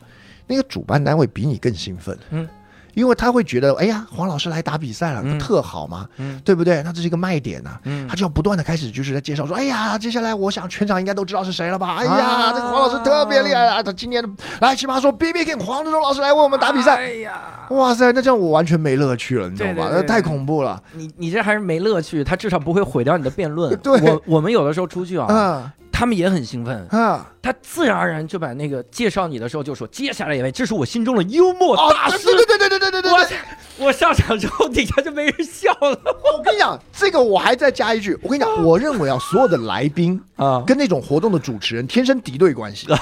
那个主办单位比你更兴奋，嗯。因为他会觉得，哎呀，黄老师来打比赛了，特好嘛？嗯对不对？那这是一个卖点呐、嗯他就要不断的开始就是在介绍说，哎呀，接下来我想全场应该都知道是谁了吧？哎呀，啊这个黄老师特别厉害啊！他今年来奇葩说 B B King 黄志忠老师来为我们打比赛，哎呀，哇塞，那这样我完全没乐趣了，你知道吧？那太恐怖了。你你这还是没乐趣，他至少不会毁掉你的辩论。对我我们有的时候出去啊，啊他们也很兴奋，啊！他自然而然就把那个介绍你的时候就说，接下来一位，这是我心中的幽默哦，大师。对对对对对对对我上场之后，底下就没人笑了。我跟你讲，这个我还再加一句，我跟你讲，我认为啊，所有的来宾啊。跟那种活动的主持人天生敌对关系。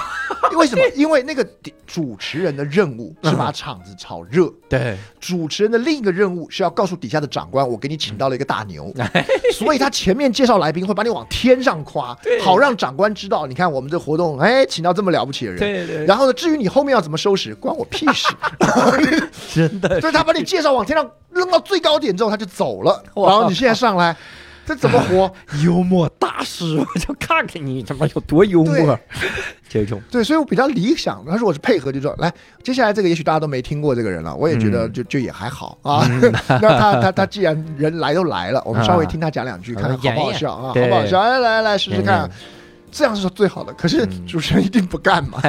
为什么？因为那个主持人的任务是把场子炒热，对，主持人的另一个任务是要告诉底下的长官，我给你请到了一个大牛，所以他前面介绍来宾会把你往天上夸，好让长官知道，你看我们这活动，哎，请到这么了不起的人。对对。然后呢，至于你后面要怎么收拾，关我屁事。真的。所以他把你介绍往天上扔到最高点之后，他就走了。然后你现在上来，这怎么活？幽默大师，我就看看你他妈有多幽默，这种对，所以我比较理想。他说我是配合，就说来，接下来这个也许大家都没听过这个人了，我也觉得嗯就就也还好啊。那他他他既然人来都来了，我们稍微听他讲两句，啊看看好不好笑啊，好不好笑？来来来试试看演。这样是最好的。可是嗯主持人一定不干嘛。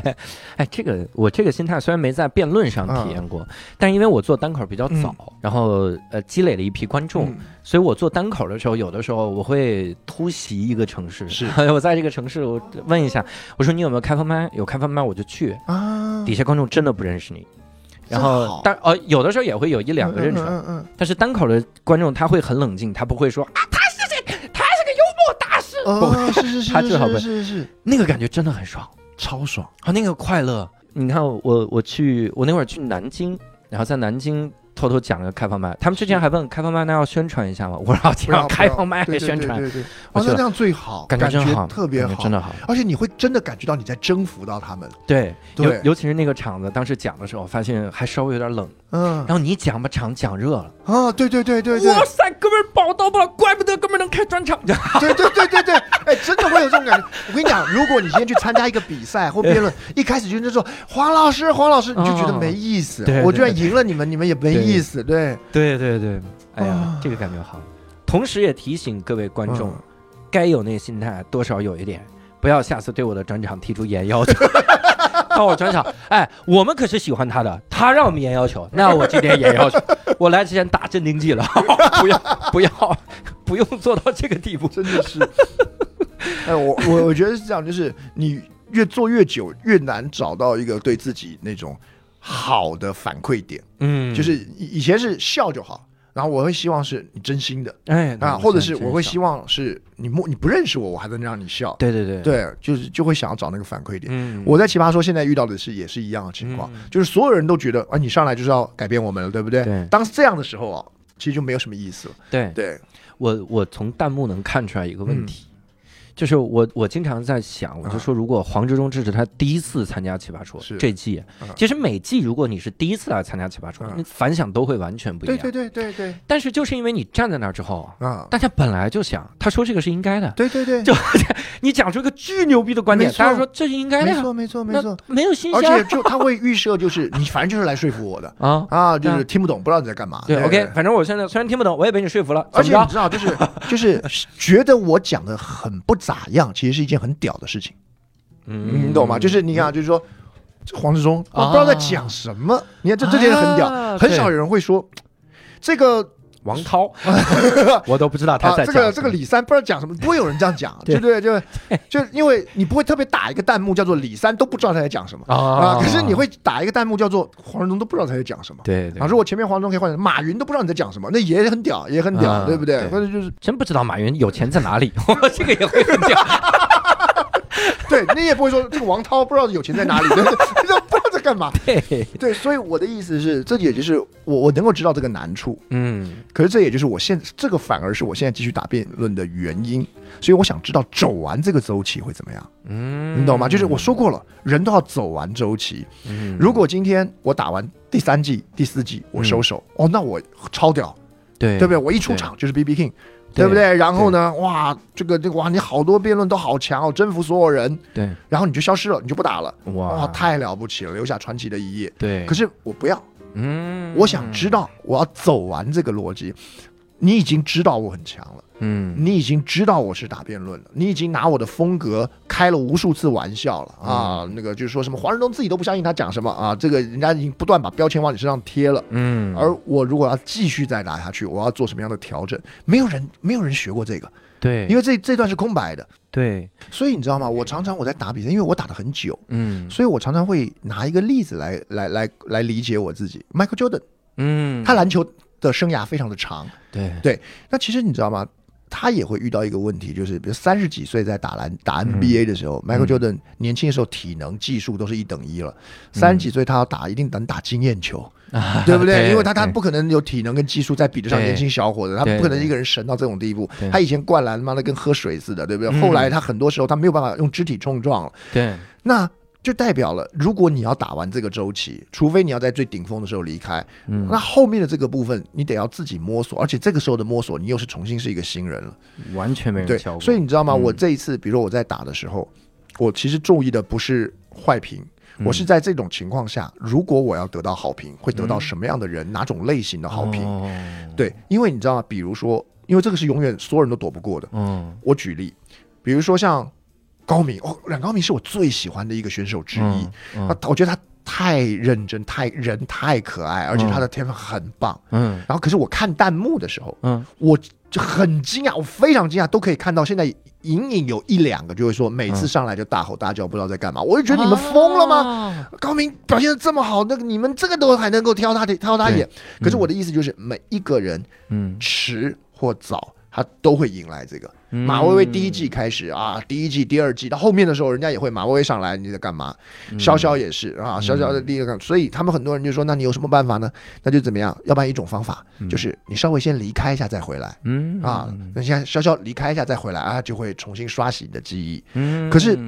哎，这个我这个心态虽然没在辩论上体验过，但是因为我做单口比较早，然后呃积累了一批观众，嗯所以我做单口的时候，有的时候我会突袭一个城市，是 我在这个城市，我问一下，我说你有没有开放麦？有开放麦我就去，啊，底下观众真的不认识你。然后，但呃，有的时候也会有一两个认出来，嗯嗯但是单口的观众他会很冷静，他不会说啊，他是谁？他是个幽默大哦，是是是，他最好会是是是那个感觉真的很爽。超爽。啊，那个快乐！你看我我去我那会儿去南京，然后在南京偷偷讲了个开放麦，他们之前还问开放麦那要宣传一下吗？我说这样开放麦宣传，对对对，我觉得那样最好，感觉真好，特别好，真的好。而且你会真的感觉到你在征服到他们。对，尤尤其是那个场子，当时讲的时候，发现还稍微有点冷，嗯然后你讲把场讲热了，啊，对对对对对，哇塞，哥们儿宝刀不了，怪不得哥们儿能开专场。对对对对对，哎，真的会有这种感觉。我跟你讲，如果你今天去参加一个比赛或辩论，一开始就是说黄老师，黄老师，你就觉得没意思。对对我居然赢了你们，你们也没意思。对，对对对，哎呀啊，这个感觉好。同时也提醒各位观众，嗯该有那心态，多少有一点，不要下次对我的专场提出严要求。到我专场，哎，我们可是喜欢他的，他让我们严要求，那我今天严要求，我来之前打镇定剂了，不要不要不用做到这个地步。真的是。哎，我我我觉得是这样，就是你越做越久，越难找到一个对自己那种好的反馈点。嗯就是以以前是笑就好，然后我会希望是你真心的哎啊，或者是我会希望，是你不你不认识我，我还能让你笑。对对对，对，就是就会想要找那个反馈点。嗯我在奇葩说现在遇到的是也是一样的情况，嗯就是所有人都觉得啊，你上来就是要改变我们了，对不对？对当这样的时候啊，其实就没有什么意思了。对对，我我从弹幕能看出来一个嗯问题。就是我，我经常在想，我就说，如果黄执中这是他第一次参加奇葩说这季嗯，其实每季如果你是第一次来参加奇葩说反响都会完全不一样。对对对对对但是就是因为你站在那儿之后，啊，大家本来就想，他说这个是应该的，对对对，就你讲出一个巨牛逼的观点，大家说这是应该的，没错没错没错，没有新鲜而且就他会预设，就是你反正就是来说服我的 啊。啊，就是嗯听不懂，不知道你在干嘛。对，OK，反正我现在虽然听不懂，我也被你说服了。而且你知道，就是就是 觉得我讲的很不咋样，其实是一件很屌的事情，嗯。你懂吗？就是你看，就是说这黄志忠，我啊不知道在讲什么。你看这这件事很屌，啊很少有人会说这个王涛，我都不知道他啊，在讲这个这个李三不知道讲什么，不会有人这样讲，对对不对？就 就因为你不会特别打一个弹幕叫做李三都不知道他在讲什么啊，啊可是你会打一个弹幕叫做黄仁忠都不知道他在讲什么。对对啊，如果前面黄忠可以换成马云都不知道你在讲什么，那也很屌，也很屌，啊对不对？对或者就是真不知道马云有钱在哪里，这个也会很屌。对你也不会说这个王涛不知道有钱在哪里，对不对？不知道在干嘛。对，对，所以我的意思是，这也就是我我能够知道这个难处，嗯可是这也就是我现这个反而是我现在继续打辩论的原因。所以我想知道走完这个周期会怎么样，嗯，你懂吗？就是我说过了，人都要走完周期。嗯，如果今天我打完第三季、第四季我收手，哦，那我超屌，对对不对？我一出场就是 B B King。对对不对？然后呢？哇，这个这个哇，你好多辩论都好强哦，征服所有人，对然后你就消失了，你就不打了，哇哇，太了不起了，留下传奇的一页。对，可是我不要，嗯，我想知道，我要走完这个逻辑。你已经知道我很强了，嗯你已经知道我是打辩论了，你已经拿我的风格开了无数次玩笑了啊！那个就是说什么黄仁东自己都不相信他讲什么啊，这个人家已经不断把标签往你身上贴了。嗯，而我如果要继续再打下去，我要做什么样的调整？没有人，没有人学过这个，对，因为这这段是空白的。对，所以你知道吗？我常常我在打比赛，因为我打的很久，嗯所以我常常会拿一个例子来来来来理解我自己。Michael Jordan，嗯，他篮球的生涯非常的长，对对。那其实你知道吗？他也会遇到一个问题，就是比如三十几岁在打篮打 NBA 的时候、m i c h a e l Jordan 年轻的时候体能技术都是一等一了，三十几岁他要打一定能打经验球，对不对？因为他他不可能有体能跟技术再比得上年轻小伙子，他不可能一个人神到这种地步。他以前灌篮他妈的跟喝水似的，对不对？嗯后来他很多时候他没有办法用肢体冲撞了，对，那就代表了，如果你要打完这个周期，除非你要在最顶峰的时候离开，嗯那后面的这个部分你得要自己摸索，而且这个时候的摸索，你又是重新是一个新人了。完全没人对教，，所以你知道吗？嗯我这一次，比如说我在打的时候，我其实注意的不是坏评。我是在这种情况下，如果我要得到好评，会得到什么样的人、哪种类型的好评？哦，对，因为你知道吗？比如说，因为这个是永远所有人都躲不过的。嗯我举例，比如说像高明哦，冉高明是我最喜欢的一个选手之一。嗯我觉得他太认真，太人太可爱，而且他的天分很棒。嗯然后，可是我看弹幕的时候，嗯我就很惊讶，我非常惊讶，都可以看到现在隐隐有一两个就会说，每次上来就大吼大叫，不知道在干嘛。我就觉得你们疯了吗？吗？高明表现的这么好，那个你们这个都还能够挑他的挑他对演。可是我的意思就是，每一个人嗯，迟或早，他都会迎来这个。嗯马薇薇第一季开始啊，第一季、第二季到后面的时候，人家也会马薇薇上来，你在干嘛？嗯潇潇也是啊，潇潇的第一个，所以他们很多人就说，那你有什么办法呢？那就怎么样？要不然一种方法就是你稍微先离开一下再回来嗯啊。那现在潇潇离开一下再回来啊，就会重新刷洗你的记忆。嗯可是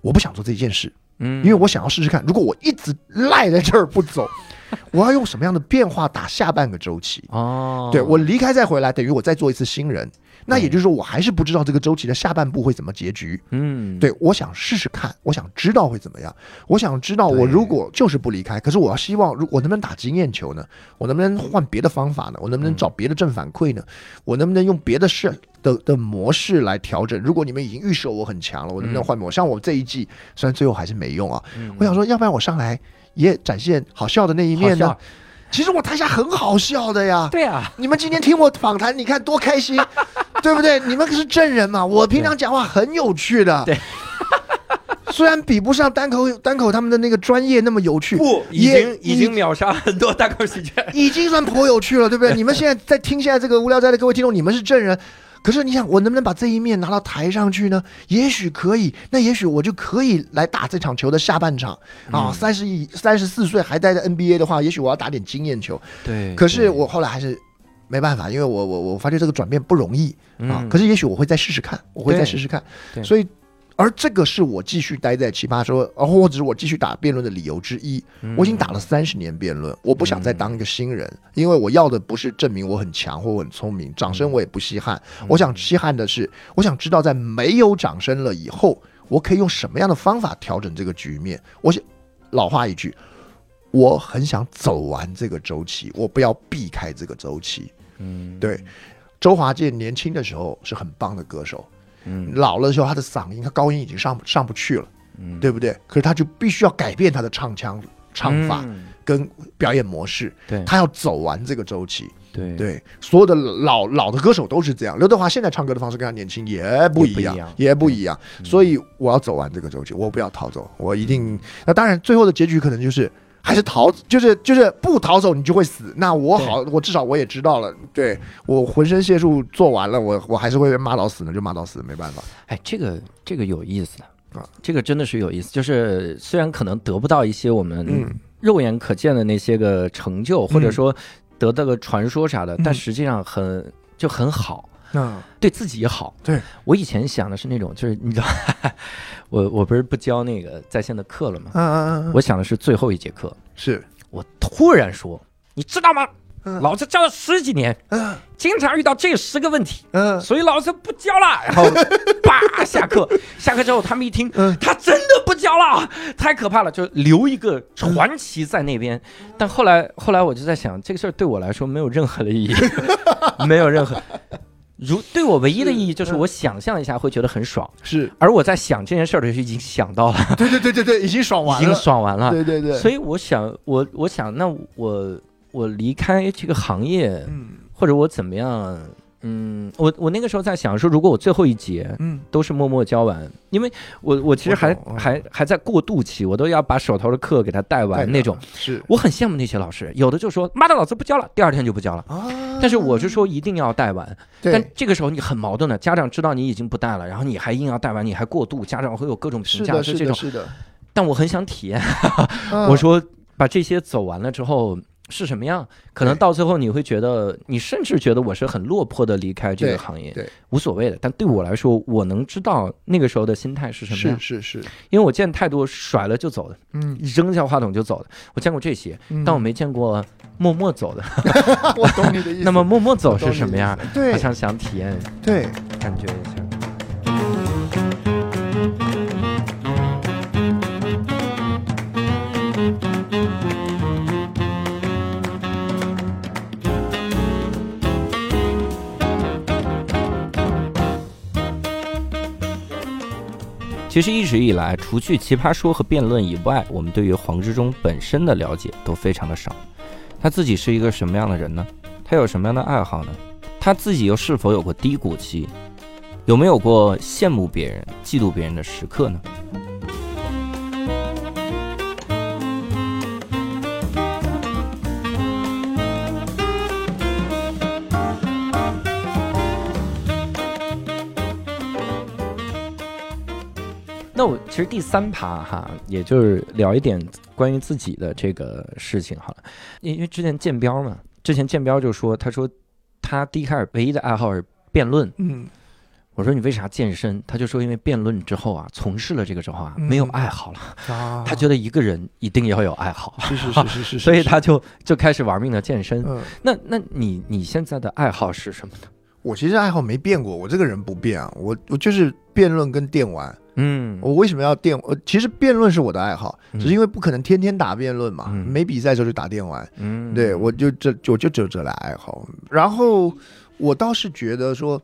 我不想做这件事，嗯因为我想要试试看，如果我一直赖在这儿不走，我要用什么样的变化打下半个周期？哦，对我离开再回来，等于我再做一次新人。那也就是说，我还是不知道这个周期的下半部会怎么结局。嗯对，我想试试看，我想知道会怎么样。我想知道，我如果就是不离开，可是我要希望，如我能不能打经验球呢？我能不能换别的方法呢？我能不能找别的正反馈呢？我能不能用别的事的的模式来调整？如果你们已经预设我很强了，我能不能换模？像我这一季，虽然最后还是没用啊，我想说，要不然我上来也展现好笑的那一面呢？其实我台下很好笑的呀。对啊，你们今天听我访谈，你看多开心，对不对？你们可是证人嘛。我平常讲话很有趣的，对。虽然比不上单口单口他们的那个专业那么有趣，不，已也经已经秒杀很多单口喜剧。已经算颇有趣了，对不对？你们现在在听现在这个无聊斋的各位听众，你们是证人。可是你想，我能不能把这一面拿到台上去呢？也许可以，那也许我就可以来打这场球的下半场啊。三十一、三十四岁还待在 NBA 的话，也许我要打点经验球。对可是我后来还是没办法，因为我我我发觉这个转变不容易啊。嗯可是也许我会再试试看，我会再试试看对。所以，而这个是我继续待在奇葩说，呃或者是我继续打辩论的理由之一。嗯我已经打了三十年辩论，我不想再当一个新人，因为我要的不是证明我很强或我很聪明，掌声我也不稀罕。嗯我想稀罕的是，我想知道在没有掌声了以后，我可以用什么样的方法调整这个局面。我想老话一句，我很想走完这个周期，我不要避开这个周期。嗯对，周华健年轻的时候是很棒的歌手，嗯老了的时候他的嗓音，他高音已经上上不去了，嗯对不对？可是他就必须要改变他的唱腔、唱法嗯跟表演模式，对他要走完这个周期。对对，所有的老老的歌手都是这样。刘德华现在唱歌的方式跟他年轻也不一样，也不一样也不一样。所以我要走完这个周期，我不要逃走，我一定。那当然，最后的结局可能就是还是逃，就是就是不逃走，你就会死。那我好，我至少我也知道了，对我浑身解数做完了，我我还是会被骂到死呢，就骂到死，没办法。哎，这个这个有意思啊这个真的是有意思。就是虽然可能得不到一些我们嗯肉眼可见的那些个成就，或者嗯说得到个传说啥的，嗯但实际上很就很好，那对自己也好。对我以前想的是那种，就是你知道，我我不是不教那个在线的课了吗？嗯嗯嗯，我想的是最后一节课，是我突然说，你知道吗？嗯老子教了十几年，嗯经常遇到这十个问题，嗯所以老子不教了。然后，叭，下课，下课之后他们一听，嗯他真的不教了，太可怕了，就留一个传奇在那边。但后来，后来我就在想，这个事儿对我来说没有任何的意义，没有任何。如对我唯一的意义就是我想象一下会觉得很爽，是，而我在想这件事儿的时候已经想到了，对对对对对，已经爽完已经，爽完了。对对对，所以我想，我我想，那我我离开这个行业，嗯。或者我怎么样？嗯，我我那个时候在想说，如果我最后一节嗯都是默默教完，因为我我其实还我懂嗯还还在过渡期，我都要把手头的课给他带完那种。是我很羡慕那些老师，有的就说妈的，老子不教了，第二天就不教了。啊，但是我是说一定要带完，但对这个时候你很矛盾的，家长知道你已经不带了，然后你还硬要带完，你还过渡，家长会有各种评价，是的，的，是这种。是的。但我很想体验，嗯 我说把这些走完了之后是什么样？可能到最后你会觉得，你甚至觉得我是很落魄的离开这个行业，对，无所谓的。但对我来说，我能知道那个时候的心态是什么样，是是是，因为我见太多甩了就走的，嗯，扔下话筒就走的，我见过这些，嗯但我没见过默默走的。我懂你的意思。那么默默走是什么样？对好像想体验对，感觉一下。其实一直以来，除去奇葩说和辩论以外，我们对于黄志忠本身的了解都非常的少。他自己是一个什么样的人呢？他有什么样的爱好呢？他自己又是否有过低谷期？有没有过羡慕别人、嫉妒别人的时刻呢？那我其实第三趴哈，也就是聊一点关于自己的这个事情好了，因为之前建标嘛，之前建标就说，他说他第一开始唯一的爱好是辩论，嗯，我说你为啥健身？他就说因为辩论之后啊，从事了这个之后啊，没有爱好了，啊 他觉得一个人一定要有爱好，是是是是是，所以他就就开始玩命的健身。嗯，那那你你现在的爱好是什么呢？我其实爱好没变过，我这个人不变啊，我我就是辩论跟电玩。嗯我为什么要电？呃，其实辩论是我的爱好，嗯只是因为不可能天天打辩论嘛，嗯没比赛的时候就打电玩。嗯对，我就这我就只有这俩爱好。然后我倒是觉得说，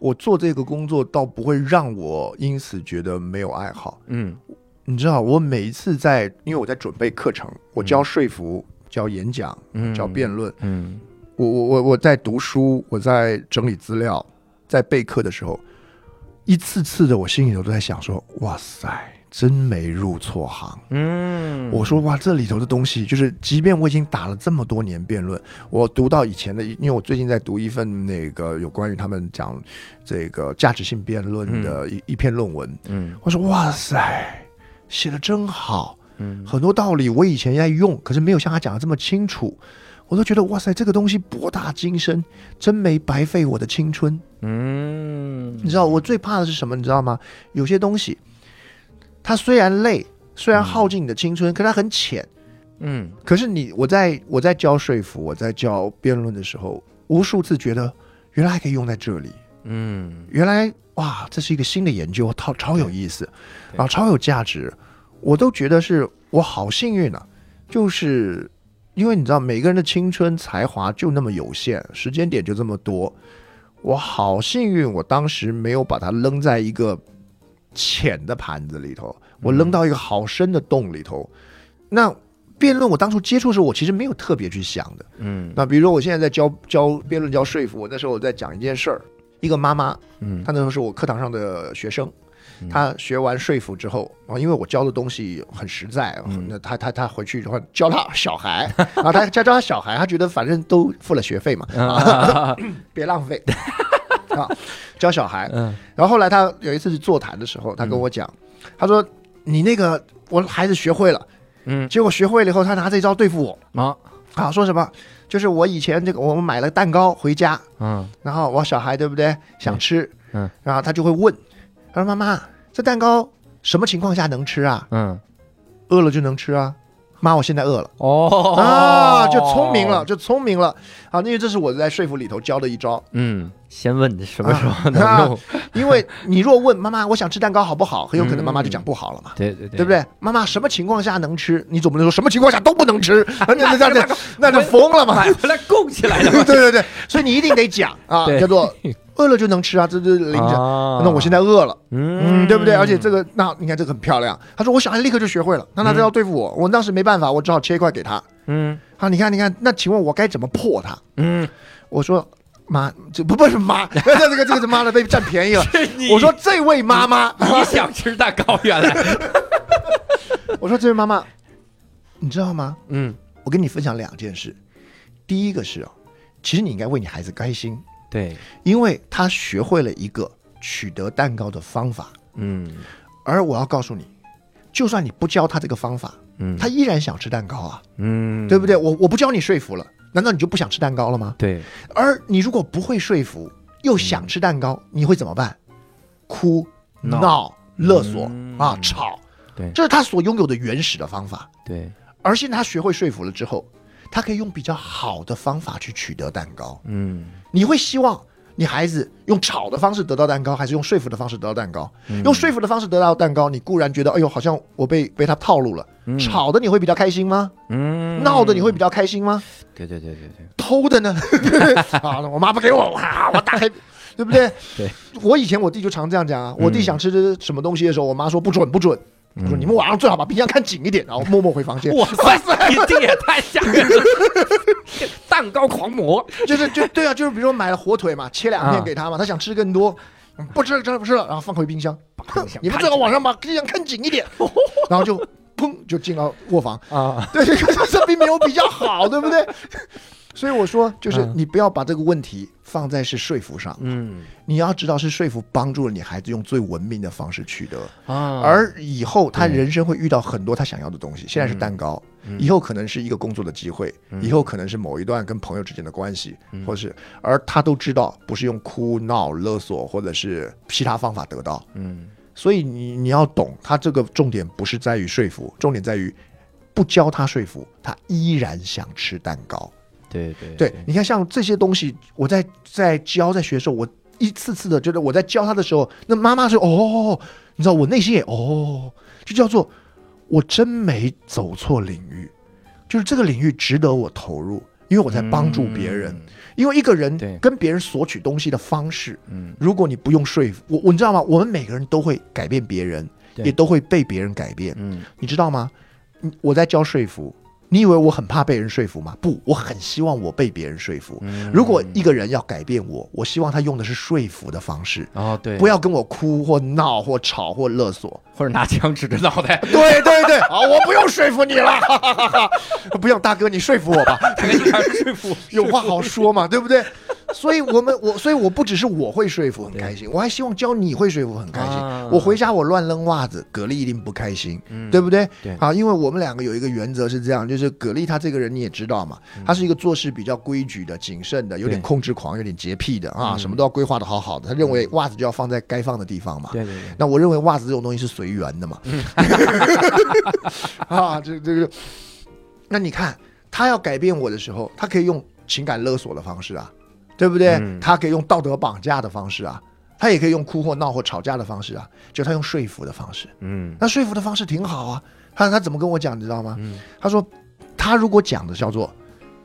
我做这个工作倒不会让我因此觉得没有爱好。嗯你知道，我每一次在，因为我在准备课程，我教说服、教演讲、嗯教辩论，嗯我我我我在读书，我在整理资料，在备课的时候，一次次的我心里头都在想说，哇塞，真没入错行。嗯我说哇，这里头的东西，就是即便我已经打了这么多年辩论，我读到以前的，因为我最近在读一份那个有关于他们讲这个价值性辩论的一、一篇论文，嗯我说哇塞，写的真好，嗯很多道理我以前在用，可是没有像他讲的这么清楚，我都觉得哇塞，这个东西博大精深，真没白费我的青春。嗯你知道我最怕的是什么？你知道吗？有些东西，它虽然累，虽然耗尽你的青春，可它很浅。嗯可是你，我在我在教说服，我在教辩论的时候，无数次觉得原来还可以用在这里，嗯原来哇，这是一个新的研究，超超有意思，然后超有价值，我都觉得是我好幸运啊，就是因为你知道每个人的青春才华就那么有限，时间点就这么多，我好幸运，我当时没有把它扔在一个浅的盘子里头，我扔到一个好深的洞里头，那。辩论我当初接触的时候，我其实没有特别去想的。嗯那比如说我现在在教教辩论教说服，我那时候我在讲一件事儿，一个妈妈，嗯她那时候是我课堂上的学生嗯，她学完说服之后啊，因为我教的东西很实在，嗯。那她她她回去的话教他小孩，然 后他教教他小孩，他觉得反正都付了学费嘛，啊。别浪费。啊，教小孩。嗯。然后后来他有一次去座谈的时候，他跟我讲，他说你那个我孩子学会了，嗯。结果学会了以后，他拿这招对付我。啊。啊，说什么？就是我以前这个，我们买了蛋糕回家，嗯。然后我小孩对不对？想吃，嗯，然后他就会问，他说妈妈，这蛋糕什么情况下能吃啊？嗯饿了就能吃啊？妈，我现在饿了哦啊，就聪明了，就聪明了啊！因为这是我在说服里头教的一招，嗯，先问你什么时候啊能用？因为你若问妈妈，我想吃蛋糕好不好？很有可能妈妈就讲不好了嘛。对对对，对不？对？妈妈什么情况下能吃？你总不能说什么情况下都不能吃？那那那那那就疯了嘛！买回来供起来的对对对，所以你一定得讲啊，叫做饿了就能吃啊，这这领着。啊那我现在饿了，嗯，嗯对不对？而且这个，那你看这个很漂亮。他说我小孩立刻就学会了，那他就要对付我，我当时没办法，我只好切一块给他。嗯好，你看，你看，那请问我该怎么破他？嗯，我说妈，这不不是妈，这这个这个他妈的被占便宜了。我说这位妈妈，你想吃蛋糕原来？我说这位妈妈，你知道吗？嗯，我跟你分享两件事。第一个是哦，其实你应该为你孩子开心，对，因为他学会了一个取得蛋糕的方法。嗯而我要告诉你，就算你不教他这个方法，嗯，他依然想吃蛋糕啊，嗯，对不对？我我不教你说服了，难道你就不想吃蛋糕了吗？对，而你如果不会说服，又想吃蛋糕，你会怎么办？哭、闹闹、勒索嗯啊、吵，对这是他所拥有的原始的方法。对，而现在他学会说服了之后，他可以用比较好的方法去取得蛋糕。嗯你会希望你孩子用吵的方式得到蛋糕，还是用说服的方式得到蛋糕？嗯用说服的方式得到蛋糕，你固然觉得哎呦，好像我被被他套路了。嗯吵的你会比较开心吗？嗯，闹的你会比较开心吗？对对对对对，偷的呢？啊，我妈不给我，哇，我打开，对 对不对？对，我以前我弟就常这样讲啊，我弟想吃什么东西的时候，我妈说不准不准，我说你们晚上最好把冰箱看紧一点，然后 默默回房间。哇塞，你这也太吓人了！蛋糕狂魔，就是就对啊，就是比如说买了火腿嘛，切两片啊给他嘛，他想吃更多，嗯不吃了，不吃了，然后放回冰箱。你们最好晚上把冰箱看紧一点，然后就砰就进了卧房。啊，对，这个这并没有比较好，对不对？所以我说，就是嗯。你不要把这个问题放在是说服上，嗯。你要知道是说服帮助了你孩子用最文明的方式取得，啊，而以后他人生会遇到很多他想要的东西。现在是蛋糕，以后可能是一个工作的机会，以后可能是某一段跟朋友之间的关系，或是而他都知道不是用哭闹、勒索或者是其他方法得到。嗯。所以你你要懂，他这个重点不是在于说服，重点在于不教他说服，他依然想吃蛋糕。对对对，你看像这些东西，我在在教在学的时候，我一次次的觉得我在教他的时候，那妈妈说哦，你知道我内心也哦，就叫做我真没走错领域，就是这个领域值得我投入，因为我在帮助别人。因为一个人跟别人索取东西的方式，嗯如果你不用说服我，我你知道吗？我们每个人都会改变别人，也都会被别人改变，嗯你知道吗？嗯我在教说服，你以为我很怕被人说服吗？不，我很希望我被别人说服。嗯如果一个人要改变我，我希望他用的是说服的方式，哦对，不要跟我哭或闹或吵或勒索。或者拿枪指着脑袋，对 对对，好，我不用说服你了，哈哈哈哈不用，大哥你说服我吧，说服有话好说嘛，对不对？所以我们我所以我不只是我会说服很开心，我还希望教你会说服很开心。啊。我回家我乱扔袜子，蛤蜊一定不开心，嗯。对不对？对。啊，因为我们两个有一个原则是这样，就是蛤蜊他这个人你也知道嘛，他是一个做事比较规矩的、谨慎的，有点控制狂，有点洁癖的啊，嗯。什么都要规划的好好的。他认为袜子就要放在该放的地方嘛。对对对，那我认为袜子这种东西是随缘的嘛。嗯。啊，这这个，那你看他要改变我的时候，他可以用情感勒索的方式啊，对不对？嗯他可以用道德绑架的方式啊，他也可以用哭或闹或吵架的方式啊，就他用说服的方式。嗯那说服的方式挺好啊。他他怎么跟我讲，你知道吗？嗯他说他如果讲的叫做。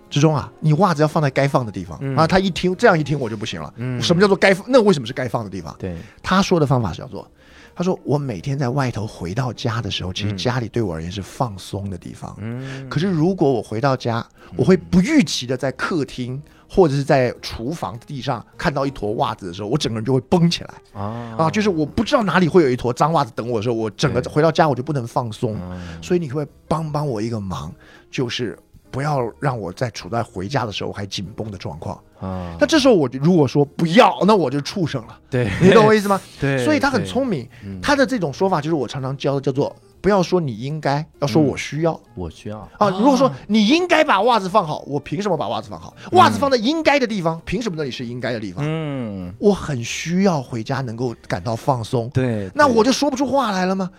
之中啊，你袜子要放在该放的地方、嗯啊！他一听这样一听我就不行了。嗯什么叫做该放？那为什么是该放的地方？对，他说的方法是叫做，他说我每天在外头回到家的时候，其实嗯家里对我而言是放松的地方。嗯可是如果我回到家，我会不预期的在客厅或者是在厨房地上看到一坨袜子的时候，我整个人就会绷起来啊啊！就是我不知道哪里会有一坨脏袜子等我的时候，我整个回到家我就不能放松。嗯所以你可不可以帮帮我一个忙，就是不要让我在处在回家的时候还紧绷的状况。啊那这时候我就如果说不要，那我就畜生了，对，你懂我意思吗？对，所以他很聪明，嗯他的这种说法就是我常常教的，叫做不要说你应该，要说我需要、我需要啊。如果说你应该把袜子放好，我凭什么把袜子放好？袜子放在应该的地方，凭什么那里是应该的地方？嗯，我很需要回家能够感到放松，对，那我就说不出话来了吗？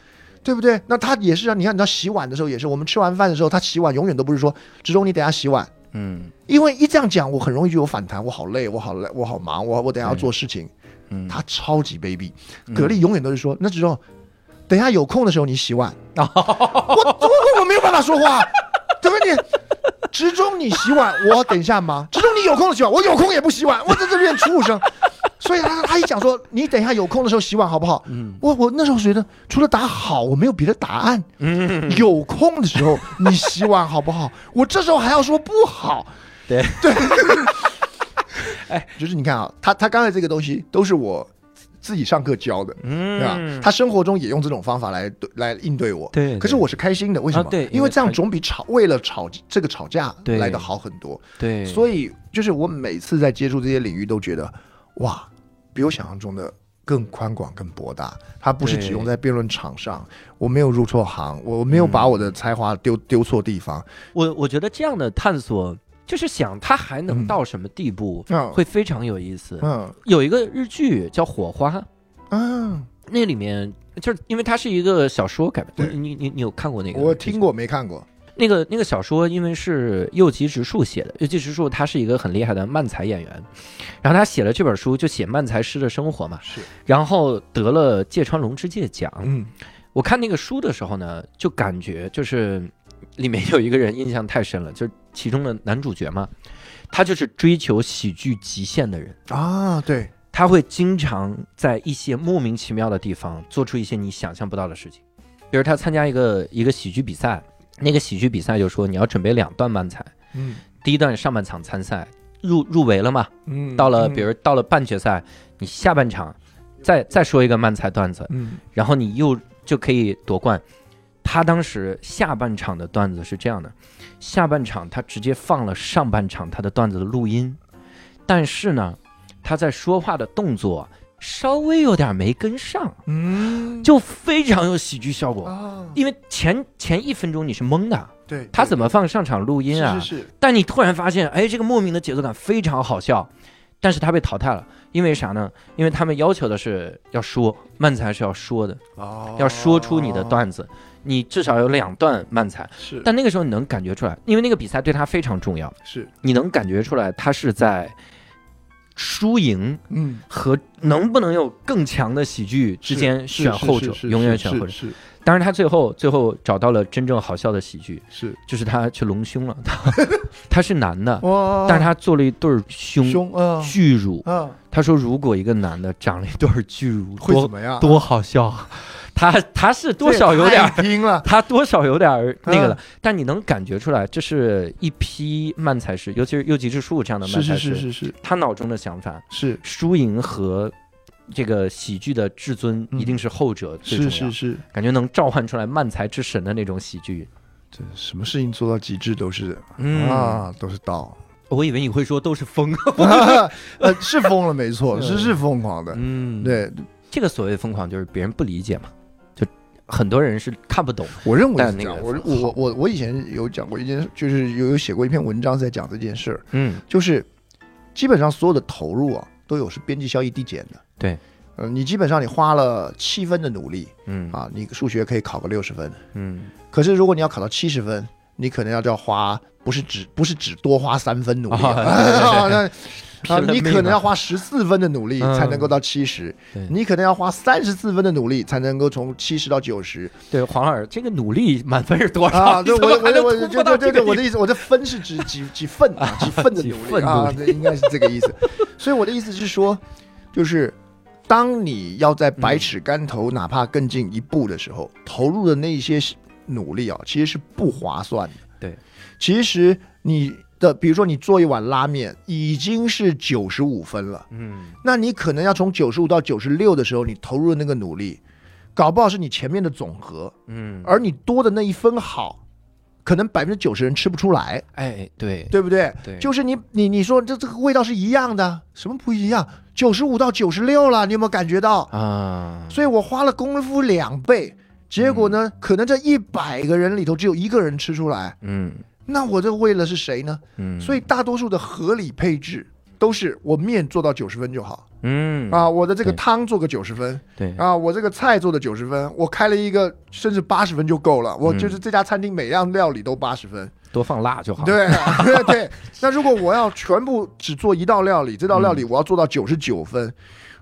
对不对？那他也是啊，你看，你知道洗碗的时候也是，我们吃完饭的时候，他洗碗永远都不是说志忠你等下洗碗，嗯因为一这样讲，我很容易就有反弹，我好累，我好累，我好忙，我我等下要做事情。嗯，他超级卑鄙，格力永远都是说，那志忠，等一下有空的时候你洗碗，我我我没有办法说话，怎么你？直中你洗碗，我等一下忙；直中你有空的洗碗，我有空也不洗碗，我在这边畜生。所以他他一讲说，你等一下有空的时候洗碗好不好？嗯我我那时候觉得除了答好，我没有别的答案。嗯，有空的时候你洗碗好不好？我这时候还要说不好。对对，哎，就是你看啊，他他刚才这个东西都是我自己上课教的，嗯对吧？嗯，他生活中也用这种方法来对来应对我。对可是我是开心的，为什么？啊对因为这样总比吵为了吵这个吵架来的好很多。对，所以就是我每次在接触这些领域，都觉得哇，比我想象中的更宽广、更博大。它不是只用在辩论场上，我没有入错行，我没有把我的才华丢丢错地方。我我觉得这样的探索，就是想他还能嗯到什么地步，嗯会非常有意思。嗯有一个日剧叫《火花》，嗯，那里面就是因为它是一个小说改编，对你你你有看过那个？我听过没看过？那个那个小说，因为是右吉直树写的，右吉直树他是一个很厉害的漫才演员，然后他写了这本书，就写漫才师的生活嘛，是，然后得了芥川龙之介奖。嗯我看那个书的时候呢，就感觉就是里面有一个人印象太深了，就是其中的男主角嘛，他就是追求喜剧极限的人。啊，对，他会经常在一些莫名其妙的地方做出一些你想象不到的事情。比如他参加一个一个喜剧比赛，那个喜剧比赛就说你要准备两段慢才，嗯第一段上半场参赛入入围了嘛，嗯到了比如到了半决赛，你下半场再再说一个慢才段子，嗯然后你又就可以夺冠。他当时下半场的段子是这样的，下半场他直接放了上半场他的段子的录音，但是呢，他在说话的动作稍微有点没跟上，嗯。就非常有喜剧效果。啊，因为前前一分钟你是懵的，对，他怎么放上场录音啊？是是是，但你突然发现，哎，这个莫名的节奏感非常好笑，但是他被淘汰了，因为啥呢？因为他们要求的是要说慢才是要说的，哦。要说出你的段子，你至少有两段慢才。是，但那个时候你能感觉出来，因为那个比赛对他非常重要，是你能感觉出来他是在输赢嗯和能不能有更强的喜剧之间选后者，永远选后者。是当然，他最后最后找到了真正好笑的喜剧，是就是他去隆胸了，他 他是男的，但是他做了一对儿胸胸啊巨乳。啊他说，如果一个男的长了一对儿巨乳，会怎么样？多好笑啊！他他是多少有点拼了，他多少有点儿那个了，啊但你能感觉出来，这是一批慢才师，尤其是尤其是叔叔这样的慢是才师，是是是是他脑中的想法，是输赢和这个喜剧的至尊嗯一定是后者最重要，是是是，感觉能召唤出来慢才之神的那种喜剧。这什么事情做到极致都是嗯，啊，都是道。我以为你会说都是疯。呃，是疯了，没错，嗯是是疯狂的。嗯，，对，这个所谓疯狂就是别人不理解嘛，就很多人是看不懂。我认为。是这样我我我我以前有讲过一件，就是有有写过一篇文章在讲这件事儿，嗯就是基本上所有的投入啊，都有是边际效益递减的。对，呃，你基本上你花了七分的努力嗯啊，你数学可以考个六十分，嗯可是如果你要考到七十分，你可能要就要花不是只不是只多花三分努力 啊，你可能要花十四分的努力嗯才能够到七十、对你可能要花三十四分的努力才能够从七十到九十对，黄老师，这个努力满分是多少？啊！对，我我我突破到就就就这个我的意思，我的分是指几几份啊，几份的几努份力啊，努对，应该是这个意思。所以我的意思是说，就是当你要在百尺竿头，哪怕更进一步的时候，投入的那一些努力啊，其实是不划算的。对，其实你的，比如说你做一碗拉面已经是九十五分了，嗯。那你可能要从九十五到九十六的时候，你投入的那个努力，搞不好是你前面的总和，嗯，而你多的那一分好，可能百分之九十人吃不出来，哎对。对不对？对，就是你你你说这这个味道是一样的，什么不一样？九十五到九十六了，你有没有感觉到？啊，所以我花了功夫两倍，结果呢，可能这一百个人里头只有一个人吃出来，嗯那我这为了是谁呢？嗯，所以大多数的合理配置都是我面做到九十分就好。嗯。啊，我的这个汤做个九十分对。啊，我这个菜做的九十分，我开了一个甚至八十分就够了，我嗯就是这家餐厅每样料理都八十分。多放辣就好。对对 对，那如果我要全部只做一道料理，这道料理我要做到九十九分，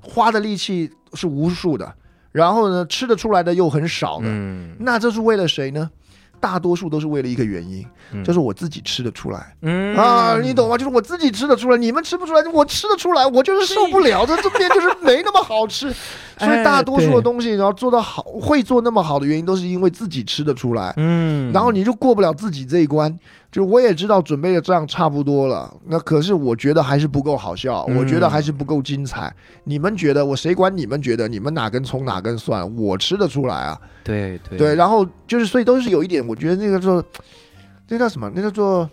花的力气是无数的，然后呢，吃得出来的又很少的，嗯。那这是为了谁呢？大多数都是为了一个原因，嗯就是我自己吃得出来、嗯啊，你懂吗？就是我自己吃得出来，你们吃不出来，我吃得出来，我就是受不了，这这边就是没那么好吃。所以大多数的东西，然后做到好，会做那么好的原因，都是因为自己吃得出来。嗯，然后你就过不了自己这一关。就我也知道准备的这样差不多了，那可是我觉得还是不够好笑，嗯我觉得还是不够精彩。你们觉得我谁管你们觉得？你们哪根葱哪根蒜？我吃得出来啊。对对对，然后就是所以都是有一点，我觉得那个叫那叫什么？那叫做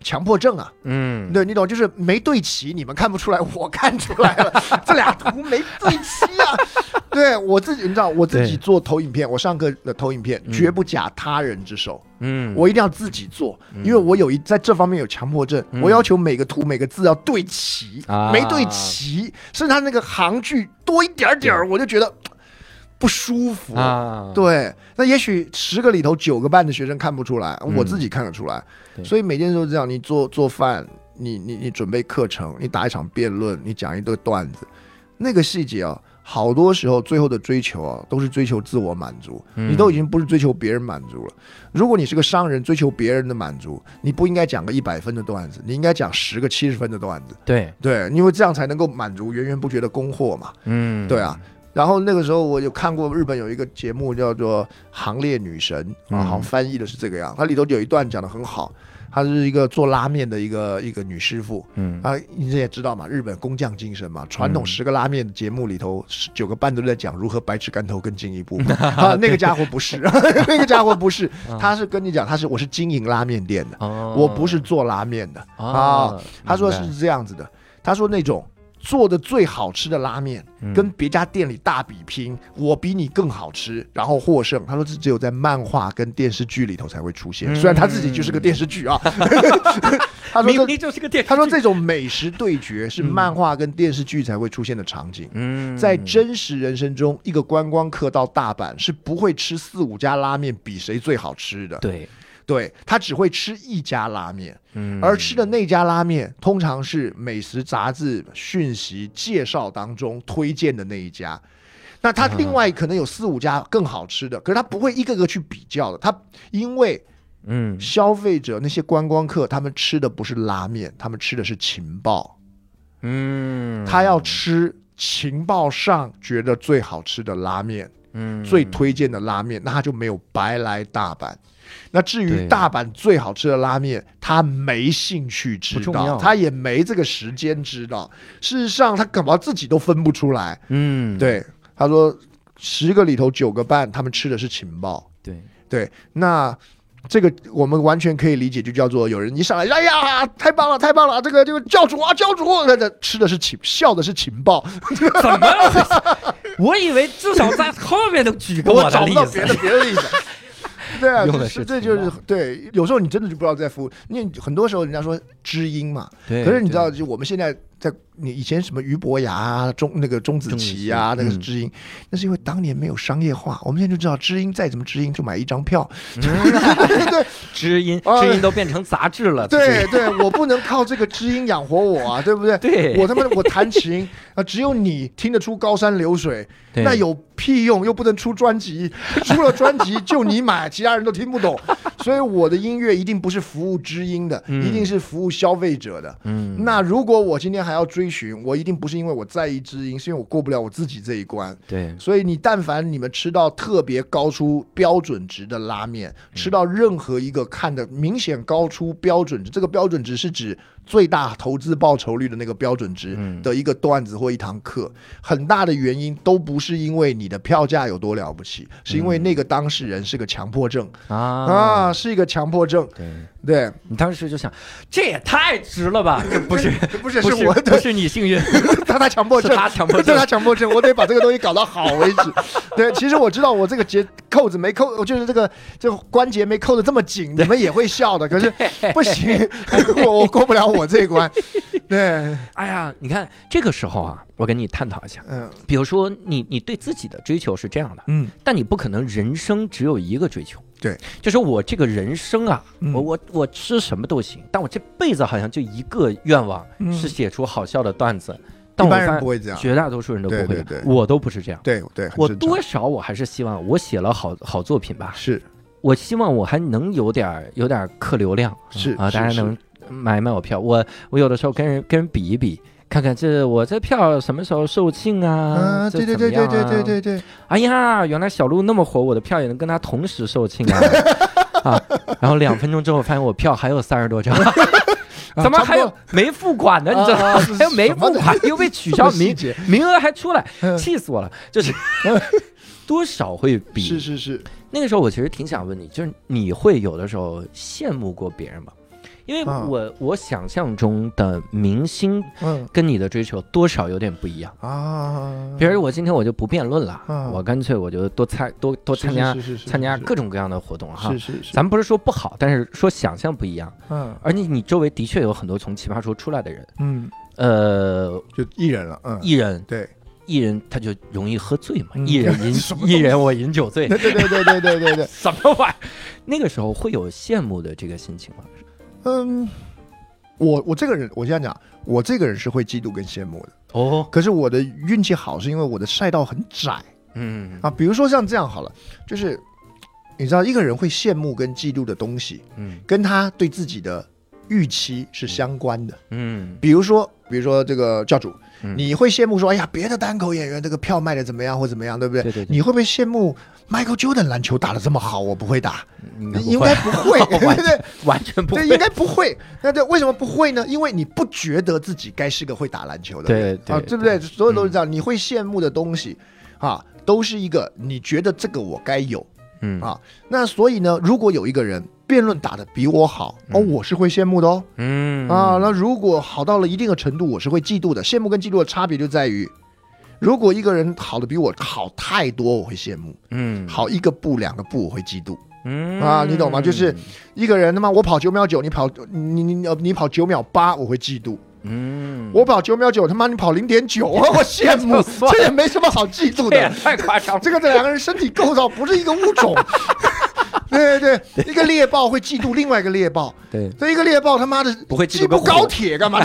强迫症啊。嗯对，你懂，就是没对齐，你们看不出来，我看出来了，这俩图没对齐啊。对我自己，你知道，我自己做投影片，我上课的投影片嗯绝不假他人之手。嗯我一定要自己做，嗯因为我有一在这方面有强迫症，嗯我要求每个图每个字要对齐，啊没对齐，甚至他那个行距多一点点儿，我就觉得不舒服。啊，对，那也许十个里头九个半的学生看不出来，嗯我自己看得出来。所以每件事都是这样，你做做饭，你你你准备课程，你打一场辩论，你讲一堆段子，那个细节啊，好多时候最后的追求啊，都是追求自我满足。你都已经不是追求别人满足了。如果你是个商人，追求别人的满足，你不应该讲个一百分的段子，你应该讲十个七十分的段子。对对，因为这样才能够满足源源不绝的供货嘛。嗯对啊。然后那个时候我有看过日本有一个节目叫做《行列女神》啊，好像翻译的是这个样。它里头有一段讲的很好，她是一个做拉面的一个一个女师傅。嗯啊，你也知道嘛，日本工匠精神嘛，传统十个拉面节目里头，十九个半都在讲如何百尺竿头更进一步。啊，那个家伙不是，那个家伙不是，他是跟你讲，他是我是经营拉面店的，哦我不是做拉面的啊。他说是这样子的，他说那种做的最好吃的拉面，嗯跟别家店里大比拼，我比你更好吃，然后获胜。他说这只有在漫画跟电视剧里头才会出现，嗯虽然他自己就是个电视剧啊。他说这明明就是个电视剧，他说这种美食对决是漫画跟电视剧才会出现的场景。嗯在真实人生中，一个观光客到大阪是不会吃四五家拉面比谁最好吃的，对，对他只会吃一家拉面，嗯而吃的那家拉面通常是美食杂志讯息介绍当中推荐的那一家。那他另外可能有四五家更好吃的，可是他不会一个个去比较的，他因为嗯消费者那些观光客他们吃的不是拉面，他们吃的是情报。嗯，他要吃情报上觉得最好吃的拉面，嗯最推荐的拉面，那他就没有白来大阪。那至于大阪最好吃的拉面，他没兴趣知道，他也没这个时间知道。事实上，他搞不好自己都分不出来。嗯对，他说十个里头九个半，他们吃的是情报。对对，那这个我们完全可以理解，就叫做有人一上来，哎呀，太棒了，太棒了，这个这个教主啊，教主，那那吃的是情，笑的是情报，怎么了？我以为至少在后面的举个的例我找不到别的。别的例子。对啊，用的是这就是对，有时候你真的就不知道在服务，因为很多时候人家说知音嘛，对可是你知道，就我们现在在你以前什么俞伯牙啊、钟那个钟子期啊，那个是知音，那是因为当年没有商业化，我们现在就知道知音再怎么知音就买一张票，对 知音啊知音都变成杂志了。对对，我不能靠这个知音养活我啊，对不对？对我他妈我弹琴啊，只有你听得出高山流水，对那有屁用？又不能出专辑，出了专辑 就你买，其他人都听不懂。所以我的音乐一定不是服务知音的，嗯一定是服务消费者的。嗯，那如果我今天还要追寻，我一定不是因为我在意知音，是因为我过不了我自己这一关。对。所以你但凡你们吃到特别高出标准值的拉面，吃到任何一个看的明显高出标准值，这个标准值是指最大投资报酬率的那个标准值嗯。的一个段子或一堂课，很大的原因都不是因为你的票价有多了不起，是因为那个当事人是个强迫症。啊。啊，是一个强迫症。对对，你当时就想，这也太值了吧？这不是不是不是我不是你幸运，他他强迫症，他强迫 是症他强迫症，我得把这个东西搞到好为止。对，其实我知道我这个结扣子没扣，我就是这个这个关节没扣的这么紧，你们也会笑的。可是不行，我我过不了我这一关。对，哎呀，你看这个时候啊，我跟你探讨一下，嗯比如说你你对自己的追求是这样的，嗯但你不可能人生只有一个追求。对，就是我这个人生啊，嗯我我我吃什么都行，但我这辈子好像就一个愿望嗯是写出好笑的段子。但一般人不会这样。绝大多数人都不会的，对对对我都不是这样。对对，我多少我还是希望我写了好好作品吧，是我希望我还能有点有点客流量啊，是是是大家能买买我票。我我有的时候跟人跟人比一比，看看这我这票什么时候售罄啊？啊，对对对对对对啊对对，哎呀，原来小鹿那么火，我的票也能跟他同时售罄啊！啊，然后两分钟之后发现我票还有三十多张，怎么还有没付款呢？你知道吗？啊 还有没付款又被取消名？名额还出来，嗯气死我了！就是多少会比是是是，那个时候，我其实挺想问你，就是你会有的时候羡慕过别人吗？因为啊我、我想象中的明星嗯跟你的追求多少有点不一样。啊，比如我今天我就不辩论了，啊我干脆我就多参多多参加是是是是参加各种各样的活动哈。是是是，咱们不是说不好，但是说想象不一样。嗯而且你周围的确有很多从奇葩说出来的人，嗯，呃，就艺人了，嗯，艺人对艺人他就容易喝醉嘛，嗯艺人 饮艺人我饮酒醉对，对对对对对对对，什么玩意儿？那个时候会有羡慕的这个心情吗？嗯，我我这个人，我现在讲，我这个人是会嫉妒跟羡慕的。哦，可是我的运气好，是因为我的赛道很窄嗯啊。比如说像这样好了，就是你知道一个人会羡慕跟嫉妒的东西，嗯跟他对自己的预期是相关的。嗯比如说，比如说这个教主，嗯你会羡慕说，哎呀，别的单口演员这个票卖的怎么样或怎么样，对不对？对对对你会不会羡慕 Michael Jordan 篮球打的这么好？我不会打，应该不会应该不会，对完不对？完全不对，会应该不会。那这，为什么不会呢？因为你不觉得自己该是个会打篮球的人，对对啊，对不对？所有都是这样。你会羡慕的东西啊，都是一个你觉得这个我该有嗯啊。那所以呢，如果有一个人辩论打得比我好，哦，嗯我是会羡慕的哦。嗯啊，那如果好到了一定的程度，我是会嫉妒的。羡慕跟嫉妒的差别就在于，如果一个人好的比我好太多，我会羡慕；嗯。好一个步两个步，我会嫉妒。嗯。啊你懂吗？就是一个人他妈我跑九秒九，你跑你你你你跑九秒八，我会嫉妒。嗯。我跑九秒九，他妈你跑零点九，我羡慕。这也没什么好嫉妒的。太夸张，这个这两个人身体构造不是一个物种。对 对。对，一个猎豹会嫉妒另外一个猎豹，对。这一个猎豹他妈的不会嫉妒高铁干嘛？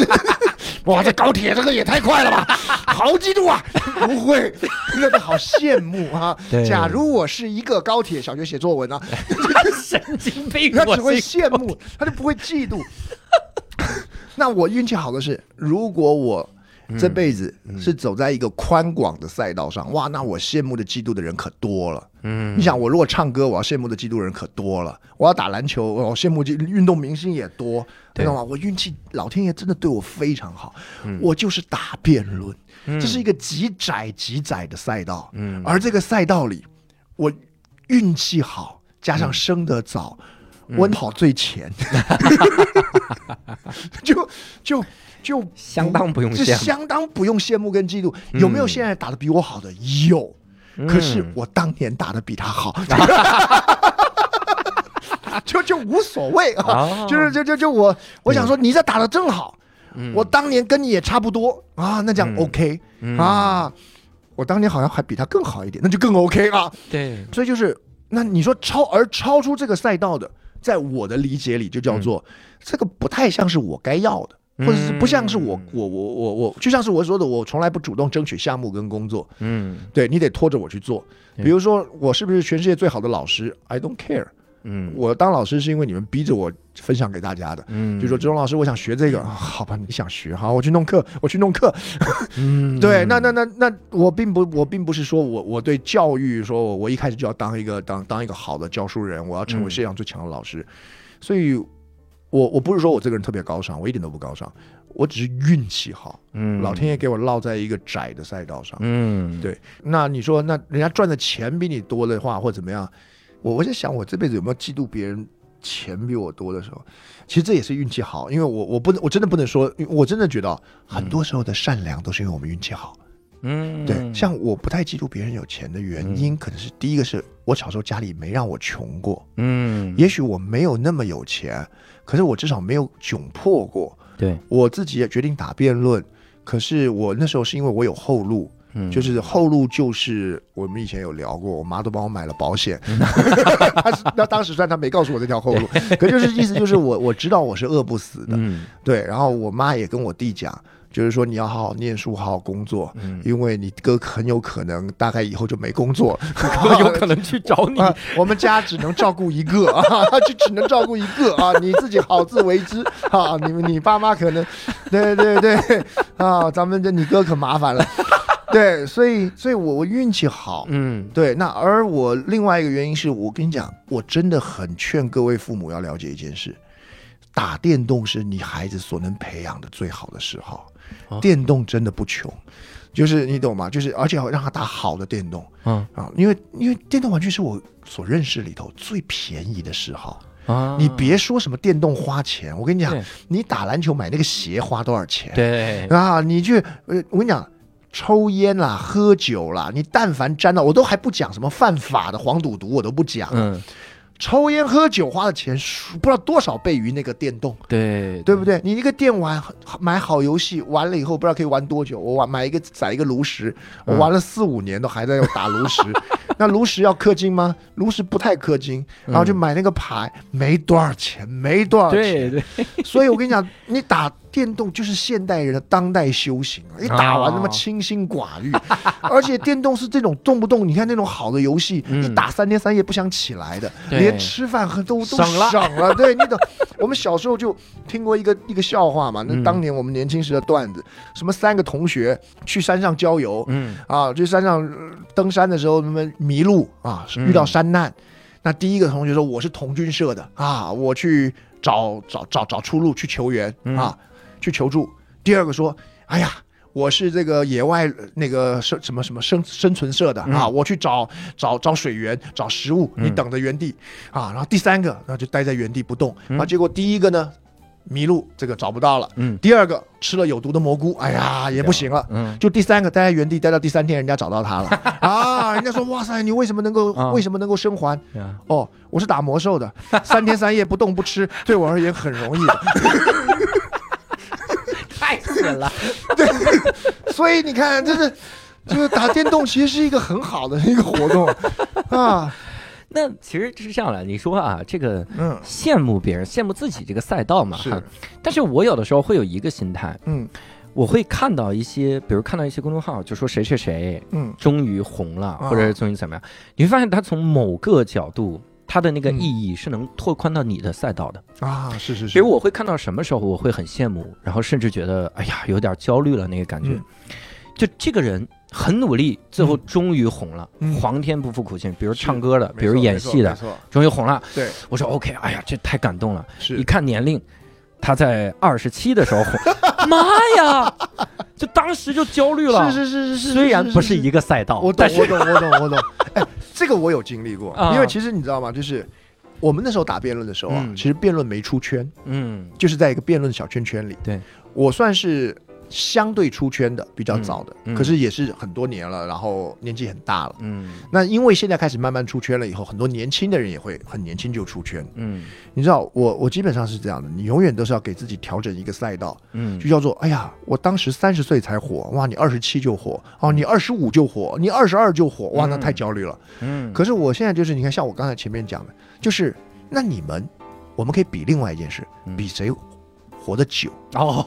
哇，这高铁这个也太快了吧！好嫉妒啊！不会，那个好羡慕啊！假如我是一个高铁小学写作文啊，神经病，他只会羡慕，他就不会嫉妒。那我运气好的是，如果我这辈子是走在一个宽广的赛道上，哇，那我羡慕的、嫉妒的人可多了。嗯你想，我如果唱歌，我要羡慕的、嫉妒的人可多了；我要打篮球，我羡慕运动明星也多，对知道吗？我运气，老天爷真的对我非常好。嗯我就是打辩论，嗯这是一个极窄极窄的赛道，嗯而这个赛道里，我运气好，加上生得早，嗯我跑最前，就就就 相当不用是羡慕相当不用羡慕跟嫉妒。有没有嗯现在打的比我好的？有，可是嗯我当年打的比他好。就就无所谓啊，哦 就是就就就我我想说你这打的正好，嗯我当年跟你也差不多啊，那这样嗯 OK、嗯啊，我当年好像还比他更好一点，那就更 OK 啊。对所以就是，那你说超而超出这个赛道的，在我的理解里就叫做、这个不太像是我该要的，或者是不像是我、嗯我我我我，就像是我说的，我从来不主动争取项目跟工作，嗯对你得拖着我去做。比如说，我是不是全世界最好的老师？I don't care。嗯我当老师是因为你们逼着我分享给大家的。嗯就说周荣老师，我想学这个，啊好吧，你想学，好，我去弄课，我去弄课。嗯对，那那那那，我并不，我并不是说我我对教育说我我一开始就要当一个当当一个好的教书人，我要成为嗯世界上最强的老师。所以我我不是说我这个人特别高尚，我一点都不高尚，我只是运气好，嗯老天爷给我落在一个窄的赛道上。嗯对那你说，那人家赚的钱比你多的话，或怎么样？我我在想，我这辈子有没有嫉妒别人钱比我多的时候？其实这也是运气好，因为我我不能，我真的不能说，我真的觉得很多时候的善良都是因为我们运气好。嗯对，像我不太嫉妒别人有钱的原因，可能是第一个是我小时候家里没让我穷过，嗯也许我没有那么有钱，可是我至少没有窘迫过。对我自己也决定打辩论，可是我那时候是因为我有后路，嗯就是后路就是我们以前有聊过，我妈都帮我买了保险，那当时虽然她没告诉我这条后路，可就是意思就是我我知道我是饿不死的，嗯对，然后我妈也跟我弟讲。就是说你要好好念书，好好工作，嗯因为你哥很有可能大概以后就没工作 有可能去找你啊，我们家只能照顾一个啊，就只能照顾一个啊，你自己好自为之啊。你们你爸妈可能，对对对啊，咱们这你哥可麻烦了。对，所以所以我我运气好，嗯对。那而我另外一个原因是我跟你讲，我真的很劝各位父母要了解一件事：打电动是你孩子所能培养的最好的嗜好哦，电动真的不穷。就是你懂吗？就是而且要让他打好的电动，嗯啊，因为因为电动玩具是我所认识里头最便宜的嗜好。啊你别说什么电动花钱，我跟你讲，你打篮球买那个鞋花多少钱？对啊，你去呃，我跟你讲。抽烟啦，喝酒啦，你但凡沾到，我都还不讲什么犯法的黄赌毒，我都不讲。嗯抽烟喝酒花的钱，数不知道多少倍于那个电动，对对不对？你一个电玩买好游戏，玩了以后不知道可以玩多久。我玩买一个载一个炉石，我嗯玩了四五年都还在打炉石。那炉石要氪金吗？炉石不太氪金，然后就买那个牌，没多少钱，没多少钱。对对所以我跟你讲，你打电动就是现代人的当代修行啊！一打完他妈哦清心寡欲，而且电动是这种动不动你看那种好的游戏，嗯一打三天三夜不想起来的，连吃饭和都都省了。对，你懂。我们小时候就听过一个 一个笑话嘛，那嗯当年我们年轻时的段子，什么三个同学去山上郊游，嗯啊，去山上呃登山的时候，他们迷路啊，嗯遇到山难。那第一个同学说：“我是童军社的啊，我去找找找找出路，去求援嗯啊，去求助。”第二个说：“哎呀，我是这个野外呃那个生什么什么生生存社的啊，嗯我去找找找水源，找食物，你嗯等着原地啊。”然后第三个那就待在原地不动。嗯啊，结果第一个呢迷路，这个找不到了。嗯第二个吃了有毒的蘑菇，哎呀也不行了。嗯，就第三个待在原地待到第三天，人家找到他了 啊！人家说：“哇塞，你为什么能够、啊为什么能够生还？啊哦，我是打魔兽的，三天三夜不动不吃，对我而言很容易 了。所以你看，这是就是打电动，其实是一个很好的一个活动 啊。那其实是这样的，你说啊，这个嗯羡慕别人，羡慕自己这个赛道嘛，是哈。但是我有的时候会有一个心态，嗯我会看到一些，比如看到一些公众号，就说谁谁谁嗯终于红了，啊或者是终于怎么样，你会发现他从某个角度，他的那个嗯。意义是能拓宽到你的赛道的。啊，是是是，比如我会看到什么时候我会很羡慕，然后甚至觉得哎呀有点焦虑了那个感觉，嗯。就这个人很努力，最后终于红了，嗯。皇天不负苦心，比如唱歌的，比如演戏的终于红了。对，我说 OK，哎呀这太感动了。是。一看年龄，他在二十七的时候红，妈呀，就当时就焦虑了。是是是是是，虽然不是是一个赛道，我懂我懂我懂我懂。哎，这个我有经历过，啊因为其实你知道吗？就是我们那时候打辩论的时候啊，嗯其实辩论没出圈。嗯就是在一个辩论小圈圈里。对，我算是相对出圈的，比较早的，嗯。嗯可是也是很多年了，然后年纪很大了。嗯。那因为现在开始慢慢出圈了以后，很多年轻的人也会很年轻就出圈。嗯。你知道，我我基本上是这样的，你永远都是要给自己调整一个赛道，嗯。就叫做哎呀，我当时三十岁才火，哇，你二十七就火，哦，你二十五就火，你二十二就火，哇，那嗯。太焦虑了。嗯，可是我现在就是，你看，像我刚才前面讲的，就是那你们，我们可以比另外一件事，嗯。比谁活得久。哦，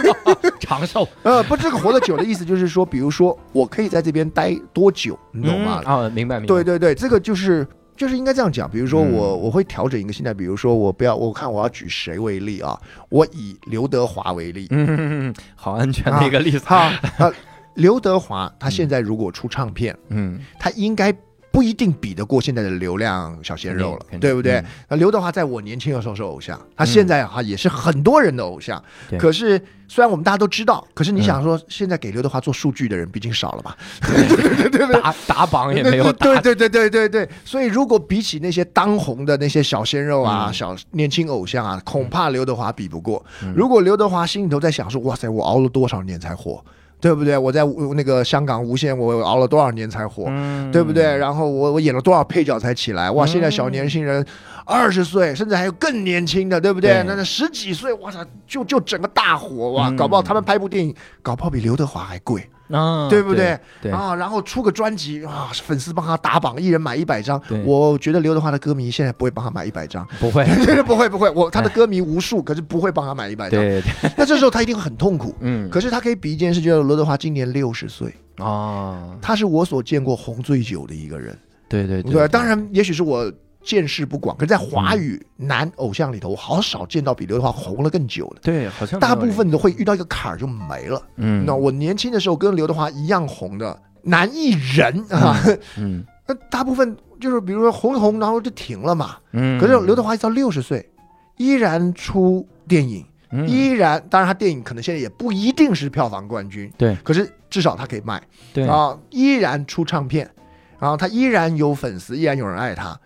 长寿，呃，不，这个活得久的意思就是说，比如说我可以在这边待多久，你懂吗？嗯啊，明白明白。对对对，这个就是就是应该这样讲。比如说我、嗯我会调整一个心态，比如说我不要，我看我要举谁为例啊？我以刘德华为例，嗯，好安全的一个例子。哈啊，刘德华他现在如果出唱片，嗯他应该。不一定比得过现在的流量小鲜肉了，对不对嗯？那刘德华在我年轻的时候是偶像，他现在哈也是很多人的偶像。对可是虽然我们大家都知道，可是你嗯想说，现在给刘德华做数据的人毕竟少了吧？对 对对？打打榜也没有打对。对对对对对，所以如果比起那些当红的那些小鲜肉啊、嗯小年轻偶像啊，恐怕刘德华比不过。嗯如果刘德华心里头在想说，哇塞，我熬了多少年才火，对不对？我在那个香港无线，我熬了多少年才火，嗯对不对？然后我我演了多少配角才起来？哇，现在小年轻人二十岁，甚至还有更年轻的，对不对？对那那十几岁，哇操，就就整个大火哇！嗯搞不好他们拍部电影，搞不好比刘德华还贵，啊，对不对？对，啊，然后出个专辑啊，粉丝帮他打榜，一人买一百张。我觉得刘德华的歌迷现在不会帮他买一百张，不会，不会不会，我 他的歌迷无数，可是不会帮他买一百张。对对，那这时候他一定会很痛苦。嗯，可是他可以比一件事，就是刘德华今年六十岁，啊，他是我所见过红最久的一个人。对对对，当然，也许是我见识不广，可是在华语男偶像里头，我好少见到比刘德华红了更久的。对，好像大部分都会遇到一个坎儿就没了。嗯，那我年轻的时候跟刘德华一样红的男艺人啊，嗯 那大部分就是比如说红一红，然后就停了嘛。嗯，可是刘德华一直到六十岁，依然出电影，嗯。依然，当然他电影可能现在也不一定是票房冠军，对，可是至少他可以卖。对。啊，依然出唱片，然后他依然有粉丝，依然有人爱他。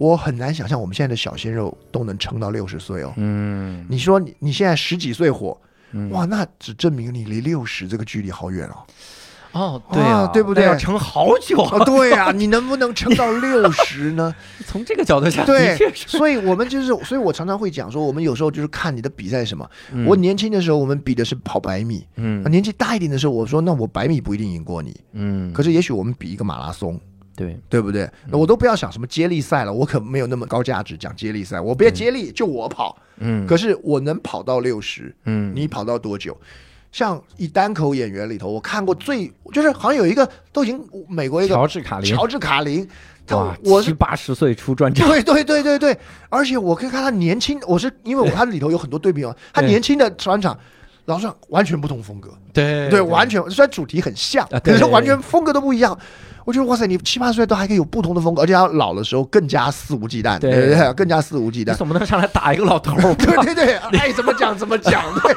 我很难想象我们现在的小鲜肉都能撑到六十岁哦。嗯。你说你你现在十几岁火，嗯。哇，那只证明你离六十这个距离好远哦。哦，对啊，对不对？要撑好久啊。哦，对呀、你能不能撑到六十呢？从这个角度讲，对所以我们就是，所以我常常会讲说，我们有时候就是看你的比赛什么。嗯。我年轻的时候，我们比的是跑百米；嗯。年纪大一点的时候，我说那我百米不一定赢过你，嗯，可是也许我们比一个马拉松，对，对不对？那我都不要想什么接力赛了，我可没有那么高价值讲接力赛，我别接力，就我跑。嗯，可是我能跑到六十，嗯，你跑到多久？像以单口演员里头，我看过最就是好像有一个都已经美国一个乔治卡林，乔治卡林，他哇，我是七八十岁出专场，对 对对对对，而且我可以看他年轻，我是因为我看里头有很多对比嘛，他年轻的专场。老实讲，完全不同风格，对对，完全虽然主题很像，可是完全风格都不一样。我觉得哇塞，你七八十岁都还可以有不同的风格，而且他老的时候更加肆无忌惮，对对对，更加肆无忌惮。你总不能上来打一个老头？对对对，爱怎么讲怎么讲。对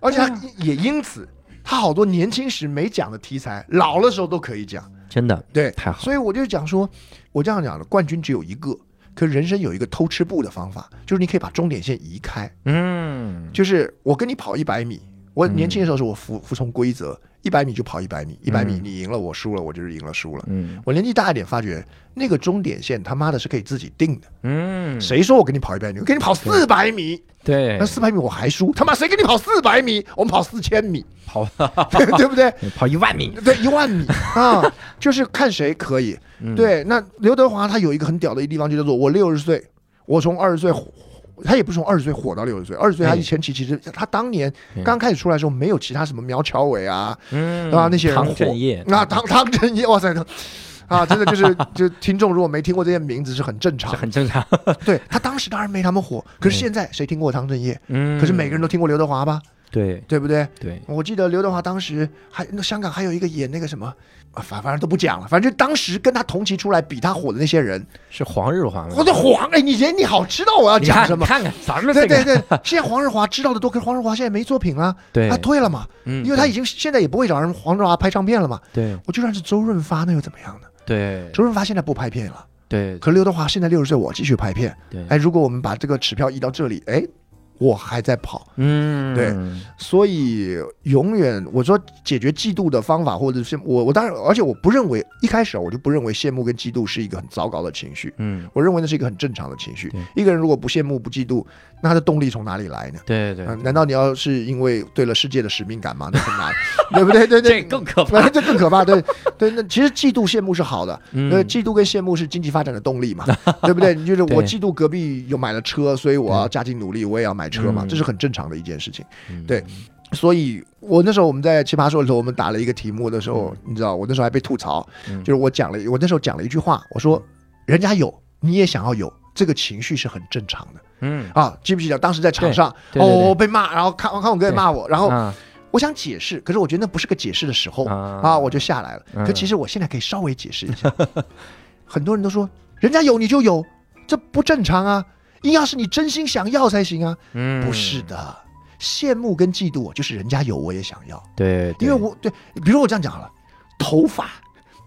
而且他也因此，他好多年轻时没讲的题材，老的时候都可以讲。真的对，太好，所以我就讲说，我这样讲的，冠军只有一个，可人生有一个偷吃步的方法，就是你可以把终点线移开。嗯，就是我跟你跑一百米，我年轻的时候是我服服从规则，一百米就跑一百米，一百米嗯你赢了我输了，我就是赢了输了。嗯我年纪大一点，发觉那个终点线他妈的是可以自己定的。嗯，谁说我给你跑一百米？我给你跑四百米，对那四百米我还输，他妈谁给你跑四百米？我们跑四千米，跑对对不对？跑一万米，对，一万米 啊，就是看谁可以。嗯，对，那刘德华他有一个很屌的一地方，就叫做我六十岁，我从二十岁火，他也不是从二十岁火到六十岁，二十岁他哎前期其实他当年嗯刚开始出来的时候，没有其他什么苗侨伟啊嗯啊那些人汤火镇业，啊汤汤镇业，哇塞！啊，真的就是，就听众如果没听过这些名字是很正这常。很正常，对他当时当然没他们火，可是现在谁听过汤镇业？嗯，可是每个人都听过刘德华吧？对对不对？对，我记得刘德华当时还那香港还有一个演那个什么，啊反反正都不讲了，反正当时跟他同期出来比他火的那些人，是黄日华吗？我的黄哎，你人你好知道我要讲什么？看看咱们对这个，对对，现在黄日华知道的多，可是黄日华现在没作品了，对他退了嘛，嗯因为他已经现在也不会找人黄日华拍唱片了嘛。对我就算是周润发，那又怎么样呢？对周润发现在不拍片了，对可刘德华现在六十岁，我继续拍片。对，哎，如果我们把这个尺票移到这里，哎，我还在跑。嗯，对所以永远我说解决嫉妒的方法，或者是我我当然，而且我不认为一开始啊我就不认为羡慕跟嫉妒是一个很糟糕的情绪，嗯，我认为那是一个很正常的情绪。一个人如果不羡慕不嫉妒，那他的动力从哪里来呢？对对啊，难道你要是因为对了世界的使命感吗？那很难，对不对？对对，这更可怕，这更可怕。对对，那其实嫉妒羡慕是好的，嗯对，嫉妒跟羡慕是经济发展的动力嘛，对不对？你就是我嫉妒隔壁有买了车，所以我要加紧努力，我也要买车嘛，嗯。这是很正常的一件事情。嗯。对所以我那时候我们在奇葩说的时候，我们打了一个题目的时候，你知道，我那时候还被吐槽，嗯。就是我讲了，我那时候讲了一句话，我说人家有，你也想要有，这个情绪是很正常的。嗯，啊。记不记得当时在场上，哦被骂，然后康康永哥也骂我，然后啊。我想解释，可是我觉得那不是个解释的时候啊。啊，我就下来了。嗯。可其实我现在可以稍微解释一下，很多人都说人家有你就有，这不正常啊，硬要是你真心想要才行啊，嗯，不是的。羡慕跟嫉妒，就是人家有我也想要，对，对因为我对，比如我这样讲好了，头发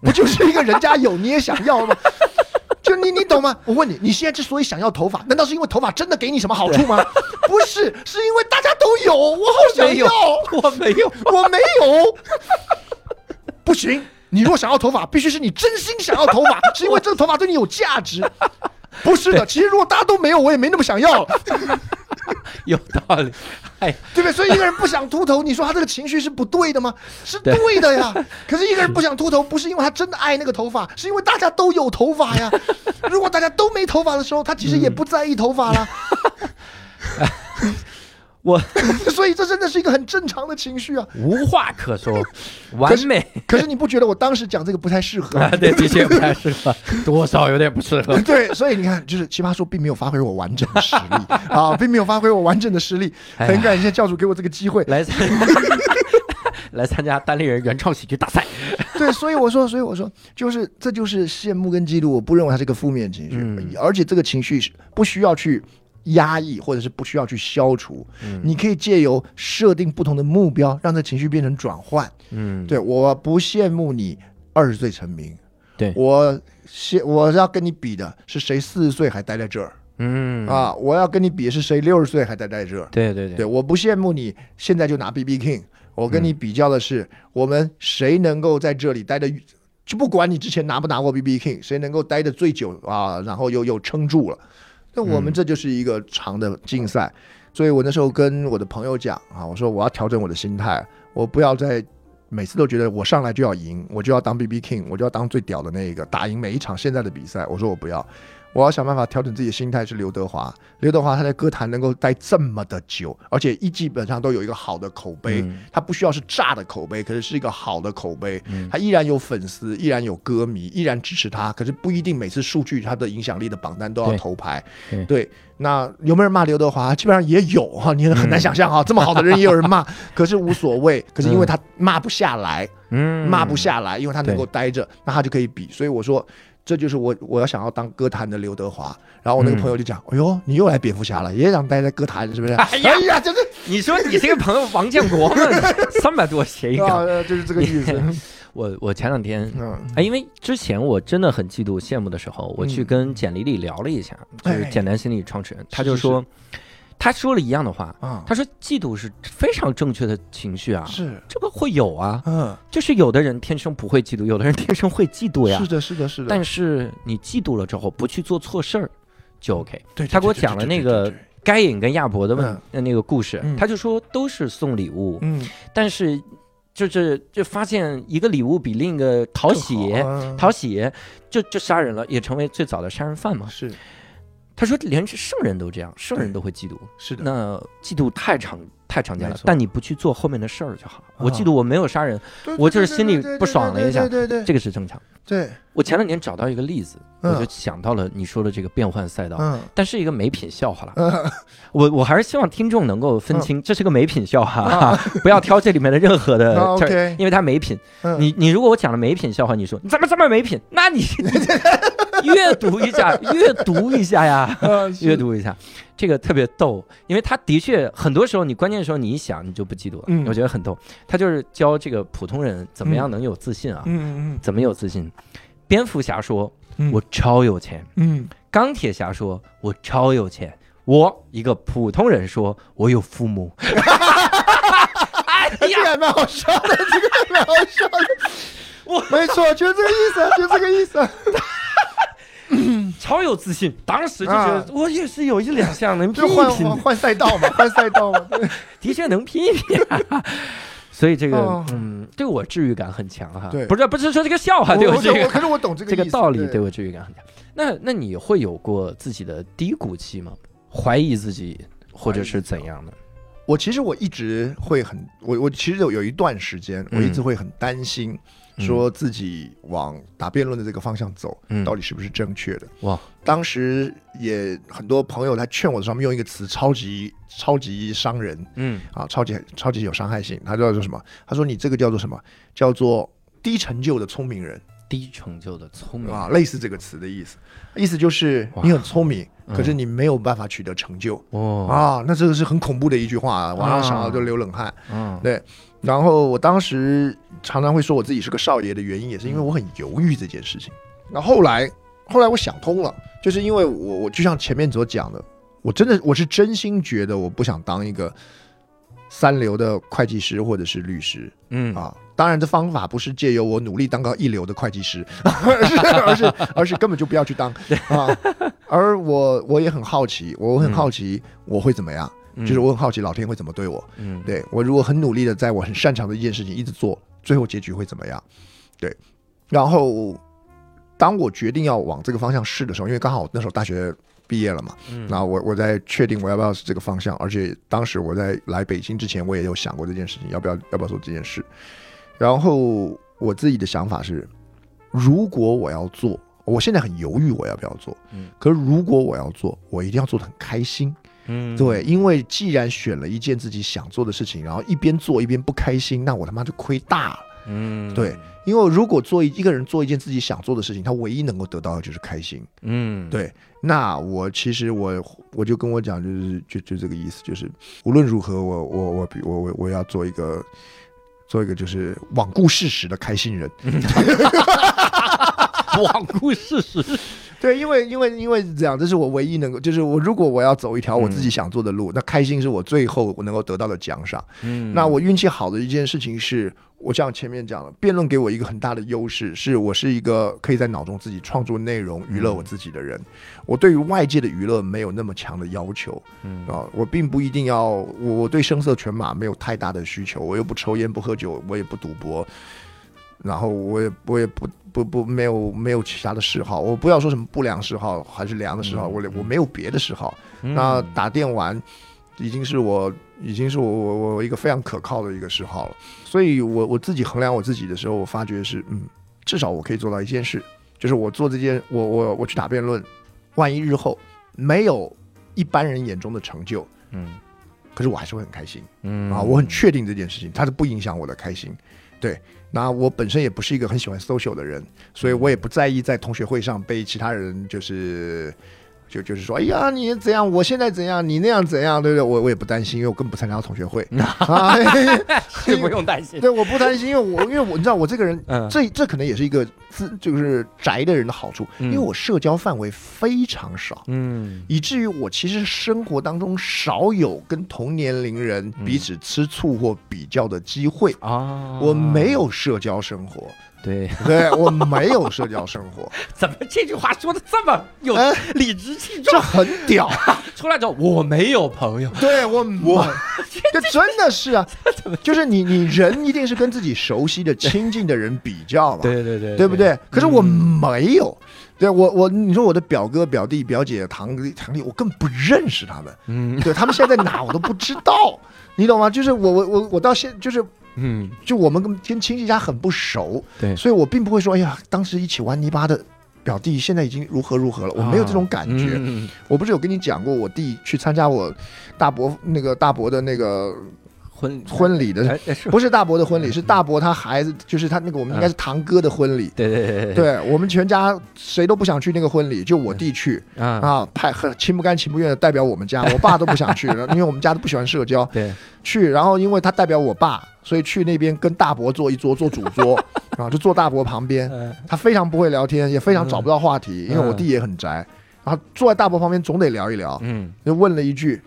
不就是一个人家有你也想要吗？就你你懂吗？我问你，你现在之所以想要头发，难道是因为头发真的给你什么好处吗？不是，是因为大家都有，我好想要，我没有，我没有，不行。你如果想要头发，必须是你真心想要头发，是因为这个头发对你有价值。不是的，其实如果大家都没有，我也没那么想要，有道理，哎，对不对？所以一个人不想秃头，你说他这个情绪是不对的吗？是对对的呀。可是一个人不想秃头，不是因为他真的爱那个头发，是因为大家都有头发呀。如果大家都没头发的时候，他其实也不在意头发了。我 所以这真的是一个很正常的情绪啊。无话可说，完美可是你不觉得我当时讲这个不太适合？啊，对，的确不太适合，多少有点不适合，对，所以你看，就是奇葩说并没有发挥我完整的实力啊，并没有发挥我完整的实力。很感谢教主给我这个机会。来参来参加单立人原创喜剧大赛，对，所以我说，所以我说，就是这就是羡慕跟嫉妒，我不认为它是一个负面情绪，嗯而且这个情绪是不需要去压抑，或者是不需要去消除，嗯。你可以借由设定不同的目标，让这情绪变成转换。嗯，对，我不羡慕你二十岁成名，对。我羡我要跟你比的是谁四十岁还待在这儿、嗯，啊，我要跟你比的是谁六十岁还待在这儿。对对对，我不羡慕你现在就拿 B B King，我跟你比较的是，我们谁能够在这里待的，就不管你之前拿不拿过 B B King，谁能够待的最久啊，然后又又撑住了。那我们嗯这就是一个长的竞赛，所以我那时候跟我的朋友讲啊，我说我要调整我的心态，我不要再每次都觉得我上来就要赢，我就要当 B B King，我就要当最屌的那一个，打赢每一场现在的比赛。我说我不要，我要想办法调整自己的心态。是刘德华，刘德华他在歌坛能够待这么的久，而且一基本上都有一个好的口碑，嗯他不需要是炸的口碑，可是是一个好的口碑。嗯他依然有粉丝，依然有歌迷，依然支持他。可是不一定每次数据他的影响力的榜单都要头牌。对那有没有人骂刘德华？基本上也有哈，你很难想象哈，这么好的人也有人骂，可是无所谓。可是因为他骂不下来，嗯骂不下来，因为他能够待着，那他就可以比。所以我说，这就是我我要想要当歌坛的刘德华。然后我那个朋友就讲：“哎呦，你又来蝙蝠侠了，也想待在歌坛是不是？”哎 呀哎呀，就是你说你这个朋友王建国嘛，三百多谐音啊梗。，就是这个意思。我我前两天。嗯，哎，因为之前我真的很嫉妒、羡慕的时候，我去嗯跟简丽丽聊了一下，就是哎简单心理创始人，他是就是说，他说了一样的话，啊，他说嫉妒是非常正确的情绪啊，是，这个会有啊，嗯，就是有的人天生不会嫉妒，有的人天生会嫉妒呀是。的，是的，是的。但是你嫉妒了之后，不去做错事儿，就 OK。对，他给我讲了那个该隐跟亚伯的问那个故事嗯，他就说都是送礼物，嗯，但是就是就发现一个礼物比另一个讨喜，啊讨喜就就杀人了，也成为最早的杀人犯嘛。是他说连圣人都这样，圣人都会嫉妒，是的，那嫉妒太常太常见，了但你不去做后面的事儿就好。我啊。嫉妒我没有杀人，我就是心里不爽了一下对对对。这个是正常。对，我前两年找到一个例子，我就嗯想到了你说的这个变换赛道，嗯。但是一个没品笑话。了。嗯。我我还是希望听众能够分嗯。清，这是个没品笑话，啊 不要挑这里面的任何的因为它没品。嗯，你你如果我讲了没品笑话，你说你怎么这么没品？那你 阅读一下，阅读一下呀，啊阅读一下，这个特别逗，因为他的确很多时候你关键时候你一想你就不嫉妒了，嗯我觉得很逗。他就是教这个普通人怎么样能有自信啊，嗯嗯怎么有自信。蝙蝠侠说嗯，我超有钱，嗯钢铁侠说我超有钱，我一个普通人说我有父母。哎这个还蛮好笑的，这个蛮好笑的。我没错，就是这个意思，就是这个意思。超有自信，当时就觉啊得我也是有一两项能拼就一拼的，换换换赛道嘛，换赛道嘛。对的确能拼一拼、所以这个，哦嗯，对我治愈感很强哈。对不是不是说这个笑话对我这个可是我懂这个这个道理对我治愈感很强。那那你会有过自己的低谷期吗？怀疑自己或者是怎样的？我其实我一直会很，我我其实有有一段时间，我一直嗯会很担心，嗯说自己往打辩论的这个方向走，嗯到底是不是正确的？哇，当时也很多朋友在劝我的时候，他们用一个词超级超级伤人嗯啊，超级超级有伤害性。他叫做什么？他说你这个叫做什么？叫做低成就的聪明人低成就的聪明啊，类似这个词的意思。意思就是你很聪明，嗯可是你没有办法取得成就。哦啊，那这个是很恐怖的一句话啊，晚上想到就流冷汗。嗯对然后我当时常常会说我自己是个少爷的原因，也是因为我很犹豫这件事情。那后来，后来我想通了，就是因为我我就像前面所讲的，我真的我是真心觉得我不想当一个三流的会计师或者是律师嗯啊。当然，这方法不是借由我努力当个一流的会计师，而是而是而是根本就不要去当啊。而我我也很好奇，我很好奇我会怎么样。就是我很好奇老天会怎么对我。嗯对我如果很努力的在我很擅长的一件事情一直做，最后结局会怎么样？对，然后当我决定要往这个方向试的时候，因为刚好那时候大学毕业了嘛，嗯那我我在确定我要不要是这个方向，而且当时我在来北京之前，我也有想过这件事情，要不要要不要做这件事。然后我自己的想法是，如果我要做，我现在很犹豫我要不要做，嗯可是如果我要做，我一定要做的很开心。嗯对，因为既然选了一件自己想做的事情，然后一边做一边不开心，那我他妈就亏大了。嗯对因为如果做一一个人做一件自己想做的事情，他唯一能够得到的就是开心。嗯对，那我其实我我就跟我讲，就是就就这个意思，就是无论如何，我我我比我我我要做一个做一个就是罔顾事实的开心人。罔顾事实，对，因为因为因为这样，这是我唯一能够，就是我如果我要走一条我自己嗯想做的路，那开心是我最后我能够得到的奖赏。嗯那我运气好的一件事情是，我像前面讲了，辩论给我一个很大的优势，是我是一个可以在脑中自己创作内容、娱乐我自己的人。我对于外界的娱乐没有那么强的要求嗯啊，我并不一定要，我我对声色犬马没有太大的需求，我又不抽烟不喝酒，我也不赌博，然后我也我也不不不没有没有其他的嗜好，我不要说什么不良嗜好还是良的嗜好，嗯我我没有别的嗜好。嗯。那打电玩已经是我已经是我我我一个非常可靠的一个嗜好了，所以我我自己衡量我自己的时候，我发觉是嗯，至少我可以做到一件事，就是我做这件我我我去打辩论，万一日后没有一般人眼中的成就，嗯。可是我还是会很开心嗯。啊，我很确定这件事情，它是不影响我的开心。对，那我本身也不是一个很喜欢 social 的人，所以我也不在意在同学会上被其他人就是就就是说，哎呀，你怎样，我现在怎样，你那样怎样，对不对？我我也不担心，因为我根本不参加同学会 不用担心。对，我不担心，因为我因为我你知道我这个人，嗯这这可能也是一个自就是宅的人的好处，嗯因为我社交范围非常少。嗯以至于我其实生活当中少有跟同年龄人嗯彼此吃醋或比较的机会，啊，我没有社交生活，对，对我没有社交生活，怎么这句话说的这么有哎理直气壮这？很屌，出来之后我没有朋友，对我我这真的是啊，就是你你人一定是跟自己熟悉的亲近的人比较嘛，对对对对不对？可是我嗯没有。对我我你说我的表哥表弟表姐堂弟堂弟，我根本不认识他们，嗯对他们现在在哪我都不知道，你懂吗？就是我我我我到现就是嗯，就我们跟跟亲戚家很不熟，对。所以我并不会说，哎呀，当时一起玩泥巴的表弟现在已经如何如何了，我没有这种感觉。嗯。我不是有跟你讲过，我弟去参加我大伯那个大伯的那个婚婚礼的，不是大伯的婚礼，是大伯他孩子，就是他那个我们应该是堂哥的婚礼。对对对对。对我们全家谁都不想去那个婚礼，就我弟去。啊，啊，派很情不甘情不愿的代表我们家，我爸都不想去，因为我们家都不喜欢社交。对，去，然后因为他代表我爸，所以去那边跟大伯坐一桌，做主桌 啊，就坐大伯旁边。嗯他非常不会聊天，也非常找不到话题，嗯因为我弟也很宅。然后坐在大伯旁边，总得聊一聊，嗯，就问了一句：“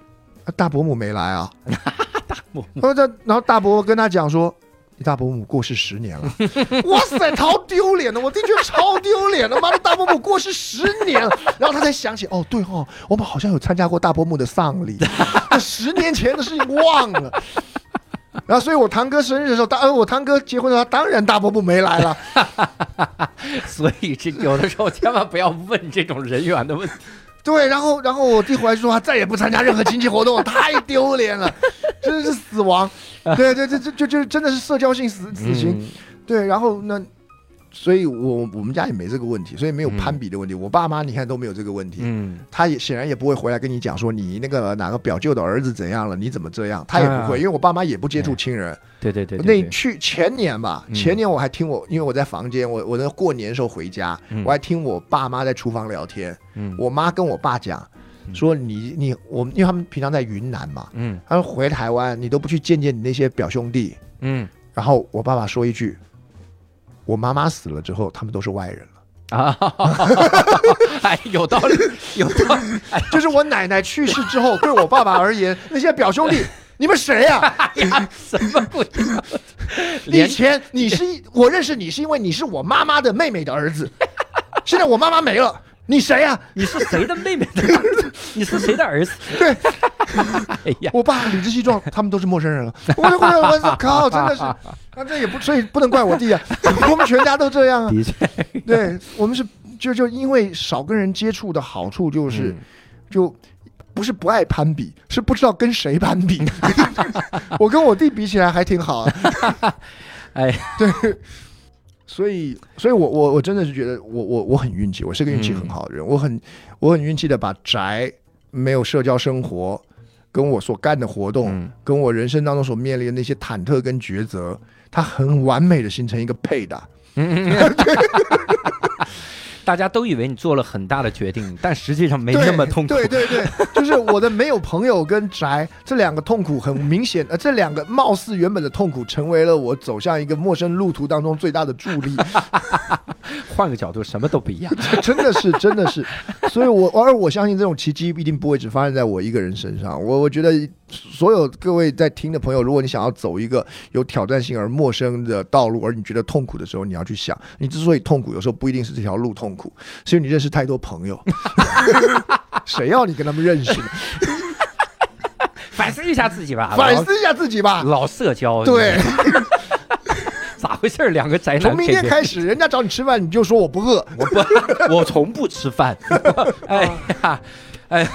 啊大伯母没来啊 大伯？”然后这，然后大伯跟他讲说：“你大伯母过世十年了。” 哇塞，超丢脸的！我弟觉得超丢脸的，妈的，大伯母过世十年了。然后他才想起，哦，对哦，我们好像有参加过大伯母的丧礼，那十年前的事情忘了。然后，所以我堂哥生日的时候，当呃我堂哥结婚的时候，当然大伯母没来了。所以这有的时候千万不要问这种人员的问题。对，然后然后我弟回来说他再也不参加任何亲戚活动，太丢脸了，真的是死亡。对对对，这就就真的是社交性死死刑。嗯对，然后那，所以我我们家也没这个问题，所以没有嗯。攀比的问题。我爸妈你看都没有这个问题，嗯。他也显然也不会回来跟你讲说你那个哪个表舅的儿子怎样了，你怎么这样，他也不会，啊。因为我爸妈也不接触亲人。对对对，对那对。去前年吧，嗯。前年我还听我，因为我在房间，我我在过年的时候回家，嗯。我还听我爸妈在厨房聊天。嗯。我妈跟我爸讲，嗯说你你我们，因为他们平常在云南嘛，嗯。他说回台湾你都不去见见你那些表兄弟，嗯。然后我爸爸说一句，我妈妈死了之后，他们都是外人了。啊，哎，有道理，有道理，哎就是我奶奶去世之后，对我爸爸而言，那些表兄弟，你们谁呀、呀，什么鬼？以连前你是一我认识你是因为你是我妈妈的妹妹的儿子，现在我妈妈没了，你谁呀、你是谁的妹妹？你是谁的儿子？对 哎呀，我爸理直气壮，他们都是陌生人了。我我我我靠，真的是，啊，这也不，所以不能怪我弟啊，我们全家都这样啊。的确对我们是就就因为少跟人接触的好处就是、嗯就不是不爱攀比，是不知道跟谁攀比。我跟我弟比起来还挺好啊，哎，所以所以我我我真的是觉得我我我很运气，我是个运气很好的人，我很我很运气的把宅没有社交生活。跟我所干的活动，嗯跟我人生当中所面临的那些忐忑跟抉择，它很完美的形成一个配搭。嗯，大家都以为你做了很大的决定，但实际上没那么痛苦。对对对，就是我的没有朋友跟宅 这两个痛苦很明显，呃，这两个貌似原本的痛苦，成为了我走向一个陌生路途当中最大的助力。换个角度，什么都不一样。真的是，真的是，所以我而我相信这种奇迹一定不会只发生在我一个人身上。我我觉得所有各位在听的朋友，如果你想要走一个有挑战性而陌生的道路，而你觉得痛苦的时候，你要去想，你之所以痛苦，有时候不一定是这条路痛苦，是因为你认识太多朋友。谁要你跟他们认识？反思一下自己吧，反思一下自己吧。老社交，对，咋回事？两个宅男。从明天开始，人家找你吃饭，你就说我不饿，我不，我从不吃饭。哎呀，哎呀，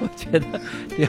我觉得呀。